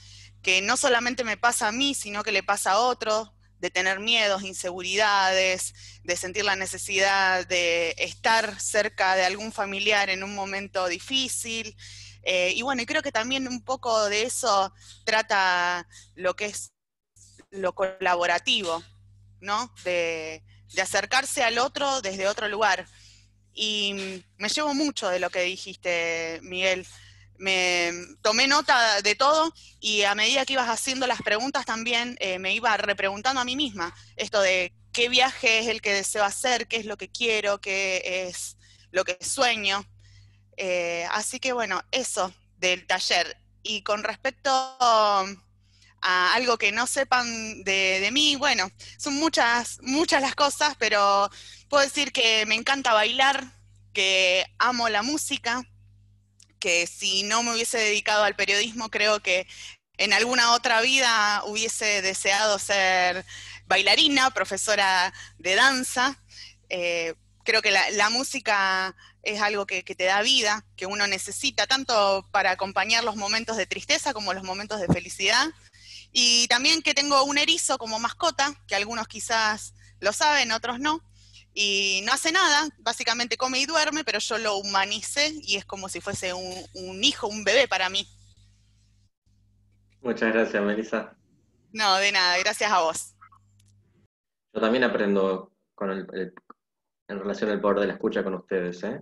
Speaker 20: que no solamente me pasa a mí, sino que le pasa a otros, de tener miedos, inseguridades, de sentir la necesidad de estar cerca de algún familiar en un momento difícil. Eh, y bueno, y creo que también un poco de eso trata lo que es lo colaborativo, ¿no? De, de acercarse al otro desde otro lugar. Y me llevo mucho de lo que dijiste, Miguel me tomé nota de todo y a medida que ibas haciendo las preguntas también eh, me iba repreguntando a mí misma esto de qué viaje es el que deseo hacer, qué es lo que quiero, qué es lo que sueño. Eh, así que bueno, eso del taller. Y con respecto a algo que no sepan de, de mí, bueno, son muchas, muchas las cosas, pero puedo decir que me encanta bailar, que amo la música, que si no me hubiese dedicado al periodismo, creo que en alguna otra vida hubiese deseado ser bailarina, profesora de danza. Eh, creo que la, música es algo que, te da vida, que uno necesita, tanto para acompañar los momentos de tristeza como los momentos de felicidad. Y también que tengo un erizo como mascota, que algunos quizás lo saben, otros no. Y no hace nada, básicamente come y duerme, pero yo lo humanicé y es como si fuese un, un hijo, un bebé para mí.
Speaker 1: Muchas gracias, Melissa.
Speaker 20: No, de nada, gracias a vos.
Speaker 1: Yo también aprendo con el, el, en relación al poder de la escucha con ustedes. ¿eh?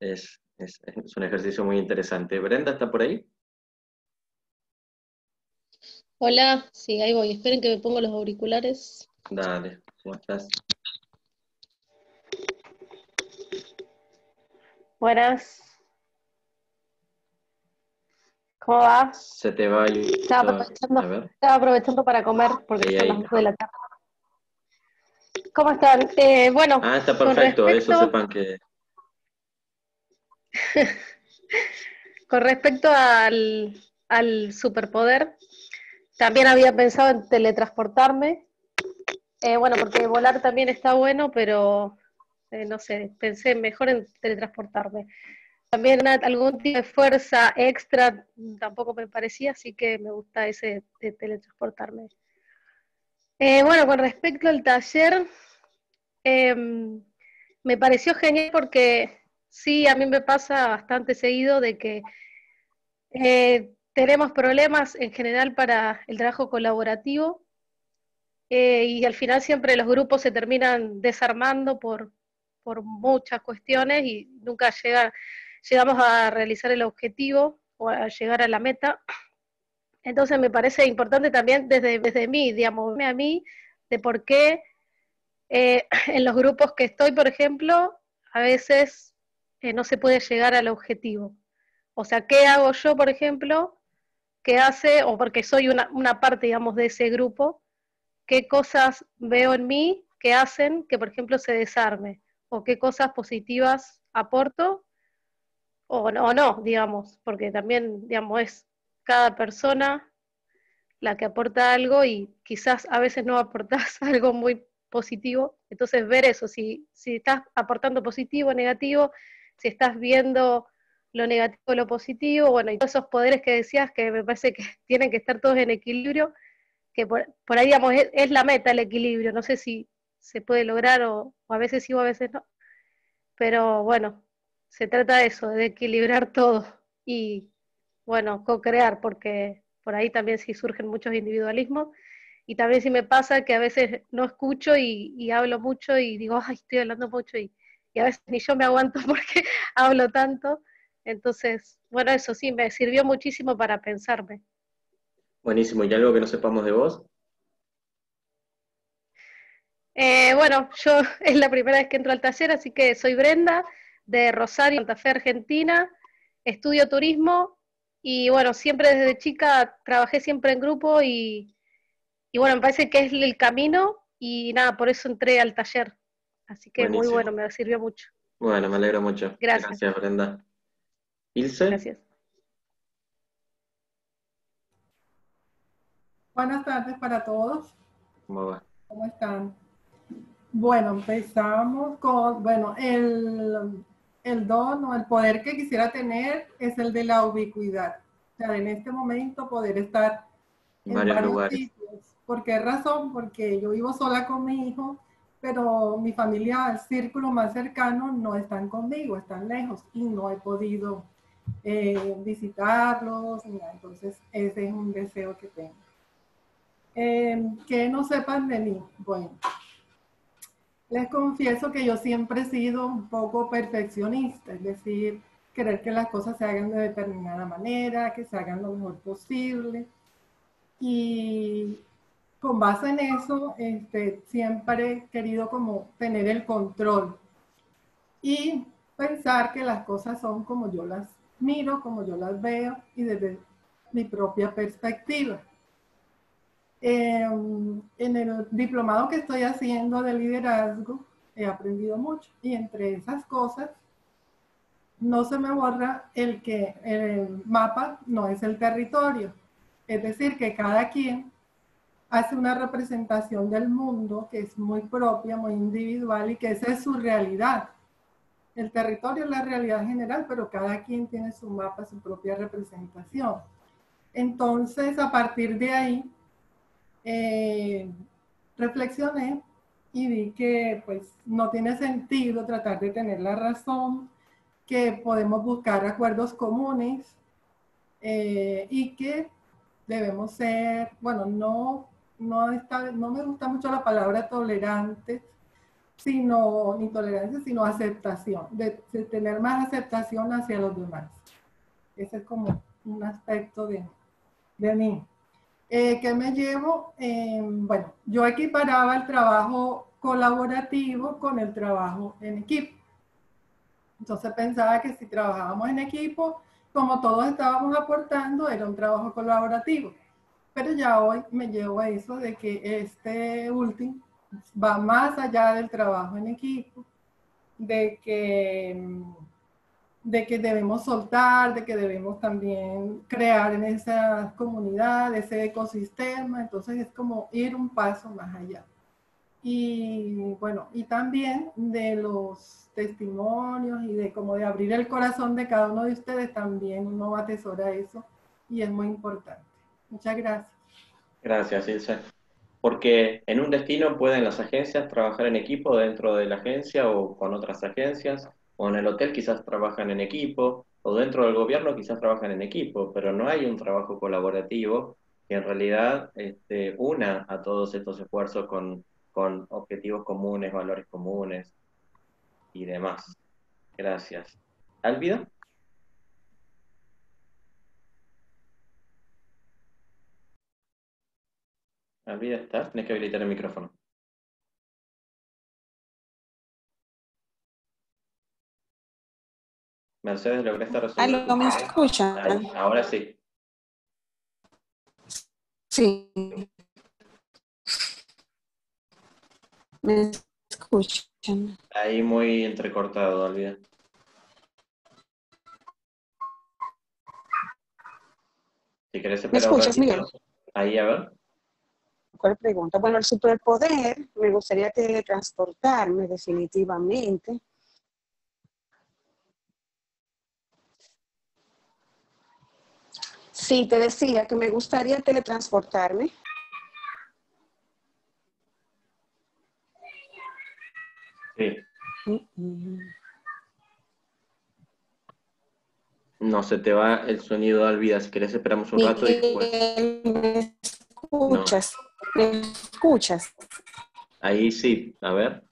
Speaker 1: Es, es, es un ejercicio muy interesante. ¿Brenda está por ahí?
Speaker 21: Hola, sí, ahí voy. Esperen que me pongo los auriculares.
Speaker 1: Dale, ¿cómo estás?
Speaker 21: Buenas. ¿Cómo va?
Speaker 1: Se te va el...
Speaker 21: Estaba aprovechando, estaba aprovechando para comer porque
Speaker 1: Ahí,
Speaker 21: son las 2 de la tarde. ¿Cómo están? Eh, bueno,
Speaker 1: Ah, está perfecto, eso
Speaker 21: respecto-
Speaker 1: sepan que...
Speaker 21: Con respecto al, al superpoder, también había pensado en teletransportarme. Eh, bueno, porque volar también está bueno, pero eh, no sé, pensé mejor en teletransportarme. También algún tipo de fuerza extra tampoco me parecía, así que me gusta ese de teletransportarme. Eh, bueno, con respecto al taller, em, me pareció genial porque sí, a mí me pasa bastante seguido de que eh, tenemos problemas en general para el trabajo colaborativo y al final siempre los grupos se terminan desarmando por, por muchas cuestiones y nunca llega, llegamos a realizar el objetivo o a llegar a la meta. Entonces me parece importante también desde, desde mí, digamos, a mí, de por qué eh, en los grupos que estoy, por ejemplo, a veces eh, no se puede llegar al objetivo. O sea, ¿qué hago yo, por ejemplo, que hace, o porque soy una, una parte, digamos, de ese grupo, qué cosas veo en mí que hacen que, por ejemplo, se desarme? ¿O qué cosas positivas aporto? O no, no, digamos, porque también, digamos, es cada persona la que aporta algo y quizás a veces no aportás algo muy positivo. Entonces, ver eso, si, si estás aportando positivo o negativo, si estás viendo lo negativo o lo positivo, bueno, y todos esos poderes que decías que me parece que tienen que estar todos en equilibrio, que por, por ahí, digamos, es, la meta el equilibrio. No sé si se puede lograr o, o a veces sí o a veces no. Pero bueno, se trata de eso, de equilibrar todo y, bueno, co-crear, porque por ahí también sí surgen muchos individualismos. Y también sí me pasa que a veces no escucho y, y hablo mucho y digo, ay, estoy hablando mucho y, y, a veces ni yo me aguanto porque hablo tanto. Entonces, bueno, eso sí, me sirvió muchísimo para pensarme.
Speaker 1: Buenísimo, ¿y algo que no sepamos de vos?
Speaker 21: Eh, bueno, yo es la primera vez que entro al taller, así que soy Brenda, de Rosario, Santa Fe, Argentina, estudio turismo y bueno, siempre desde chica trabajé siempre en grupo y, y bueno, me parece que es el camino y nada, por eso entré al taller. Así que
Speaker 1: Buenísimo.
Speaker 21: muy bueno, me sirvió mucho.
Speaker 1: Bueno, me alegro mucho.
Speaker 21: Gracias.
Speaker 1: Gracias, Brenda. Ilse.
Speaker 21: Gracias.
Speaker 22: Buenas tardes para todos.
Speaker 1: ¿Cómo va?
Speaker 22: ¿Cómo están? Bueno, empezamos con, bueno, el, el don o el poder que quisiera tener es el de la ubicuidad. O sea, en este momento poder estar
Speaker 1: en varios, varios lugares.
Speaker 22: Sitios. ¿Por qué razón? Porque yo vivo sola con mi hijo, pero mi familia, el círculo más cercano, no están conmigo, están lejos y no he podido eh, visitarlos. Entonces, ese es un deseo que tengo. Eh, que no sepan de mí. Bueno, les confieso que yo siempre he sido un poco perfeccionista, es decir, querer que las cosas se hagan de determinada manera, que se hagan lo mejor posible. Y con base en eso, este, siempre he querido como tener el control y pensar que las cosas son como yo las miro, como yo las veo y desde mi propia perspectiva. Eh, en el diplomado que estoy haciendo de liderazgo, he aprendido mucho y entre esas cosas no se me borra el que el mapa no es el territorio. Es decir, que cada quien hace una representación del mundo que es muy propia, muy individual y que esa es su realidad. El territorio es la realidad general, pero cada quien tiene su mapa, su propia representación. Entonces, a partir de ahí, eh, reflexioné y vi que pues no tiene sentido tratar de tener la razón, que podemos buscar acuerdos comunes eh, y que debemos ser, bueno, no, no, está, no me gusta mucho la palabra tolerante, sino, ni tolerancia, sino aceptación, de, tener más aceptación hacia los demás. Ese es como un aspecto de, de mí. Eh, ¿Qué me llevo? Eh, bueno, yo equiparaba el trabajo colaborativo con el trabajo en equipo. Entonces pensaba que si trabajábamos en equipo, como todos estábamos aportando, era un trabajo colaborativo. Pero ya hoy me llevo a eso de que este último va más allá del trabajo en equipo, de que, de que debemos soltar, de que debemos también crear en esa comunidad, ese ecosistema. Entonces es como ir un paso más allá. Y bueno, y también de los testimonios y de como de abrir el corazón de cada uno de ustedes, también uno atesora eso y es muy importante. Muchas gracias.
Speaker 1: Gracias, Ilse. Porque en un destino pueden las agencias trabajar en equipo dentro de la agencia o con otras agencias, o en el hotel quizás trabajan en equipo, o dentro del gobierno quizás trabajan en equipo, pero no hay un trabajo colaborativo que en realidad este, una a todos estos esfuerzos con, con objetivos comunes, valores comunes, y demás. Gracias. ¿Álvida? Álvida, ¿estás? Tienes que habilitar el micrófono. Mercedes, ¿lograste resolver?
Speaker 23: ¿Aló, me escuchan?
Speaker 1: Ahí, ahora sí.
Speaker 23: Sí. Me escuchan.
Speaker 1: Ahí muy entrecortado, Olvida. Si querés
Speaker 23: ¿Me
Speaker 1: esperar
Speaker 23: escuchas. Miguel?
Speaker 1: Ahí, a ver.
Speaker 23: ¿Cuál pregunta? Bueno, el superpoder, me gustaría teletransportarme definitivamente. Sí, te decía que me gustaría teletransportarme.
Speaker 1: Sí. No, se te va el sonido, Alvida. Si querés esperamos un rato y después.
Speaker 23: Miguel, ¿me escuchas? ¿Me escuchas?
Speaker 1: Ahí sí, a ver.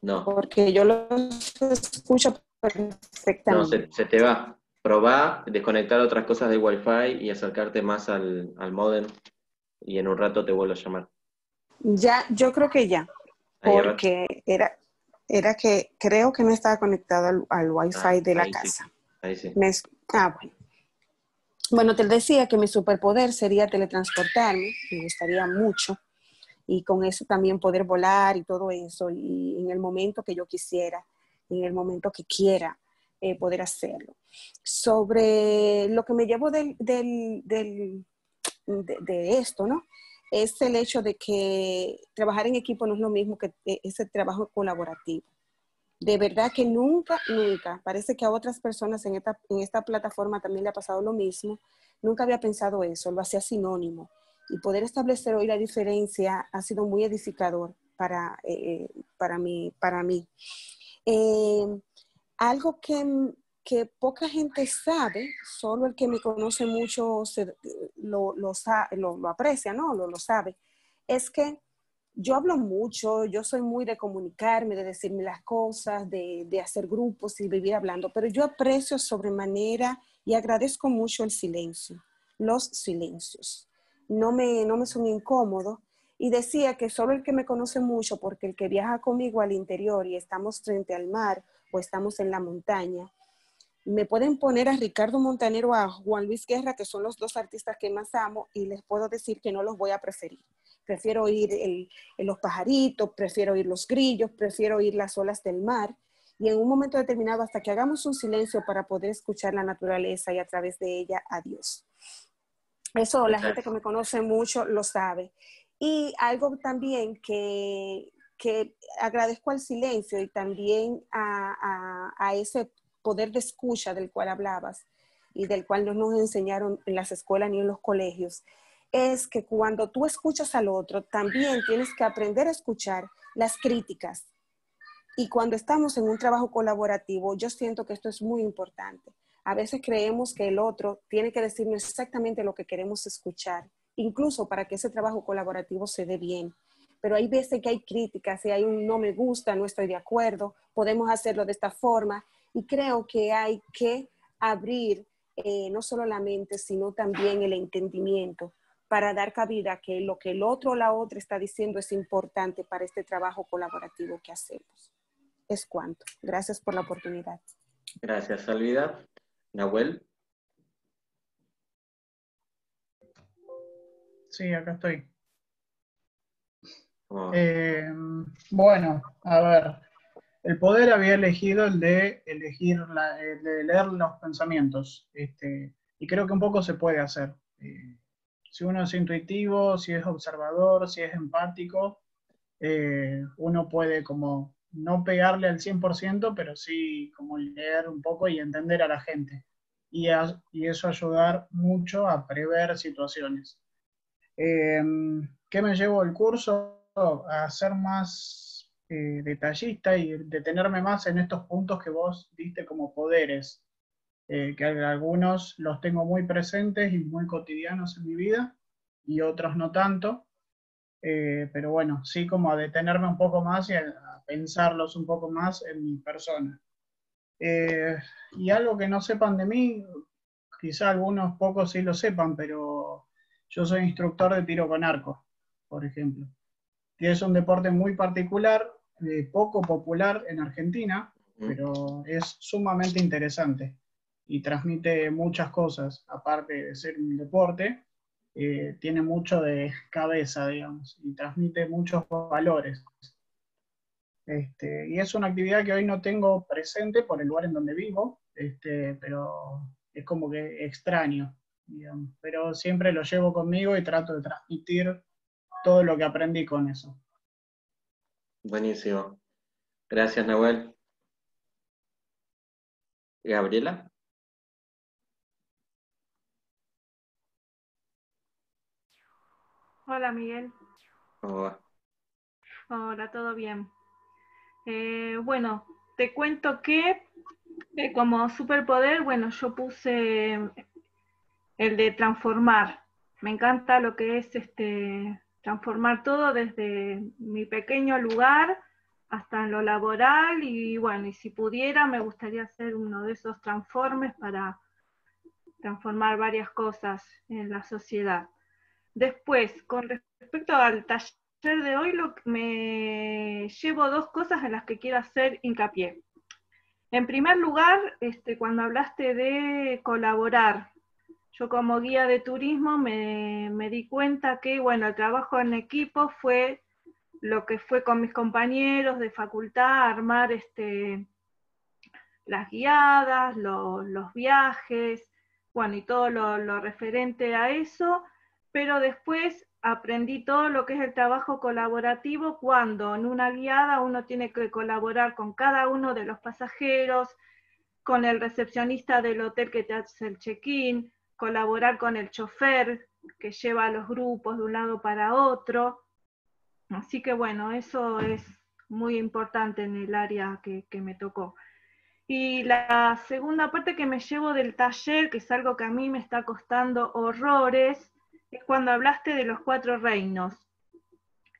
Speaker 1: No,
Speaker 23: Porque yo los escucho
Speaker 1: no,
Speaker 23: perfectamente.
Speaker 1: se, se te va. Probá desconectar otras cosas del Wi-Fi y acercarte más al, al modem y en un rato te vuelvo a llamar.
Speaker 23: Ya, yo creo que ya, porque era, era que creo que no estaba conectado al, al Wi-Fi
Speaker 1: Ah,
Speaker 23: de la
Speaker 1: ahí sí,
Speaker 23: casa.
Speaker 1: ahí sí.
Speaker 23: Me ah, bueno. Bueno, te decía que mi superpoder sería teletransportarme, me gustaría mucho, y con eso también poder volar y todo eso, y en el momento que yo quisiera, en el momento que quiera, eh, poder hacerlo. Sobre lo que me llevo del, del- del- de, de esto, ¿no? Es el hecho de que trabajar en equipo no es lo mismo que eh, ese trabajo colaborativo de verdad que nunca, nunca, parece que a otras personas en esta, en esta plataforma también le ha pasado lo mismo, nunca había pensado eso, lo hacía sinónimo. Y poder establecer hoy la diferencia ha sido muy edificador para, eh, para mí. Para mí. Eh, algo que, que poca gente sabe, solo el que me conoce mucho se- lo, lo, lo- lo aprecia, ¿no? Lo, lo sabe, es que yo hablo mucho, yo soy muy de comunicarme, de decirme las cosas, de, de hacer grupos y vivir hablando, pero yo aprecio sobremanera y agradezco mucho el silencio, los silencios. No me, no me son incómodos. Y decía que solo el que me conoce mucho, porque el que viaja conmigo al interior y estamos frente al mar o estamos en la montaña, Me pueden poner a Ricardo Montaner o a Juan Luis Guerra, que son los dos artistas que más amo, y les puedo decir que no los voy a preferir. Prefiero oír el- los pajaritos, prefiero oír los grillos, prefiero oír las olas del mar. Y en un momento determinado, hasta que hagamos un silencio para poder escuchar la naturaleza y a través de ella a Dios. Eso la gente que me conoce mucho lo sabe. Y algo también que, que agradezco al silencio y también a, a- a ese poder de escucha del cual hablabas y del cual no nos enseñaron en las escuelas ni en los colegios, es que cuando tú escuchas al otro, también tienes que aprender a escuchar las críticas. Y cuando estamos en un trabajo colaborativo, yo siento que esto es muy importante. A veces creemos que el otro tiene que decirnos exactamente lo que queremos escuchar, incluso para que ese trabajo colaborativo se dé bien. Pero hay veces que hay críticas, si hay un no me gusta, no estoy de acuerdo, podemos hacerlo de esta forma. Y creo que hay que abrir eh, no solo la mente, sino también el entendimiento para dar cabida a que lo que el otro o la otra está diciendo es importante para este trabajo colaborativo que hacemos. Es cuanto. Gracias por la oportunidad.
Speaker 1: Gracias, Salvida. Nahuel.
Speaker 24: Sí, acá estoy.
Speaker 1: Oh,
Speaker 24: Eh, bueno, a ver, el poder había elegido el de elegir, la- el de leer los pensamientos, este, y creo que un poco se puede hacer. Eh, si uno es intuitivo, si es observador, si es empático, eh, uno puede como no pegarle al 100%, pero sí como leer un poco y entender a la gente. Y, a- y eso ayudar mucho a prever situaciones. Eh, ¿Qué me llevo del curso? A ser más eh, detallista y detenerme más en estos puntos que vos diste como poderes, eh, que algunos los tengo muy presentes y muy cotidianos en mi vida y otros no tanto. Eh, pero bueno, sí como a detenerme un poco más y a, a pensarlos un poco más en mi persona. Y algo que no sepan de mí, quizá algunos pocos sí lo sepan, pero yo soy instructor de tiro con arco, por ejemplo. Que es un deporte muy particular, eh, poco popular en Argentina, pero es sumamente interesante y transmite muchas cosas, aparte de ser un deporte, eh, tiene mucho de cabeza, digamos, y transmite muchos valores. Este, y es una actividad que hoy no tengo presente por el lugar en donde vivo, este, pero es como que extraño, digamos. Pero siempre lo llevo conmigo y trato de transmitir todo lo que aprendí con eso.
Speaker 1: buenísimo. Gracias, Nahuel. Gabriela.
Speaker 25: Hola Miguel,
Speaker 1: ¿Cómo va?
Speaker 25: hola, ¿todo bien? Eh, bueno, te cuento que eh, como superpoder, bueno, yo puse el de transformar. Me encanta lo que es este transformar todo desde mi pequeño lugar hasta en lo laboral y bueno, y si pudiera me gustaría hacer uno de esos transformes para transformar varias cosas en la sociedad. Después, con respecto al taller de hoy, lo, me llevo dos cosas en las que quiero hacer hincapié. En primer lugar, este, cuando hablaste de colaborar, yo como guía de turismo me, me di cuenta que, bueno, el trabajo en equipo fue lo que fue con mis compañeros de facultad, armar este, las guiadas, lo- los viajes, bueno, y todo lo, lo referente a eso, pero después aprendí todo lo que es el trabajo colaborativo cuando en una guiada uno tiene que colaborar con cada uno de los pasajeros, con el recepcionista del hotel que te hace el check-in, colaborar con el chofer que lleva a los grupos de un lado para otro. Así que bueno, eso es muy importante en el área que, que me tocó. Y la segunda parte que me llevo del taller, que es algo que a mí me está costando horrores, es cuando hablaste de los cuatro reinos.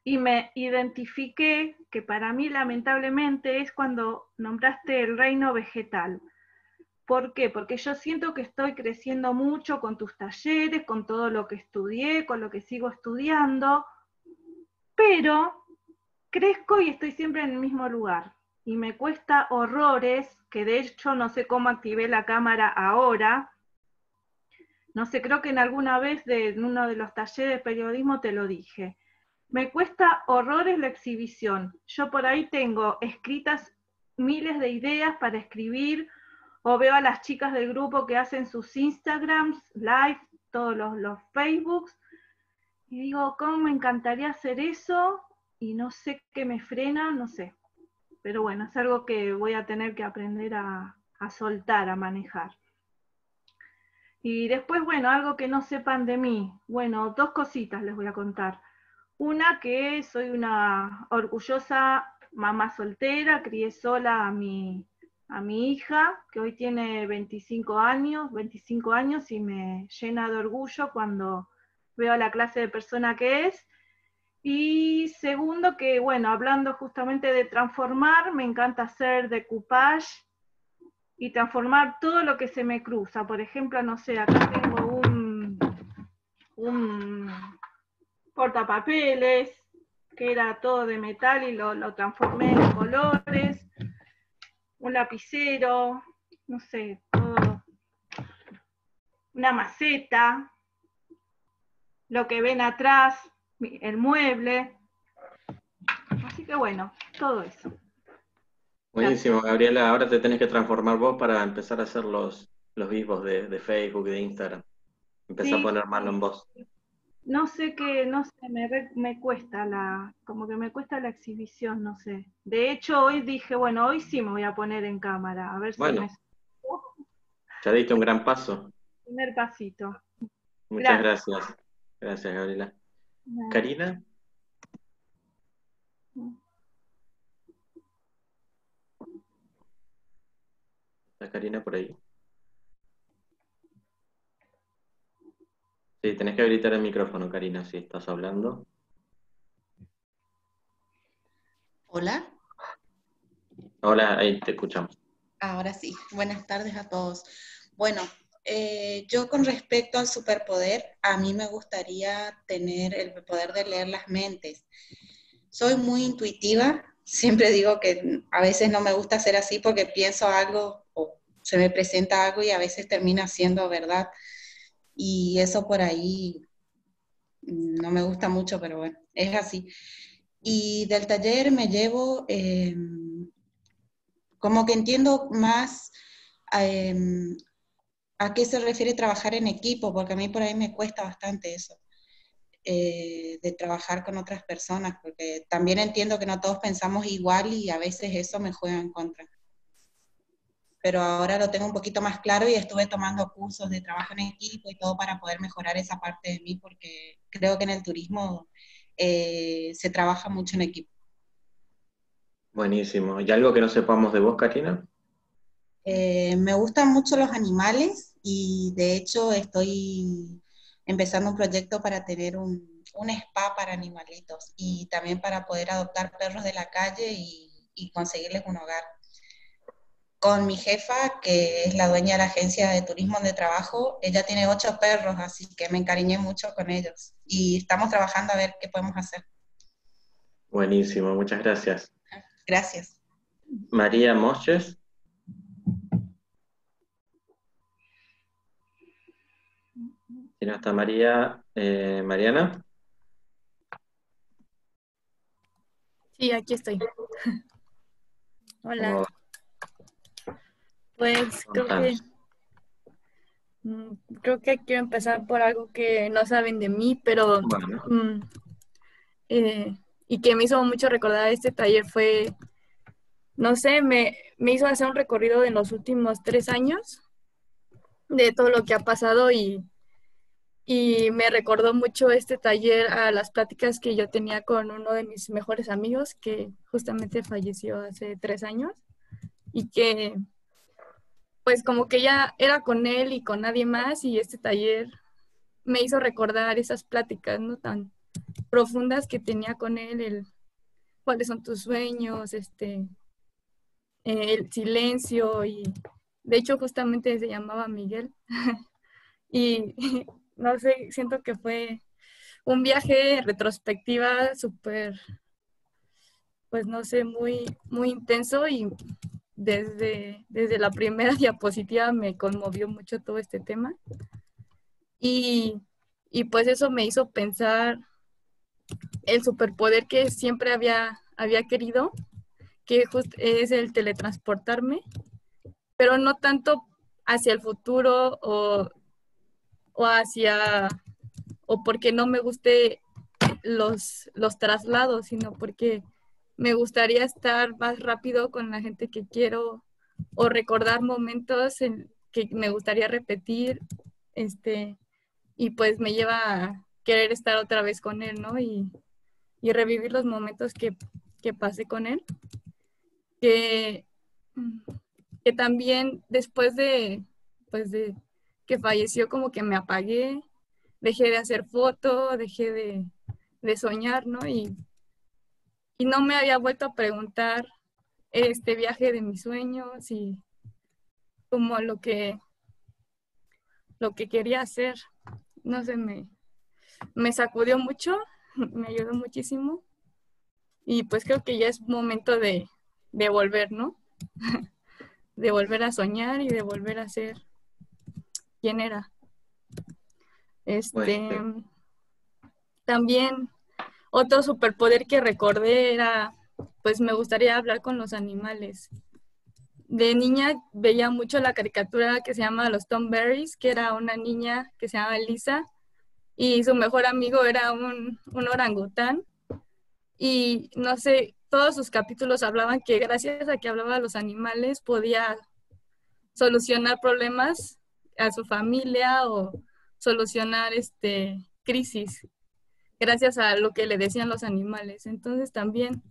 Speaker 25: Y me identifiqué que para mí lamentablemente es cuando nombraste el reino vegetal. ¿Por qué? Porque yo siento que estoy creciendo mucho con tus talleres, con todo lo que estudié, con lo que sigo estudiando, pero crezco y estoy siempre en el mismo lugar. y me cuesta horrores, que de hecho no sé cómo activé la cámara ahora. No sé, creo que en alguna vez de, en uno de los talleres de periodismo te lo dije. Me cuesta horrores la exhibición. Yo por ahí tengo escritas miles de ideas para escribir, o veo a las chicas del grupo que hacen sus Instagrams, live, todos los, los Facebooks, y digo, ¿cómo me encantaría hacer eso? Y no sé qué me frena, no sé. Pero bueno, es algo que voy a tener que aprender a, a soltar, a manejar. Y después, bueno, algo que no sepan de mí. Bueno, dos cositas les voy a contar. Una que soy una orgullosa mamá soltera, crié sola a mi, a mi hija, que hoy tiene 25 años, 25 años y me llena de orgullo cuando veo la clase de persona que es. Y segundo, que bueno, hablando justamente de transformar, me encanta hacer decoupage y transformar todo lo que se me cruza. Por ejemplo, no sé, acá tengo un, un portapapeles, que era todo de metal y lo, lo transformé en colores, un lapicero, no sé, todo, una maceta, lo que ven atrás, el mueble. Así que bueno, todo eso.
Speaker 1: Buenísimo, Gabriela. Ahora te tenés que transformar vos para empezar a hacer los, los vivos de, de Facebook, de Instagram. Empezar
Speaker 25: Sí.
Speaker 1: a poner mano en vos.
Speaker 25: No sé qué, no sé, me, me cuesta la, como que me cuesta la exhibición, no sé. De hecho, hoy dije, bueno, hoy sí me voy a poner en cámara, a ver si
Speaker 1: Bueno.
Speaker 25: me
Speaker 1: Ya diste un gran paso.
Speaker 25: primer pasito.
Speaker 1: Muchas gracias. Gracias, Gabriela.
Speaker 25: Nada.
Speaker 1: Karina. ¿Está Karina por ahí? Sí, tenés que habilitar el micrófono, Karina, si estás hablando.
Speaker 26: Hola,
Speaker 1: Hola, ahí te escuchamos.
Speaker 26: ahora sí. Buenas tardes a todos. Bueno, eh, yo con respecto al superpoder, a mí me gustaría tener el poder de leer las mentes. Soy muy intuitiva, siempre digo que a veces no me gusta ser así porque pienso algo o se me presenta algo y a veces termina siendo verdad. Y eso por ahí no me gusta mucho, pero bueno, es así. Y del taller me llevo... em, como que entiendo más em, a qué se refiere trabajar en equipo, porque a mí por ahí me cuesta bastante eso, eh, de trabajar con otras personas, porque también entiendo que no todos pensamos igual y a veces eso me juega en contra. Pero ahora lo tengo un poquito más claro y estuve tomando cursos de trabajo en equipo y todo para poder mejorar esa parte de mí, porque creo que en el turismo eh, se trabaja mucho en equipo.
Speaker 1: Buenísimo. ¿Y algo que no sepamos de vos, Karina?
Speaker 26: Eh, me gustan mucho los animales y de hecho estoy empezando un proyecto para tener un, un spa para animalitos y también para poder adoptar perros de la calle y, y conseguirles un hogar. Con mi jefa, que es la dueña de la agencia de turismo donde trabajo, ella tiene ocho perros, así que me encariñé mucho con ellos y estamos trabajando a ver qué podemos hacer.
Speaker 1: Buenísimo, muchas gracias.
Speaker 26: Gracias.
Speaker 1: María Moches. Si no está María, eh, Mariana.
Speaker 27: Sí, aquí estoy. Hola. Pues creo que mm, creo que quiero empezar por algo que no saben de mí, pero
Speaker 1: Bueno.
Speaker 27: mm, eh, y que me hizo mucho recordar este taller fue, no sé, me, me hizo hacer un recorrido en los últimos tres años de todo lo que ha pasado y, y me recordó mucho este taller a las pláticas que yo tenía con uno de mis mejores amigos que justamente falleció hace tres años y que pues como que ya era con él y con nadie más y este taller me hizo recordar esas pláticas, ¿no? Tan profundas que tenía con él, el cuáles son tus sueños, este, eh, el silencio y de hecho justamente se llamaba Miguel y no sé, siento que fue un viaje retrospectiva súper pues no sé, muy, muy intenso y desde, desde la primera diapositiva me conmovió mucho todo este tema. Y, y pues eso me hizo pensar el superpoder que siempre había, había querido, que es el teletransportarme, pero no tanto hacia el futuro o, o hacia, o porque no me guste los, los traslados, sino porque me gustaría estar más rápido con la gente que quiero o recordar momentos en que me gustaría repetir, este, y pues me lleva a querer estar otra vez con él, ¿no? Y, y revivir los momentos que, que pasé con él. Que, que también después de, pues de que falleció como que me apagué, dejé de hacer fotos, dejé de, de soñar, ¿no? Y, y no me había vuelto a preguntar este viaje de mis sueños y como lo que lo que quería hacer. No sé, me, me sacudió mucho, me ayudó muchísimo. Y pues creo que ya es momento de, de volver, ¿no? de volver a soñar y de volver a ser quién era. Este, también otro superpoder que recordé era, pues me gustaría hablar con los animales. De niña veía mucho la caricatura que se llama Los Tom Berries, que era una niña que se llama Lisa y su mejor amigo era un, un orangután. Y no sé, todos sus capítulos hablaban que gracias a que hablaba a los animales podía solucionar problemas a su familia o solucionar este crisis gracias a lo que le decían los animales. Entonces también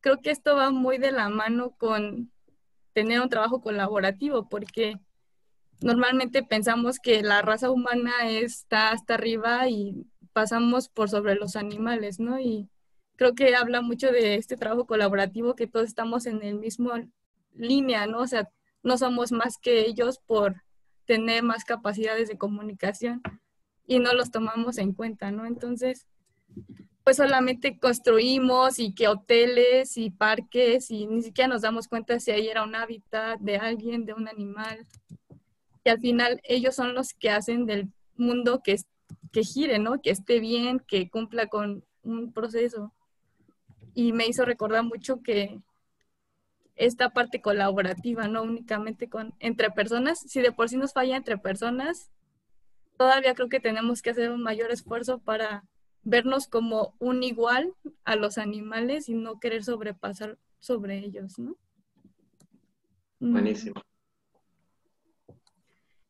Speaker 27: creo que esto va muy de la mano con tener un trabajo colaborativo, porque normalmente pensamos que la raza humana está hasta arriba y pasamos por sobre los animales, ¿no? Y creo que habla mucho de este trabajo colaborativo, que todos estamos en el mismo línea, ¿no? O sea, no somos más que ellos por tener más capacidades de comunicación y no los tomamos en cuenta, ¿no? Entonces, pues solamente construimos y que hoteles y parques y ni siquiera nos damos cuenta si ahí era un hábitat de alguien, de un animal. Y al final ellos son los que hacen del mundo que, que gire, ¿no? Que esté bien, que cumpla con un proceso. Y me hizo recordar mucho que esta parte colaborativa, no únicamente con entre personas, si de por sí nos falla entre personas, todavía creo que tenemos que hacer un mayor esfuerzo para vernos como un igual a los animales y no querer sobrepasar sobre ellos, ¿no?
Speaker 1: Mm. Buenísimo.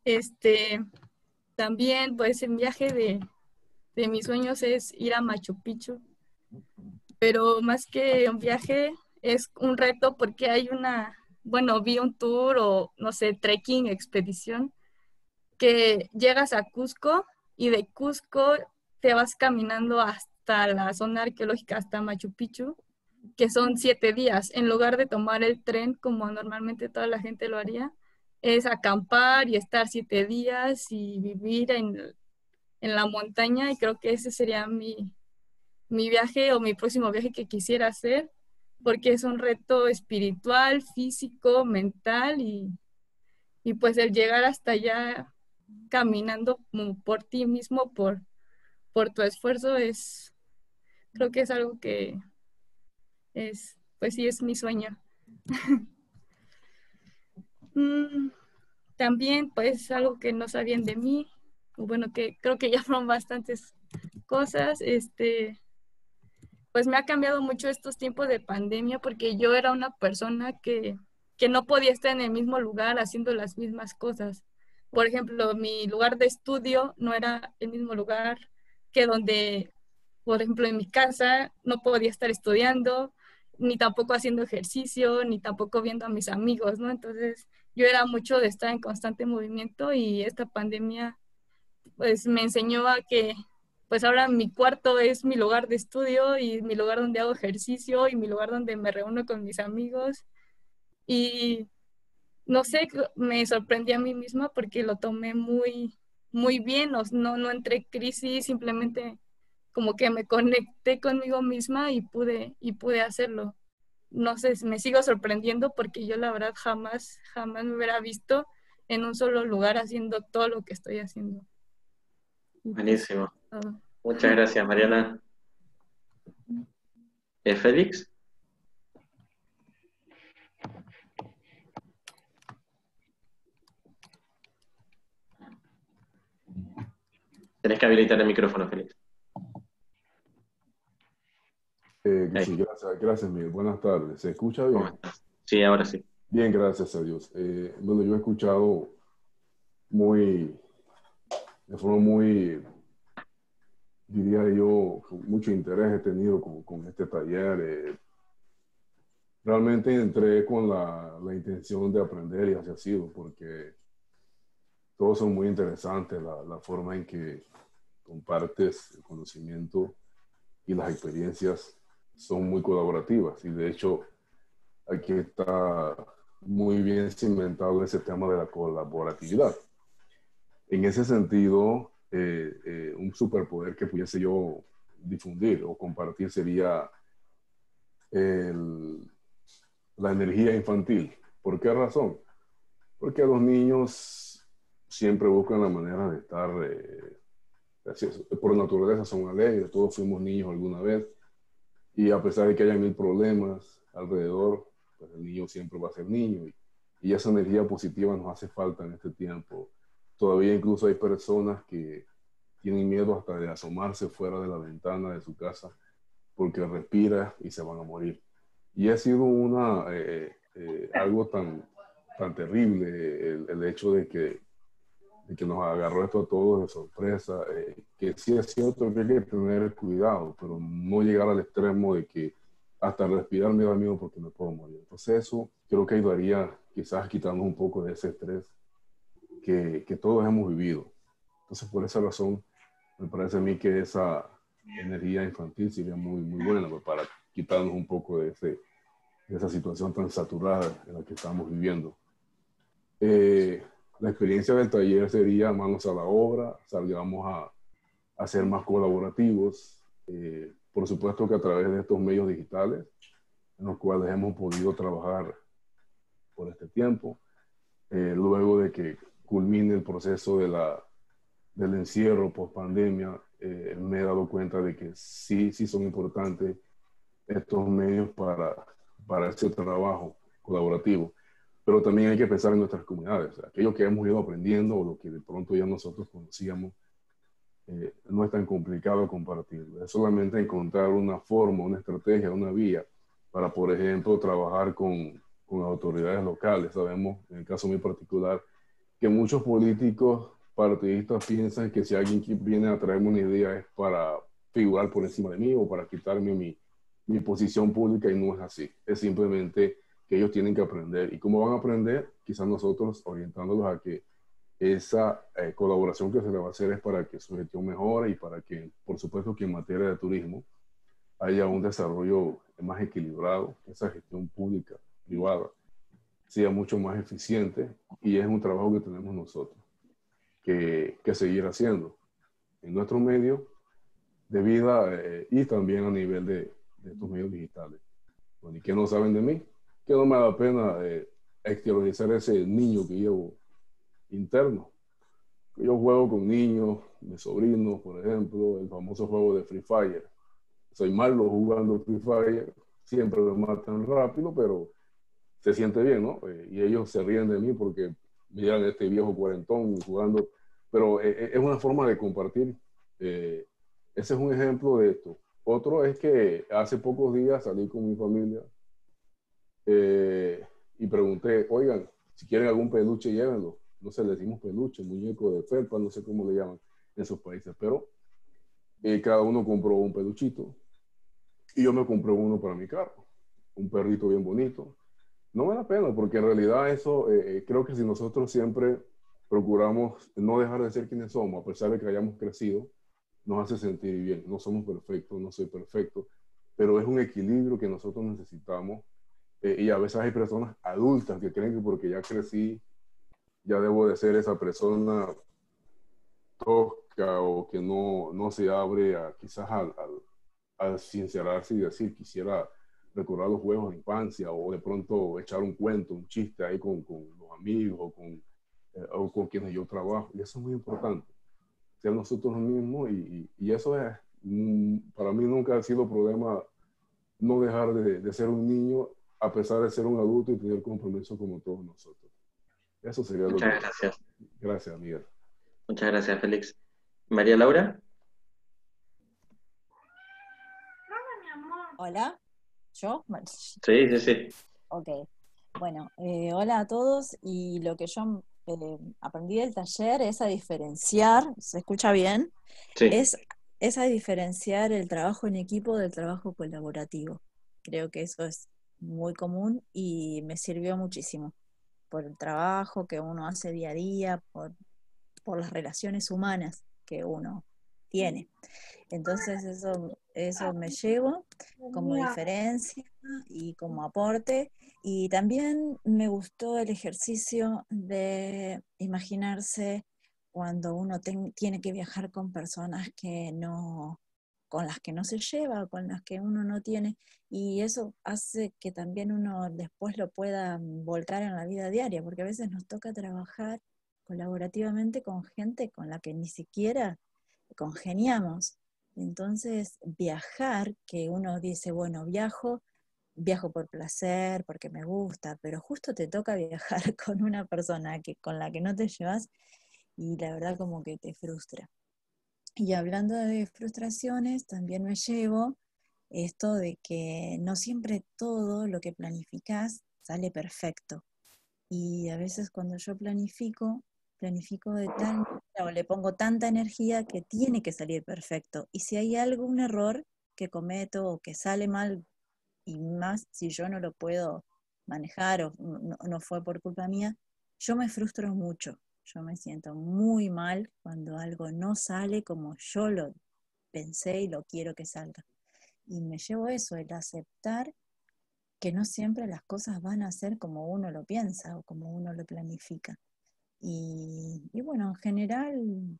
Speaker 27: Este, también, pues, en viaje de, de mis sueños es ir a Machu Picchu, pero más que un viaje es un reto porque hay una, bueno, vi un tour o, no sé, trekking, expedición, que llegas a Cusco y de Cusco te vas caminando hasta la zona arqueológica, hasta Machu Picchu, que son siete días. En lugar de tomar el tren como normalmente toda la gente lo haría, es acampar y estar siete días y vivir en, en la montaña y creo que ese sería mi, mi viaje o mi próximo viaje que quisiera hacer porque es un reto espiritual, físico, mental y, y pues el llegar hasta allá caminando por ti mismo, por, por tu esfuerzo es, creo que es algo que es, pues sí, es mi sueño. Mm, también, pues, algo que no sabían de mí, bueno, que creo que ya fueron bastantes cosas, este, pues me ha cambiado mucho estos tiempos de pandemia porque yo era una persona que, que no podía estar en el mismo lugar haciendo las mismas cosas. Por ejemplo, mi lugar de estudio no era el mismo lugar donde, por ejemplo, en mi casa no podía estar estudiando, ni tampoco haciendo ejercicio, ni tampoco viendo a mis amigos, ¿no? Entonces, yo era mucho de estar en constante movimiento y esta pandemia, pues, me enseñó a que, pues, ahora mi cuarto es mi lugar de estudio y mi lugar donde hago ejercicio y mi lugar donde me reúno con mis amigos. Y no sé, me sorprendí a mí misma porque lo tomé muy, muy bien, no, no entré crisis, simplemente como que me conecté conmigo misma y pude, y pude hacerlo. no sé, me sigo sorprendiendo porque yo la verdad jamás, jamás me hubiera visto en un solo lugar haciendo todo lo que estoy haciendo.
Speaker 1: Buenísimo.
Speaker 27: Ah.
Speaker 1: Muchas gracias, Mariana. ¿Eh, Félix? Tenés que habilitar el micrófono, Félix.
Speaker 28: Eh, sí, gracias, gracias, Miguel. Buenas tardes. ¿Se escucha bien?
Speaker 1: Sí, ahora sí.
Speaker 28: Bien, gracias a Dios. Eh, bueno, yo he escuchado muy, de forma muy, diría yo, mucho interés he tenido con, con este taller. eh, realmente entré con la, la intención de aprender y así ha sido, porque todos son muy interesantes, la, la forma en que compartes el conocimiento y las experiencias son muy colaborativas y de hecho aquí está muy bien cimentado ese tema de la colaboratividad. En ese sentido, eh, eh, un superpoder que pudiese yo difundir o compartir sería el- la energía infantil. ¿Por qué razón? Porque los niños siempre buscan la manera de estar, eh, por naturaleza son alegres, todos fuimos niños alguna vez, y a pesar de que haya mil problemas alrededor, pues el niño siempre va a ser niño, y, y esa energía positiva nos hace falta en este tiempo. Todavía incluso hay personas que tienen miedo hasta de asomarse fuera de la ventana de su casa porque respira y se van a morir. Y ha sido una, eh, eh, algo tan, tan terrible el, el hecho de que, de que nos agarró esto a todos de sorpresa, eh, que sí es cierto que hay que tener cuidado, pero no llegar al extremo de que hasta respirar me da miedo porque me puedo morir. Entonces eso creo que ayudaría quizás quitarnos un poco de ese estrés que, que todos hemos vivido. Entonces por esa razón me parece a mí que esa energía infantil sería muy, muy buena pues, para quitarnos un poco de, ese, de esa situación tan saturada en la que estamos viviendo. Eh, la experiencia del taller sería manos a la obra, salgamos a, a ser más colaborativos. Eh, por supuesto que a través de estos medios digitales, en los cuales hemos podido trabajar por este tiempo, eh, luego de que culmine el proceso de la, del encierro post pandemia, eh, me he dado cuenta de que sí, sí son importantes estos medios para, para ese trabajo colaborativo. Pero también hay que pensar en nuestras comunidades, aquello que hemos ido aprendiendo o lo que de pronto ya nosotros conocíamos, eh, no es tan complicado compartirlo. Es solamente encontrar una forma, una estrategia, una vía para, por ejemplo, trabajar con, con autoridades locales. Sabemos, en el caso muy particular, que muchos políticos partidistas piensan que si alguien viene a traerme una idea es para figurar por encima de mí o para quitarme mi, mi posición pública y no es así. Es simplemente que ellos tienen que aprender. ¿Y cómo van a aprender? Quizás nosotros orientándolos a que esa eh, colaboración que se le va a hacer es para que su gestión mejore y para que, por supuesto, que en materia de turismo haya un desarrollo más equilibrado, que esa gestión pública, privada, sea mucho más eficiente y es un trabajo que tenemos nosotros que, que seguir haciendo en nuestro medio de vida eh, y también a nivel de, de estos medios digitales. Bueno, ¿y qué no saben de mí? Que no me da pena eh, exteriorizar ese niño que llevo interno. Yo juego con niños, mis sobrinos, por ejemplo, el famoso juego de Free Fire. Soy malo jugando Free Fire, siempre me matan rápido, pero se siente bien, ¿no? Eh, y ellos se ríen de mí porque miran a este viejo cuarentón jugando, pero eh, es una forma de compartir. Eh, ese es un ejemplo de esto. Otro es que hace pocos días salí con mi familia eh, y pregunté, oigan, si quieren algún peluche, llévenlo. No sé, le decimos peluche, muñeco de felpa, no sé cómo le llaman en esos países, pero eh, cada uno compró un peluchito y yo me compré uno para mi carro, un perrito bien bonito. No me da pena porque en realidad eso, eh, eh, creo que si nosotros siempre procuramos no dejar de ser quienes somos, a pesar de que hayamos crecido, nos hace sentir bien. No somos perfectos, no soy perfecto, pero es un equilibrio que nosotros necesitamos. Eh, y a veces hay personas adultas que creen que porque ya crecí, ya debo de ser esa persona tosca o que no, no se abre a, quizás al, al, al sincerarse y decir, quisiera recordar los juegos de infancia o de pronto echar un cuento, un chiste ahí con, con los amigos o con, eh, o con quienes yo trabajo. Y eso es muy importante, ser nosotros mismos y, y, eso es, mm, para mí nunca ha sido problema no dejar de, de, ser un niño a pesar de ser un adulto y tener compromiso como todos nosotros. Eso sería lo
Speaker 1: Muchas gracias.
Speaker 28: Gracias, Miguel.
Speaker 1: Muchas gracias, Félix. María Laura.
Speaker 29: Hola, ¿yo?
Speaker 1: Sí, sí, sí.
Speaker 29: Ok. Bueno, eh, hola a todos y lo que yo eh, aprendí del taller es a diferenciar, ¿se escucha bien?
Speaker 1: Sí.
Speaker 29: Es, es a diferenciar el trabajo en equipo del trabajo colaborativo. Creo que eso es muy común y me sirvió muchísimo por el trabajo que uno hace día a día, por, por las relaciones humanas que uno tiene. Entonces eso, eso me llevo como diferencia y como aporte. Y también me gustó el ejercicio de imaginarse cuando uno tiene que viajar con personas que no, con las que no se lleva, con las que uno no tiene, y eso hace que también uno después lo pueda volcar en la vida diaria, porque a veces nos toca trabajar colaborativamente con gente con la que ni siquiera congeniamos. Entonces, viajar, que uno dice, bueno, viajo, viajo por placer, porque me gusta, pero justo te toca viajar con una persona que, con la que no te llevas y la verdad como que te frustra. Y hablando de frustraciones, también me llevo esto de que no siempre todo lo que planificas sale perfecto. Y a veces cuando yo planifico, planifico de tal o le pongo tanta energía que tiene que salir perfecto. Y si hay algún error que cometo o que sale mal, y más si yo no lo puedo manejar o no, no fue por culpa mía, yo me frustro mucho. Yo me siento muy mal cuando algo no sale como yo lo pensé y lo quiero que salga. Y me llevo eso, el aceptar que no siempre las cosas van a ser como uno lo piensa o como uno lo planifica. Y, bueno, en general,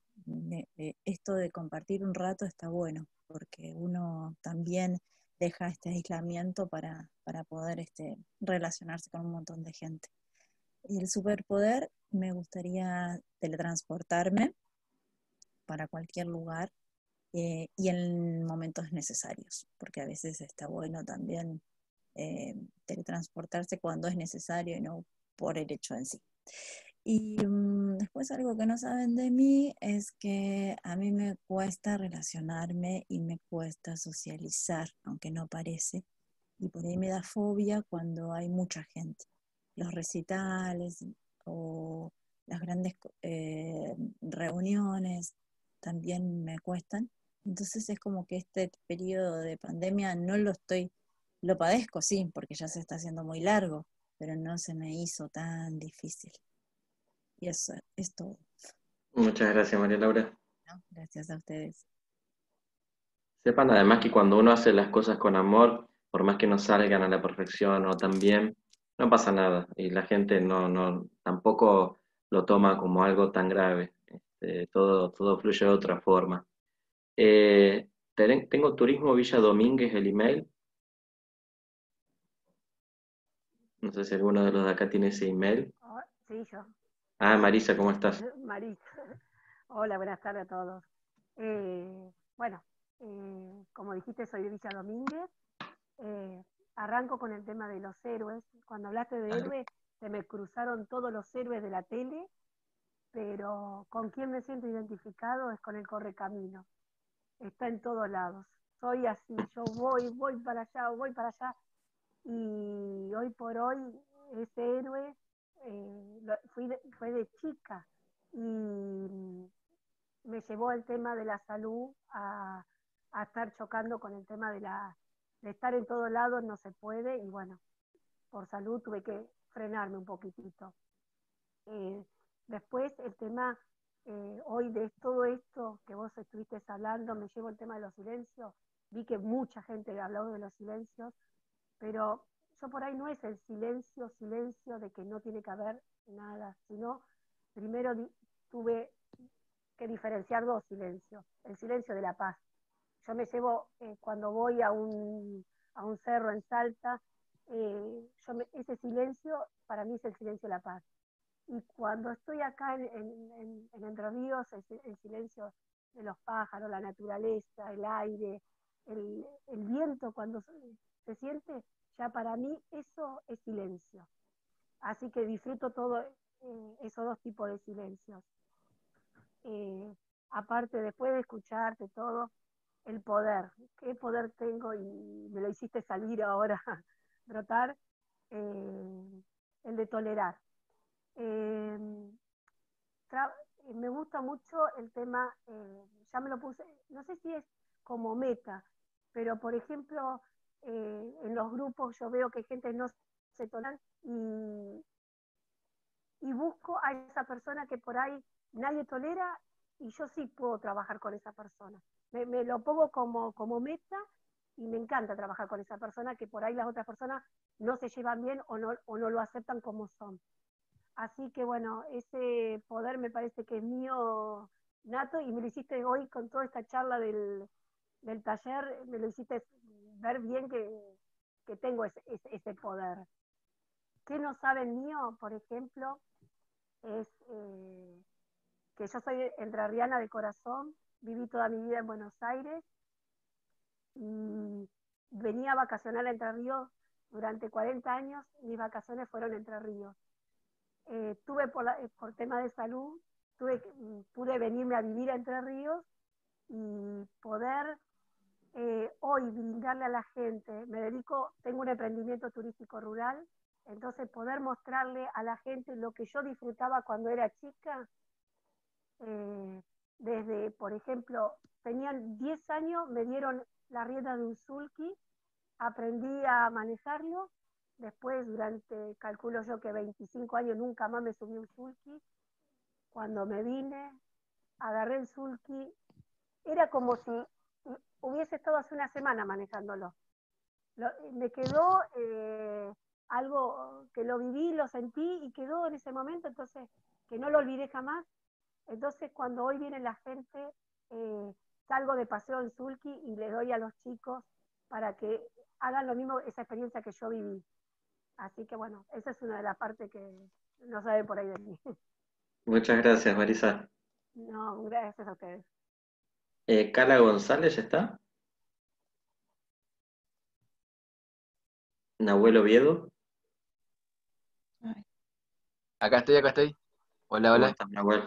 Speaker 29: esto de compartir un rato está bueno, porque uno también deja este aislamiento para, para poder este, relacionarse con un montón de gente. Y el superpoder, me gustaría teletransportarme para cualquier lugar eh, y en momentos necesarios, porque a veces está bueno también eh, teletransportarse cuando es necesario y no por el hecho en sí. Y mm, después algo que no saben de mí es que a mí me cuesta relacionarme y me cuesta socializar, aunque no parece. Y por ahí me da fobia cuando hay mucha gente. Los recitales o las grandes eh, reuniones también me cuestan. Entonces es como que este periodo de pandemia no lo estoy, lo padezco, sí, porque ya se está haciendo muy largo, pero no se me hizo tan difícil. Y eso es todo.
Speaker 1: Muchas gracias, María Laura.
Speaker 29: gracias a ustedes.
Speaker 1: Sepan además que cuando uno hace las cosas con amor, por más que no salgan a la perfección o también, no pasa nada. Y la gente no, no tampoco lo toma como algo tan grave. Este, todo, todo fluye de otra forma. Eh, tengo Turismo Villa Domínguez el email. No sé si alguno de los de acá tiene ese email.
Speaker 19: Sí, yo.
Speaker 1: Ah, Marisa, ¿cómo estás?
Speaker 19: Marisa. Hola, buenas tardes a todos. Eh, bueno, eh, como dijiste, soy de Villa Domínguez. Eh, arranco con el tema de los héroes. Cuando hablaste de héroes, se me cruzaron todos los héroes de la tele, pero con quien me siento identificado es con el Correcamino. Está en todos lados. Soy así, yo voy, voy para allá, voy para allá. Y hoy por hoy, ese héroe eh, fue de chica y me llevó el tema de la salud a, estar chocando con el tema de, la, de estar en todos lados, no se puede, y bueno, por salud tuve que frenarme un poquitito. Eh, después el tema, eh, hoy de todo esto que vos estuviste hablando, me llevo el tema de los silencios, vi que mucha gente habló de los silencios, pero yo por ahí no es el silencio, silencio de que no tiene que haber nada, sino primero tuve que diferenciar dos silencios, el silencio de la paz. Yo me llevo, eh, cuando voy a un, a un cerro en Salta, eh, yo me- ese silencio para mí es el silencio de la paz. Y cuando estoy acá en, en- en- en Entre Ríos, el, si- el silencio de los pájaros, la naturaleza, el aire, el, viento, cuando se, se siente, ya para mí eso es silencio. Así que disfruto todo eh, esos dos tipos de silencios. Eh, aparte, después de escucharte todo, el poder. ¿Qué poder tengo? Y me lo hiciste salir ahora, eh, el de tolerar. Tra- me gusta mucho el tema, eh, ya me lo puse, no sé si es como meta, pero por ejemplo, eh, en los grupos yo veo que gente no se toleran y, y busco a esa persona que por ahí nadie tolera y yo sí puedo trabajar con esa persona. Me, me lo pongo como, como meta y me encanta trabajar con esa persona que por ahí las otras personas no se llevan bien o no, o no lo aceptan como son. Así que bueno, ese poder me parece que es mío nato y me lo hiciste hoy con toda esta charla del, del taller, me lo hiciste ver bien que, que tengo ese, ese, poder. ¿Qué no saben mío, por ejemplo? Es eh, que yo soy entrerriana de corazón, viví toda mi vida en Buenos Aires y venía a vacacionar a Entre Ríos durante 40 años, mis vacaciones fueron Entre Ríos. Eh, tuve por, la- por tema de salud, tuve, que- pude venirme a vivir a Entre Ríos y poder eh, hoy brindarle a la gente, me dedico, tengo un emprendimiento turístico rural, entonces poder mostrarle a la gente lo que yo disfrutaba cuando era chica, eh, desde, por ejemplo, tenían 10 años, me dieron la rienda de un sulky, aprendí a manejarlo, después durante, calculo yo que 25 años nunca más me subí un sulky, cuando me vine, agarré el sulky, era como si hubiese estado hace una semana manejándolo. Lo- me quedó eh, algo que lo viví, lo sentí y quedó en ese momento, entonces que no lo olvidé jamás. Entonces cuando hoy viene la gente, eh, salgo de paseo en Sulky y le doy a los chicos para que hagan lo mismo, esa experiencia que yo viví. Así que bueno, esa es una de las partes que no saben por ahí de mí.
Speaker 1: Muchas gracias, Marisa.
Speaker 19: No, gracias a ustedes.
Speaker 1: Eh, Cala González, ¿ya está? Nahuel Oviedo.
Speaker 30: Acá estoy, acá estoy. Hola,
Speaker 1: ¿Cómo
Speaker 30: hola.
Speaker 1: estás, Nahuel?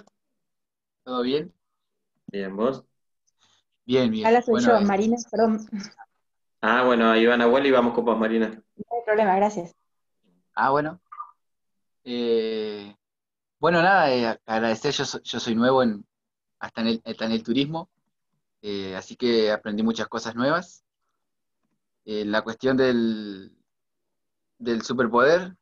Speaker 30: ¿Todo bien?
Speaker 1: Bien, ¿vos?
Speaker 30: Bien, bien.
Speaker 31: Hola, soy
Speaker 30: Bueno,
Speaker 31: yo,
Speaker 30: eh,
Speaker 31: Marina, perdón.
Speaker 1: Ah, bueno, y vamos con vos, Marina.
Speaker 31: No hay problema, gracias.
Speaker 30: ah, bueno. Eh, bueno, nada, eh, agradecer, yo, soy- yo soy nuevo en, hasta en el, hasta en el turismo, eh, así que aprendí muchas cosas nuevas. Eh, la cuestión del, del superpoder,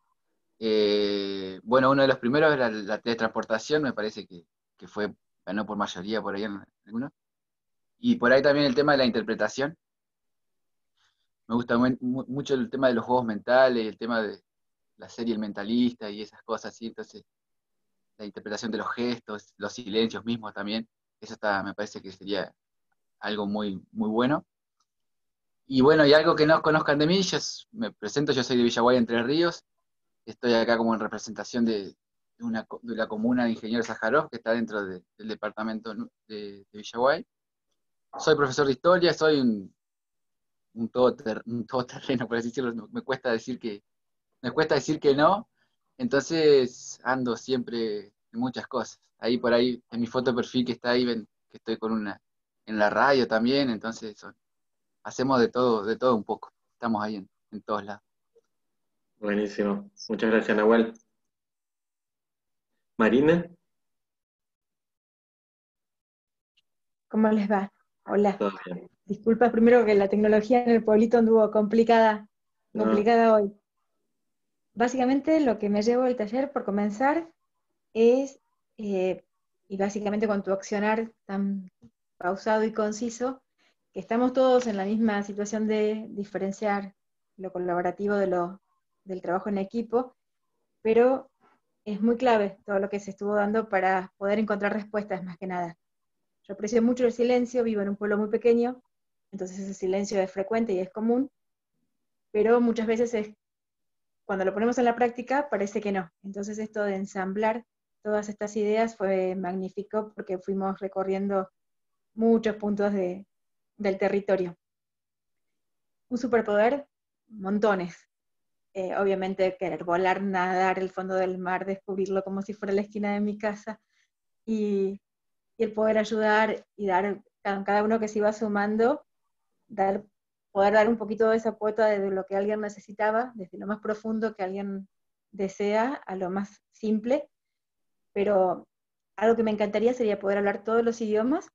Speaker 30: eh, bueno, uno de los primeros era la teletransportación, me parece que, que fue, ganó por mayoría por ahí en algunos. Y por ahí también el tema de la interpretación. Me gusta mu- mu- mucho el tema de los juegos mentales, el tema de la serie El Mentalista y esas cosas así, entonces la interpretación de los gestos, los silencios mismos también, eso está, me parece que sería algo muy, muy bueno. Y bueno, y algo que no conozcan de mí, yo me presento, yo soy de Villaguay, Entre Ríos, estoy acá como en representación de, una, la comuna de Ingeniero Sájarov, que está dentro de- del departamento de, de Villaguay. Soy profesor de historia, soy un, un, todoter- un todoterreno, por así decirlo, me cuesta decir que, me cuesta decir que no, entonces ando siempre en muchas cosas. Ahí por ahí, en mi foto de perfil que está ahí, ven que estoy con una, en la radio también, entonces son- hacemos de todo, de todo un poco. Estamos ahí en, en todos lados.
Speaker 1: Buenísimo. Muchas gracias, Nahuel. Marina,
Speaker 31: ¿Cómo les va? Hola.
Speaker 1: todo bien.
Speaker 31: Disculpa primero que la tecnología en el pueblito anduvo complicada,
Speaker 1: No.
Speaker 31: complicada hoy. Básicamente lo que me llevo del taller, por comenzar, es, eh, y básicamente con tu accionar tan pausado y conciso, que estamos todos en la misma situación de diferenciar lo colaborativo de lo, del trabajo en equipo, pero es muy clave todo lo que se estuvo dando para poder encontrar respuestas más que nada. Yo aprecio mucho el silencio, vivo en un pueblo muy pequeño, entonces ese silencio es frecuente y es común, pero muchas veces es, cuando lo ponemos en la práctica parece que no. Entonces esto de ensamblar todas estas ideas fue magnífico porque fuimos recorriendo muchos puntos de, del territorio. Un superpoder, montones. Eh, obviamente querer volar, nadar el fondo del mar, descubrirlo como si fuera la esquina de mi casa y, y el poder ayudar y dar cada, uno que se iba sumando, dar, poder dar un poquito de esa cuota de lo que alguien necesitaba, desde lo más profundo que alguien desea a lo más simple, pero algo que me encantaría sería poder hablar todos los idiomas,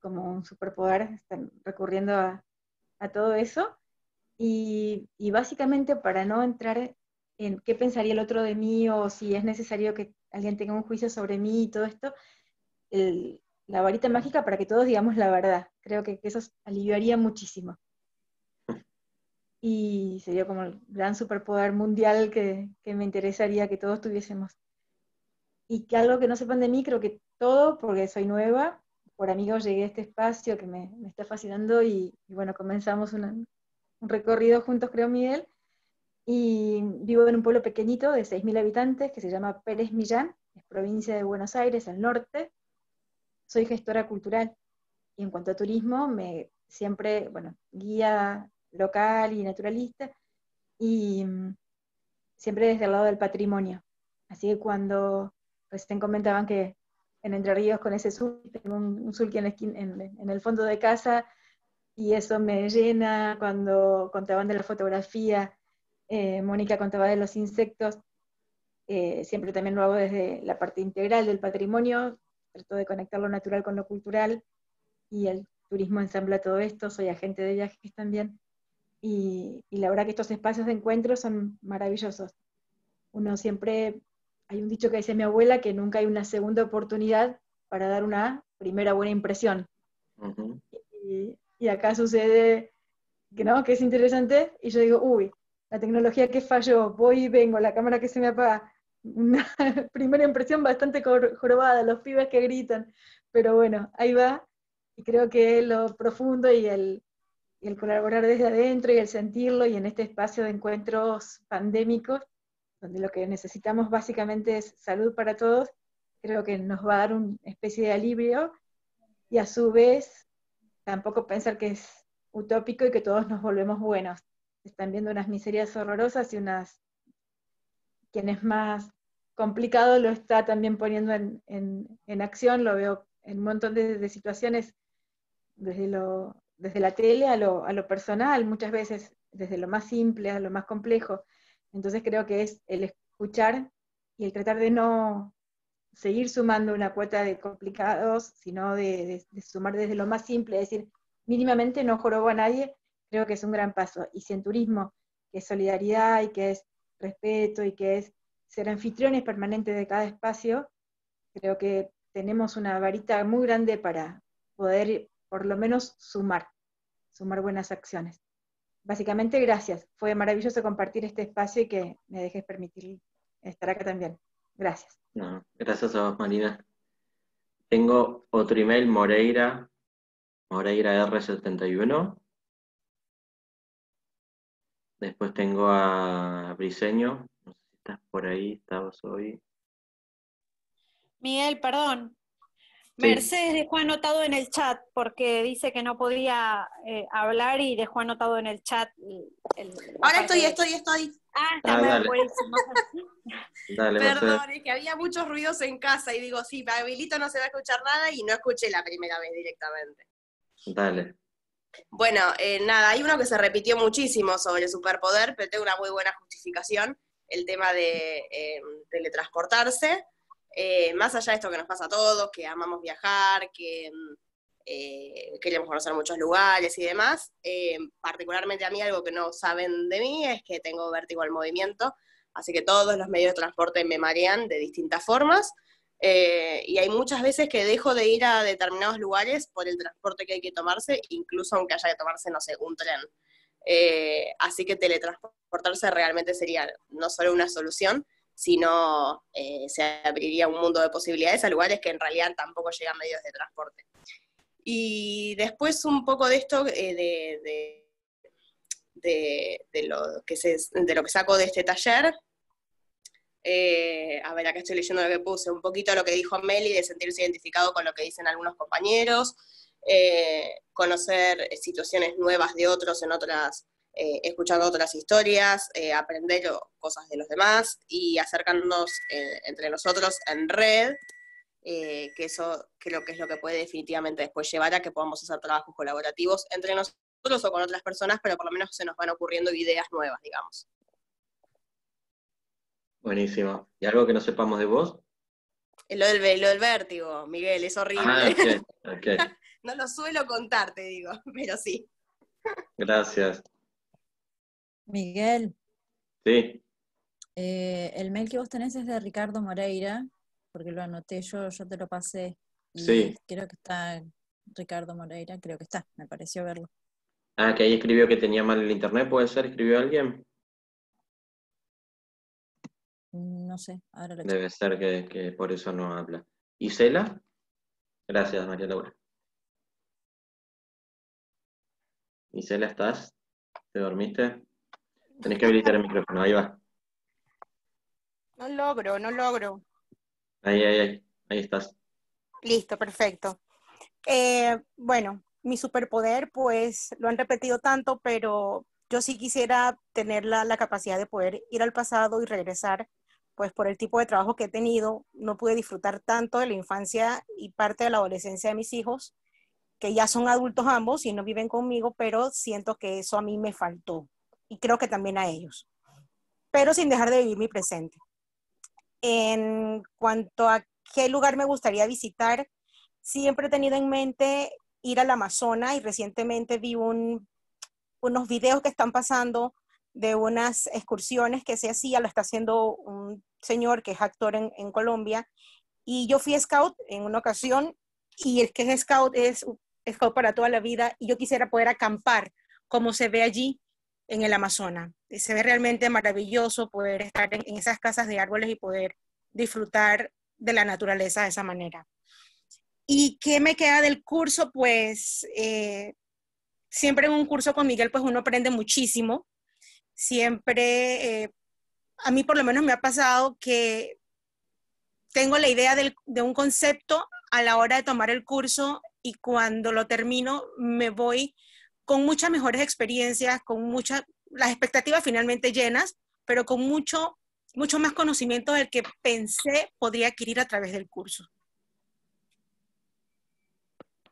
Speaker 31: como un superpoder, están recurriendo a, a todo eso, y, y, básicamente para no entrar en qué pensaría el otro de mí o si es necesario que alguien tenga un juicio sobre mí y todo esto, la varita mágica para que todos digamos la verdad. Creo que, eso aliviaría muchísimo. Y sería como el gran superpoder mundial que, me interesaría que todos tuviésemos. Y que algo que no sepan de mí, creo que todo, porque soy nueva, por amigos llegué a este espacio que me, está fascinando y, y bueno, comenzamos un recorrido juntos, creo, Miguel. Y vivo en un pueblo pequeñito de 6.000 habitantes que se llama Pérez Millán, es provincia de Buenos Aires, al norte. Soy gestora cultural y en cuanto a turismo, me siempre, bueno, guía local y naturalista y mm, siempre desde el lado del patrimonio. Así que cuando recién comentaban que en Entre Ríos con ese sul, tengo un, un sulky en el fondo de casa, y eso me llena cuando contaban de la fotografía, eh, Mónica contaba de los insectos, eh, siempre también lo hago desde la parte integral del patrimonio, trato de conectar lo natural con lo cultural y el turismo ensambla todo esto, soy agente de viajes también, y, y la verdad que estos espacios de encuentro son maravillosos. Uno siempre, hay un dicho que dice mi abuela, que nunca hay una segunda oportunidad para dar una primera buena impresión. Uh -huh. y, y acá sucede que no, que es interesante, y yo digo, uy, la tecnología que falló, voy y vengo, la cámara que se me apaga, una primera impresión bastante jorobada, los pibes que gritan, pero bueno, ahí va, y creo que lo profundo y el, y el colaborar desde adentro y el sentirlo, y en este espacio de encuentros pandémicos, donde lo que necesitamos básicamente es salud para todos, creo que nos va a dar una especie de alivio, y a su vez tampoco pensar que es utópico y que todos nos volvemos buenos. Están viendo unas miserias horrorosas y unas, quien es más complicado lo está también poniendo en, en, en acción, lo veo en un montón de, de, situaciones, desde, lo, desde la tele a lo, a lo personal, muchas veces desde lo más simple a lo más complejo. Entonces creo que es el escuchar y el tratar de no seguir sumando una cuota de complicados, sino de, de, de, sumar desde lo más simple, es decir, mínimamente no jorobo a nadie, creo que es un gran paso. Y si en turismo, que es solidaridad y que es respeto y que es ser anfitriones permanentes de cada espacio, creo que tenemos una varita muy grande para poder por lo menos sumar, sumar buenas acciones. Básicamente, gracias. Fue maravilloso compartir este espacio y que me dejes permitir estar acá también. Gracias.
Speaker 1: Gracias a vos, Marina. Tengo otro email, Moreira, Moreira R71. Después tengo a Briseño, no sé si estás por ahí, estabas hoy.
Speaker 10: Miguel, perdón. Sí. Mercedes dejó anotado en el chat porque dice que no podía eh, hablar y dejó anotado en el chat. El,
Speaker 32: el, Ahora estoy, de... estoy, estoy.
Speaker 10: Ah, está ah, dale. buenísimo.
Speaker 32: dale, Perdón, es que había muchos ruidos en casa y digo, sí, habilito no se va a escuchar nada y no escuché la primera vez directamente.
Speaker 1: Dale.
Speaker 32: Bueno, eh, nada, hay uno que se repitió muchísimo sobre el superpoder, pero tengo una muy buena justificación, el tema de eh, teletransportarse. Eh, más allá de esto que nos pasa a todos, que amamos viajar, que eh, queremos conocer muchos lugares y demás, eh, particularmente a mí algo que no saben de mí es que tengo vértigo al movimiento, así que todos los medios de transporte me marean de distintas formas. Eh, y hay muchas veces que dejo de ir a determinados lugares por el transporte que hay que tomarse, incluso aunque haya que tomarse, no sé, un tren. Eh, así que teletransportarse realmente sería no solo una solución, sino eh, se abriría un mundo de posibilidades a lugares que en realidad tampoco llegan medios de transporte. Y después un poco de esto, de, de,
Speaker 33: de, lo, que se, de lo que saco de este taller. Eh, a ver, acá estoy leyendo lo que puse, un poquito lo que dijo Meli de sentirse identificado con lo que dicen algunos compañeros, eh, conocer situaciones nuevas de otros en otras, eh, escuchando otras historias, aprender cosas de los demás y acercarnos entre nosotros en red, que eso creo que es lo que puede definitivamente después llevar a que podamos hacer trabajos colaborativos entre nosotros o con otras personas, pero por lo menos se nos van ocurriendo ideas nuevas, digamos.
Speaker 1: Buenísimo. ¿Y algo que no sepamos de vos?
Speaker 33: Lo del, lo del vértigo, Miguel, es horrible.
Speaker 1: Ah, okay,
Speaker 33: no lo suelo contar, te digo, pero sí.
Speaker 1: Gracias.
Speaker 29: Miguel.
Speaker 1: Sí.
Speaker 29: Eh, el mail que vos tenés es de Ricardo Moreira, porque lo anoté yo, yo te lo pasé.
Speaker 1: sí.
Speaker 29: Creo que está Ricardo Moreira, creo que está, me pareció verlo.
Speaker 1: Ah, que ahí escribió que tenía mal el internet, ¿puede ser? ¿Escribió alguien?
Speaker 29: No sé, ahora lo
Speaker 1: Debe ser que, por eso no habla. ¿Y Cela? Gracias, María Laura. Isela, ¿estás? ¿Te dormiste? Tenés que habilitar el micrófono, ahí va.
Speaker 32: No logro, no logro.
Speaker 1: Ahí, ahí, ahí, ahí estás.
Speaker 32: Listo, perfecto. Eh, bueno, mi superpoder, pues lo han repetido tanto, pero yo sí quisiera tener la, la, capacidad de poder ir al pasado y regresar, pues por el tipo de trabajo que he tenido, no pude disfrutar tanto de la infancia y parte de la adolescencia de mis hijos, que ya son adultos ambos y no viven conmigo, pero siento que eso a mí me faltó y creo que también a ellos, pero sin dejar de vivir mi presente. En cuanto a qué lugar me gustaría visitar, siempre he tenido en mente ir al Amazonas y recientemente vi un, unos videos que están pasando de unas excursiones que se hacía, lo está haciendo un señor que es actor en, Colombia, y yo fui scout en una ocasión, y el que es scout es scout para toda la vida, y yo quisiera poder acampar como se ve allí en el Amazonas. Se ve realmente maravilloso poder estar en, en esas casas de árboles y poder disfrutar de la naturaleza de esa manera. ¿Y qué me queda del curso? Pues eh, siempre en un curso con Miguel, pues uno aprende muchísimo. Siempre, eh, a mí por lo menos me ha pasado que tengo la idea de un concepto a la hora de tomar el curso y cuando lo termino me voy con muchas mejores experiencias, con muchas, las expectativas finalmente llenas, pero con mucho, mucho más conocimiento del que pensé podría adquirir a través del curso.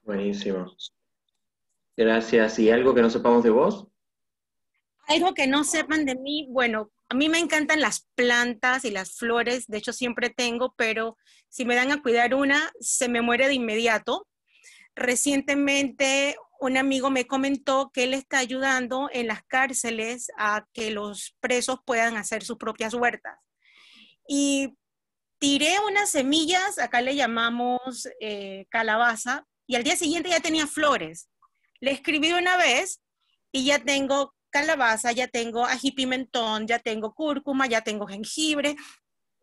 Speaker 1: Buenísimo. Gracias. ¿Y algo que no sepamos de vos?
Speaker 32: Algo que no sepan de mí, bueno, a mí me encantan las plantas y las flores, de hecho siempre tengo, pero si me dan a cuidar una, se me muere de inmediato. Recientemente un amigo me comentó que él está ayudando en las cárceles a que los presos puedan hacer sus propias huertas. Y tiré unas semillas, acá le llamamos eh, calabaza, y al día siguiente ya tenía flores. Le escribí una vez y ya tengo calabaza, ya tengo ají pimentón, ya tengo cúrcuma, ya tengo jengibre.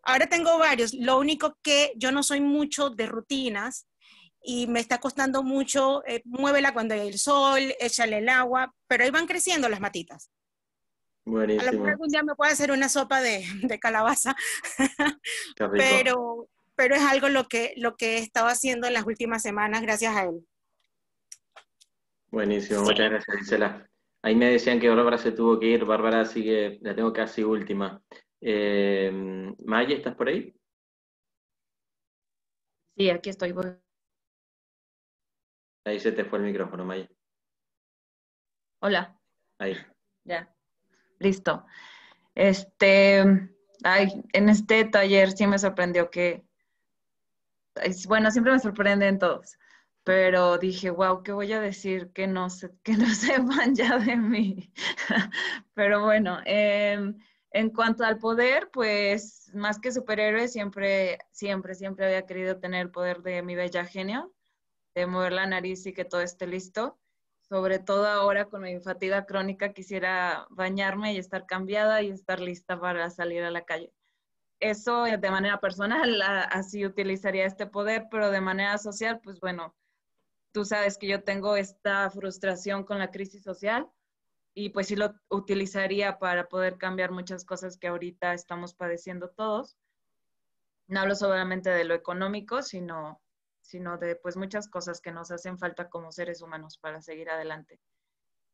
Speaker 32: Ahora tengo varios. Lo único que yo no soy mucho de rutinas y me está costando mucho, eh, muévela cuando hay el sol, échale el agua, pero ahí van creciendo las matitas.
Speaker 1: Buenísimo.
Speaker 32: A lo mejor algún día me puede hacer una sopa de, de calabaza, pero pero es algo lo que, lo que he estado haciendo en las últimas semanas gracias a él.
Speaker 1: Buenísimo, muchas gracias, Gisela. Ahí me decían que Bárbara se tuvo que ir, Bárbara, así que la tengo casi última. Eh, Maya, ¿estás por ahí?
Speaker 5: Sí, aquí estoy.
Speaker 1: Ahí se te fue el micrófono, Maya.
Speaker 5: Hola.
Speaker 1: Ahí.
Speaker 5: Ya. Listo. Este, ay, en este taller sí me sorprendió que bueno, siempre me sorprenden todos, pero dije, wow, ¿qué voy a decir que no, que no sepan ya de mí? pero bueno, em, en cuanto al poder, pues más que superhéroe, siempre, siempre, siempre había querido tener el poder de mi bella genio, de mover la nariz y que todo esté listo. Sobre todo ahora con mi fatiga crónica, quisiera bañarme y estar cambiada y estar lista para salir a la calle eso de manera personal, así utilizaría este poder, pero de manera social, pues bueno, tú sabes que yo tengo esta frustración con la crisis social y pues sí lo utilizaría para poder cambiar muchas cosas que ahorita estamos padeciendo todos. No hablo solamente de lo económico, sino, sino de pues muchas cosas que nos hacen falta como seres humanos para seguir adelante.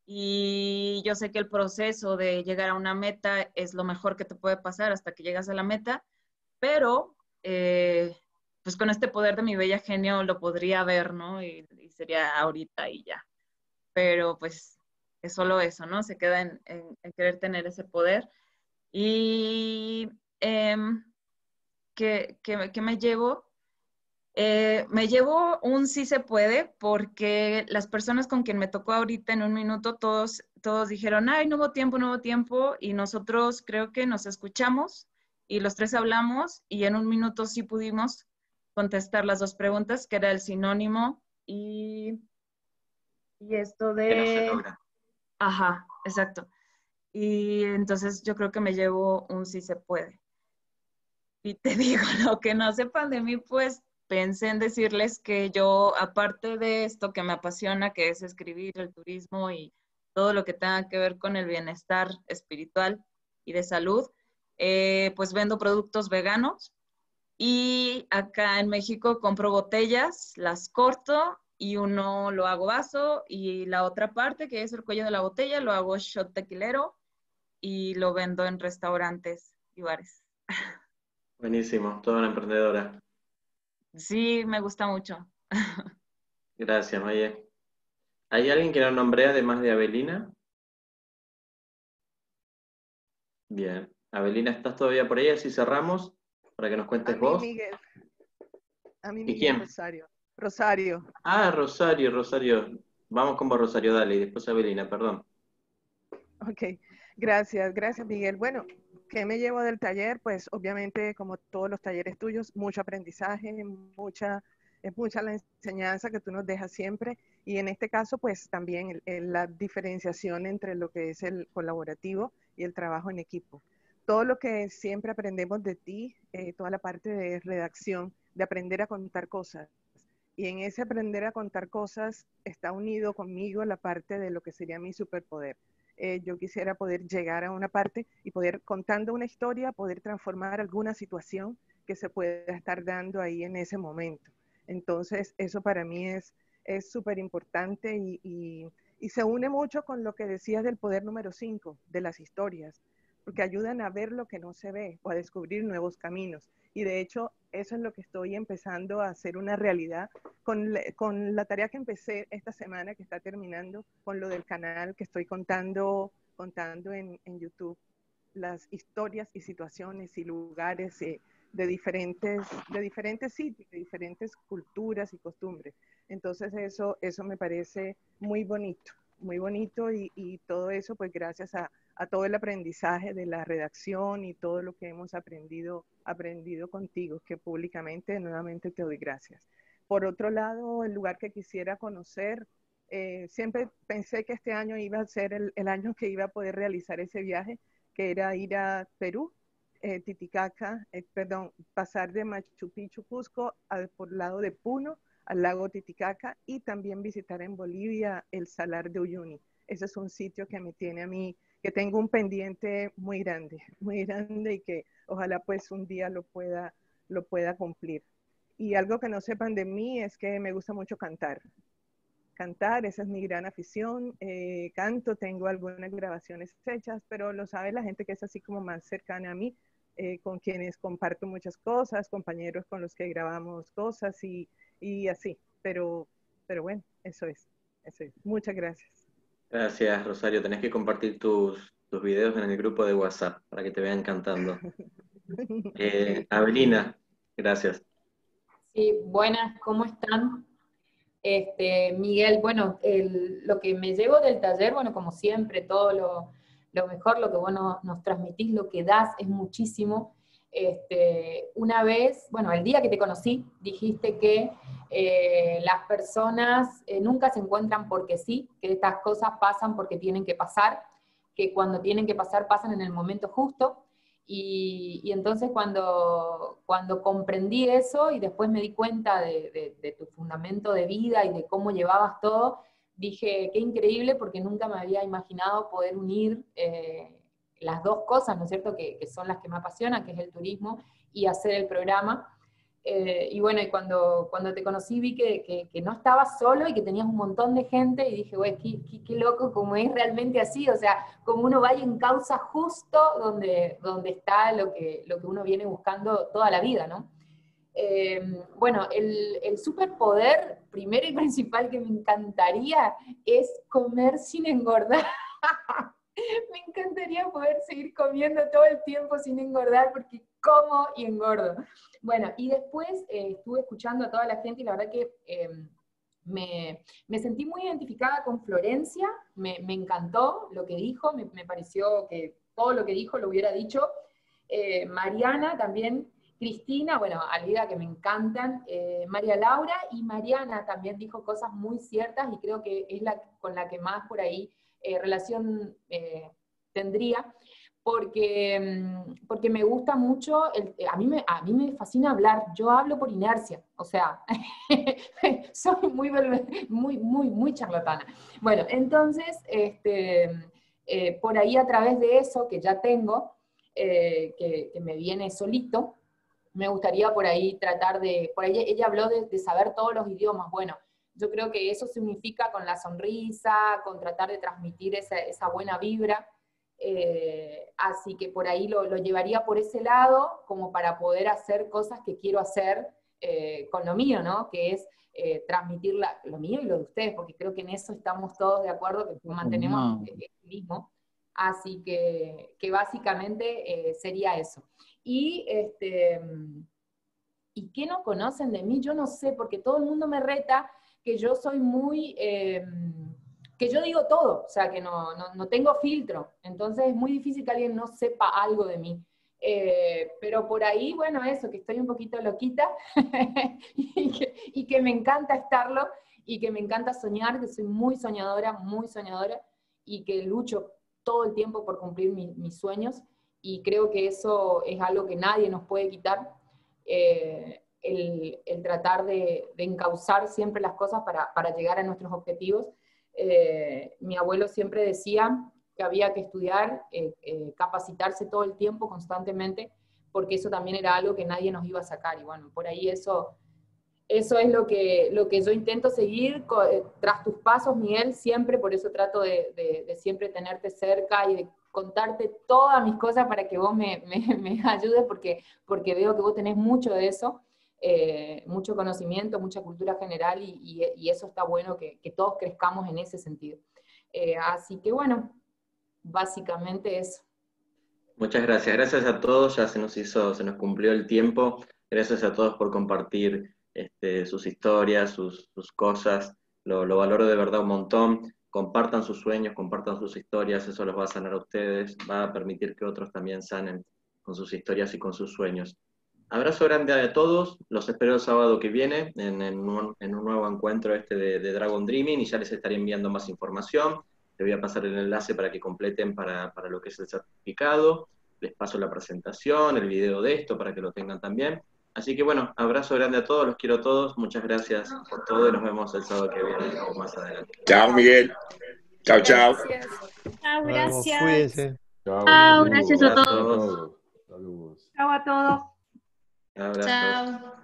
Speaker 5: Y yo sé que el proceso de llegar a una meta es lo mejor que te puede pasar hasta que llegas a la meta, pero eh, pues con este poder de mi bella genio lo podría ver, ¿no? Y, sería ahorita y ya. Pero pues es solo eso, ¿no? Se queda en, querer tener ese poder. Y em, ¿qué, me llevo? Eh, me llevo un sí se puede porque las personas con quien me tocó ahorita en un minuto, todos, todos dijeron, ay, no hubo tiempo, no hubo tiempo, y nosotros creo que nos escuchamos y los tres hablamos y en un minuto sí pudimos contestar las dos preguntas, que era el sinónimo y, y esto de... Ajá, exacto. Y entonces yo creo que me llevo un sí se puede. Y te digo, lo que no sepan de mí, pues pensé en decirles que yo, aparte de esto que me apasiona, que es escribir el turismo y todo lo que tenga que ver con el bienestar espiritual y de salud, eh, pues vendo productos veganos y acá en México compro botellas, las corto y uno lo hago vaso y la otra parte, que es el cuello de la botella, lo hago shot tequilero y lo vendo en restaurantes y bares.
Speaker 1: Buenísimo, toda una emprendedora.
Speaker 5: Sí, me gusta mucho.
Speaker 1: Gracias, Maye. ¿Hay alguien que lo nombre además de Avelina? Bien. Avelina, ¿estás todavía por ahí? Así cerramos para que nos cuentes
Speaker 34: a mí,
Speaker 1: vos.
Speaker 34: Miguel. A mí,
Speaker 1: ¿Y
Speaker 34: Miguel
Speaker 1: quién?
Speaker 34: Rosario. Rosario.
Speaker 1: Ah, Rosario, Rosario. Vamos con vos, Rosario, dale, y después Avelina, perdón.
Speaker 34: Ok, gracias, gracias Miguel. Bueno, ¿qué me llevo del taller? Pues obviamente, como todos los talleres tuyos, mucho aprendizaje, mucha, es mucha la enseñanza que tú nos dejas siempre. Y en este caso, pues también el- el- la diferenciación entre lo que es el colaborativo y el trabajo en equipo. Todo lo que siempre aprendemos de ti, eh, toda la parte de redacción, de aprender a contar cosas. Y en ese aprender a contar cosas está unido conmigo la parte de lo que sería mi superpoder. Eh, yo quisiera poder llegar a una parte y poder, contando una historia, poder transformar alguna situación que se pueda estar dando ahí en ese momento. Entonces, eso para mí es es súper importante y, y- y se une mucho con lo que decías del poder número 5, de las historias, porque ayudan a ver lo que no se ve o a descubrir nuevos caminos. Y de hecho, eso es lo que estoy empezando a hacer una realidad con, con la tarea que empecé esta semana, que está terminando, con lo del canal que estoy contando, contando en, en YouTube, las historias y situaciones y lugares eh, de, diferentes, de diferentes sitios, de diferentes culturas y costumbres. Entonces eso, eso me parece muy bonito, muy bonito y, y todo eso pues gracias a, a todo el aprendizaje de la redacción y todo lo que hemos aprendido, aprendido contigo, que públicamente nuevamente te doy gracias. Por otro lado, el lugar que quisiera conocer, eh, siempre pensé que este año iba a ser el, año que iba a poder realizar ese viaje, que era ir a Perú, eh, Titicaca, eh, perdón, pasar de Machu Picchu, Cusco, al, por lado de Puno, al lago Titicaca y también visitar en Bolivia el Salar de Uyuni. Ese es un sitio que me tiene a mí, que tengo un pendiente muy grande, muy grande y que ojalá pues un día lo pueda, lo pueda cumplir. Y algo que no sepan de mí es que me gusta mucho cantar. Cantar, esa es mi gran afición. Eh, canto, tengo algunas grabaciones hechas, pero lo sabe la gente que es así como más cercana a mí, eh, con quienes comparto muchas cosas, compañeros con los que grabamos cosas y, y así. Pero, pero bueno, eso es, eso es. Muchas gracias.
Speaker 1: Gracias, Rosario. Tenés que compartir tus, tus videos en el grupo de WhatsApp para que te vean cantando. Eh, Avelina, gracias.
Speaker 35: Sí, buenas, ¿cómo están? Este, Miguel, bueno, el- lo que me llevo del taller, bueno, como siempre, todo lo, lo mejor, lo que vos no- nos transmitís, lo que das es muchísimo. Este, una vez, bueno, el día que te conocí, dijiste que eh, las personas eh, nunca se encuentran porque sí, que estas cosas pasan porque tienen que pasar, que cuando tienen que pasar pasan en el momento justo. Y, entonces cuando, cuando comprendí eso y después me di cuenta de tu fundamento de vida y de cómo llevabas todo, dije, qué increíble porque nunca me había imaginado poder unir eh, las dos cosas, ¿no es cierto?, que, son las que me apasionan, que es el turismo y hacer el programa. Eh, y bueno, cuando, cuando te conocí vi que, que, que, no estabas solo y que tenías un montón de gente y dije, güey, qué, qué, qué, loco como es realmente así, o sea, como uno va en causa justo donde, donde está lo que, lo que uno viene buscando toda la vida, ¿no? Eh, bueno, el, el, superpoder primero y principal que me encantaría es comer sin engordar. me encantaría poder seguir comiendo todo el tiempo sin engordar porque como y engordo. Bueno, y después eh, estuve escuchando a toda la gente y la verdad que eh, me, me, sentí muy identificada con Florencia, me, me encantó lo que dijo, me, me, pareció que todo lo que dijo lo hubiera dicho. Eh, Mariana también Cristina, bueno, Alida que me encantan, eh, María Laura y Mariana también dijo cosas muy ciertas y creo que es la con la que más por ahí eh, relación eh, tendría, porque, mm, porque me gusta mucho, el, a, mí me, a mí me fascina hablar, yo hablo por inercia, o sea, soy muy, muy, muy, muy charlatana. Bueno, entonces, este, por ahí a través de eso que ya tengo, que, que me viene solito, me gustaría por ahí tratar de, por ahí ella habló de, saber todos los idiomas, bueno, yo creo que eso significa con la sonrisa, con tratar de transmitir esa, buena vibra, eh, así que por ahí lo, llevaría por ese lado como para poder hacer cosas que quiero hacer eh, con lo mío, ¿no? Que es eh, transmitir lo mío y lo de ustedes, porque creo que en eso estamos todos de acuerdo, que mantenemos el mismo. Así que, que básicamente sería eso. Y, este, ¿y qué no conocen de mí? Yo no sé, porque todo el mundo me reta que yo soy muy, eh, que yo digo todo, o sea, que no, no, no, tengo filtro. Entonces es muy difícil que alguien no sepa algo de mí. Eh, pero por ahí, bueno, eso, que estoy un poquito loquita y, que, y, que, me encanta estarlo y que me encanta soñar, que soy muy soñadora, muy soñadora y que lucho todo el tiempo por cumplir mi, mis sueños y creo que eso es algo que nadie nos puede quitar, eh, el, tratar de, encauzar siempre las cosas para, para llegar a nuestros objetivos. Eh, mi abuelo siempre decía que había que estudiar, eh, eh, capacitarse todo el tiempo, constantemente, porque eso también era algo que nadie nos iba a sacar. Y bueno, por ahí eso, eso es lo que, lo que yo intento seguir tras tus pasos, Miguel, siempre, por eso trato de siempre tenerte cerca y de contarte todas mis cosas para que vos me, me, me ayudes, porque, porque veo que vos tenés mucho de eso, eh, mucho conocimiento, mucha cultura general, y, eso está bueno que, todos crezcamos en ese sentido. Eh, así que bueno, básicamente eso.
Speaker 1: Muchas gracias, gracias a todos, ya se nos hizo, se nos cumplió el tiempo, gracias a todos por compartir este, sus historias, sus, sus cosas, lo, lo valoro de verdad un montón. Compartan sus sueños, compartan sus historias, eso los va a sanar a ustedes, va a permitir que otros también sanen con sus historias y con sus sueños. Abrazo grande a todos, los espero el sábado que viene en, en, un, en un, nuevo encuentro este de, de, Dragon Dreaming y ya les estaré enviando más información. Les voy a pasar el enlace para que completen para, para lo que es el certificado. Les paso la presentación, el video de esto para que lo tengan también. Así que bueno, abrazo grande a todos, los quiero a todos, muchas gracias por todo y nos vemos el sábado que viene o más adelante.
Speaker 36: Chao Miguel. Chao, chao.
Speaker 32: Chao, gracias.
Speaker 25: Chao, gracias a
Speaker 1: todos.
Speaker 25: Chao a todos.
Speaker 32: Chao.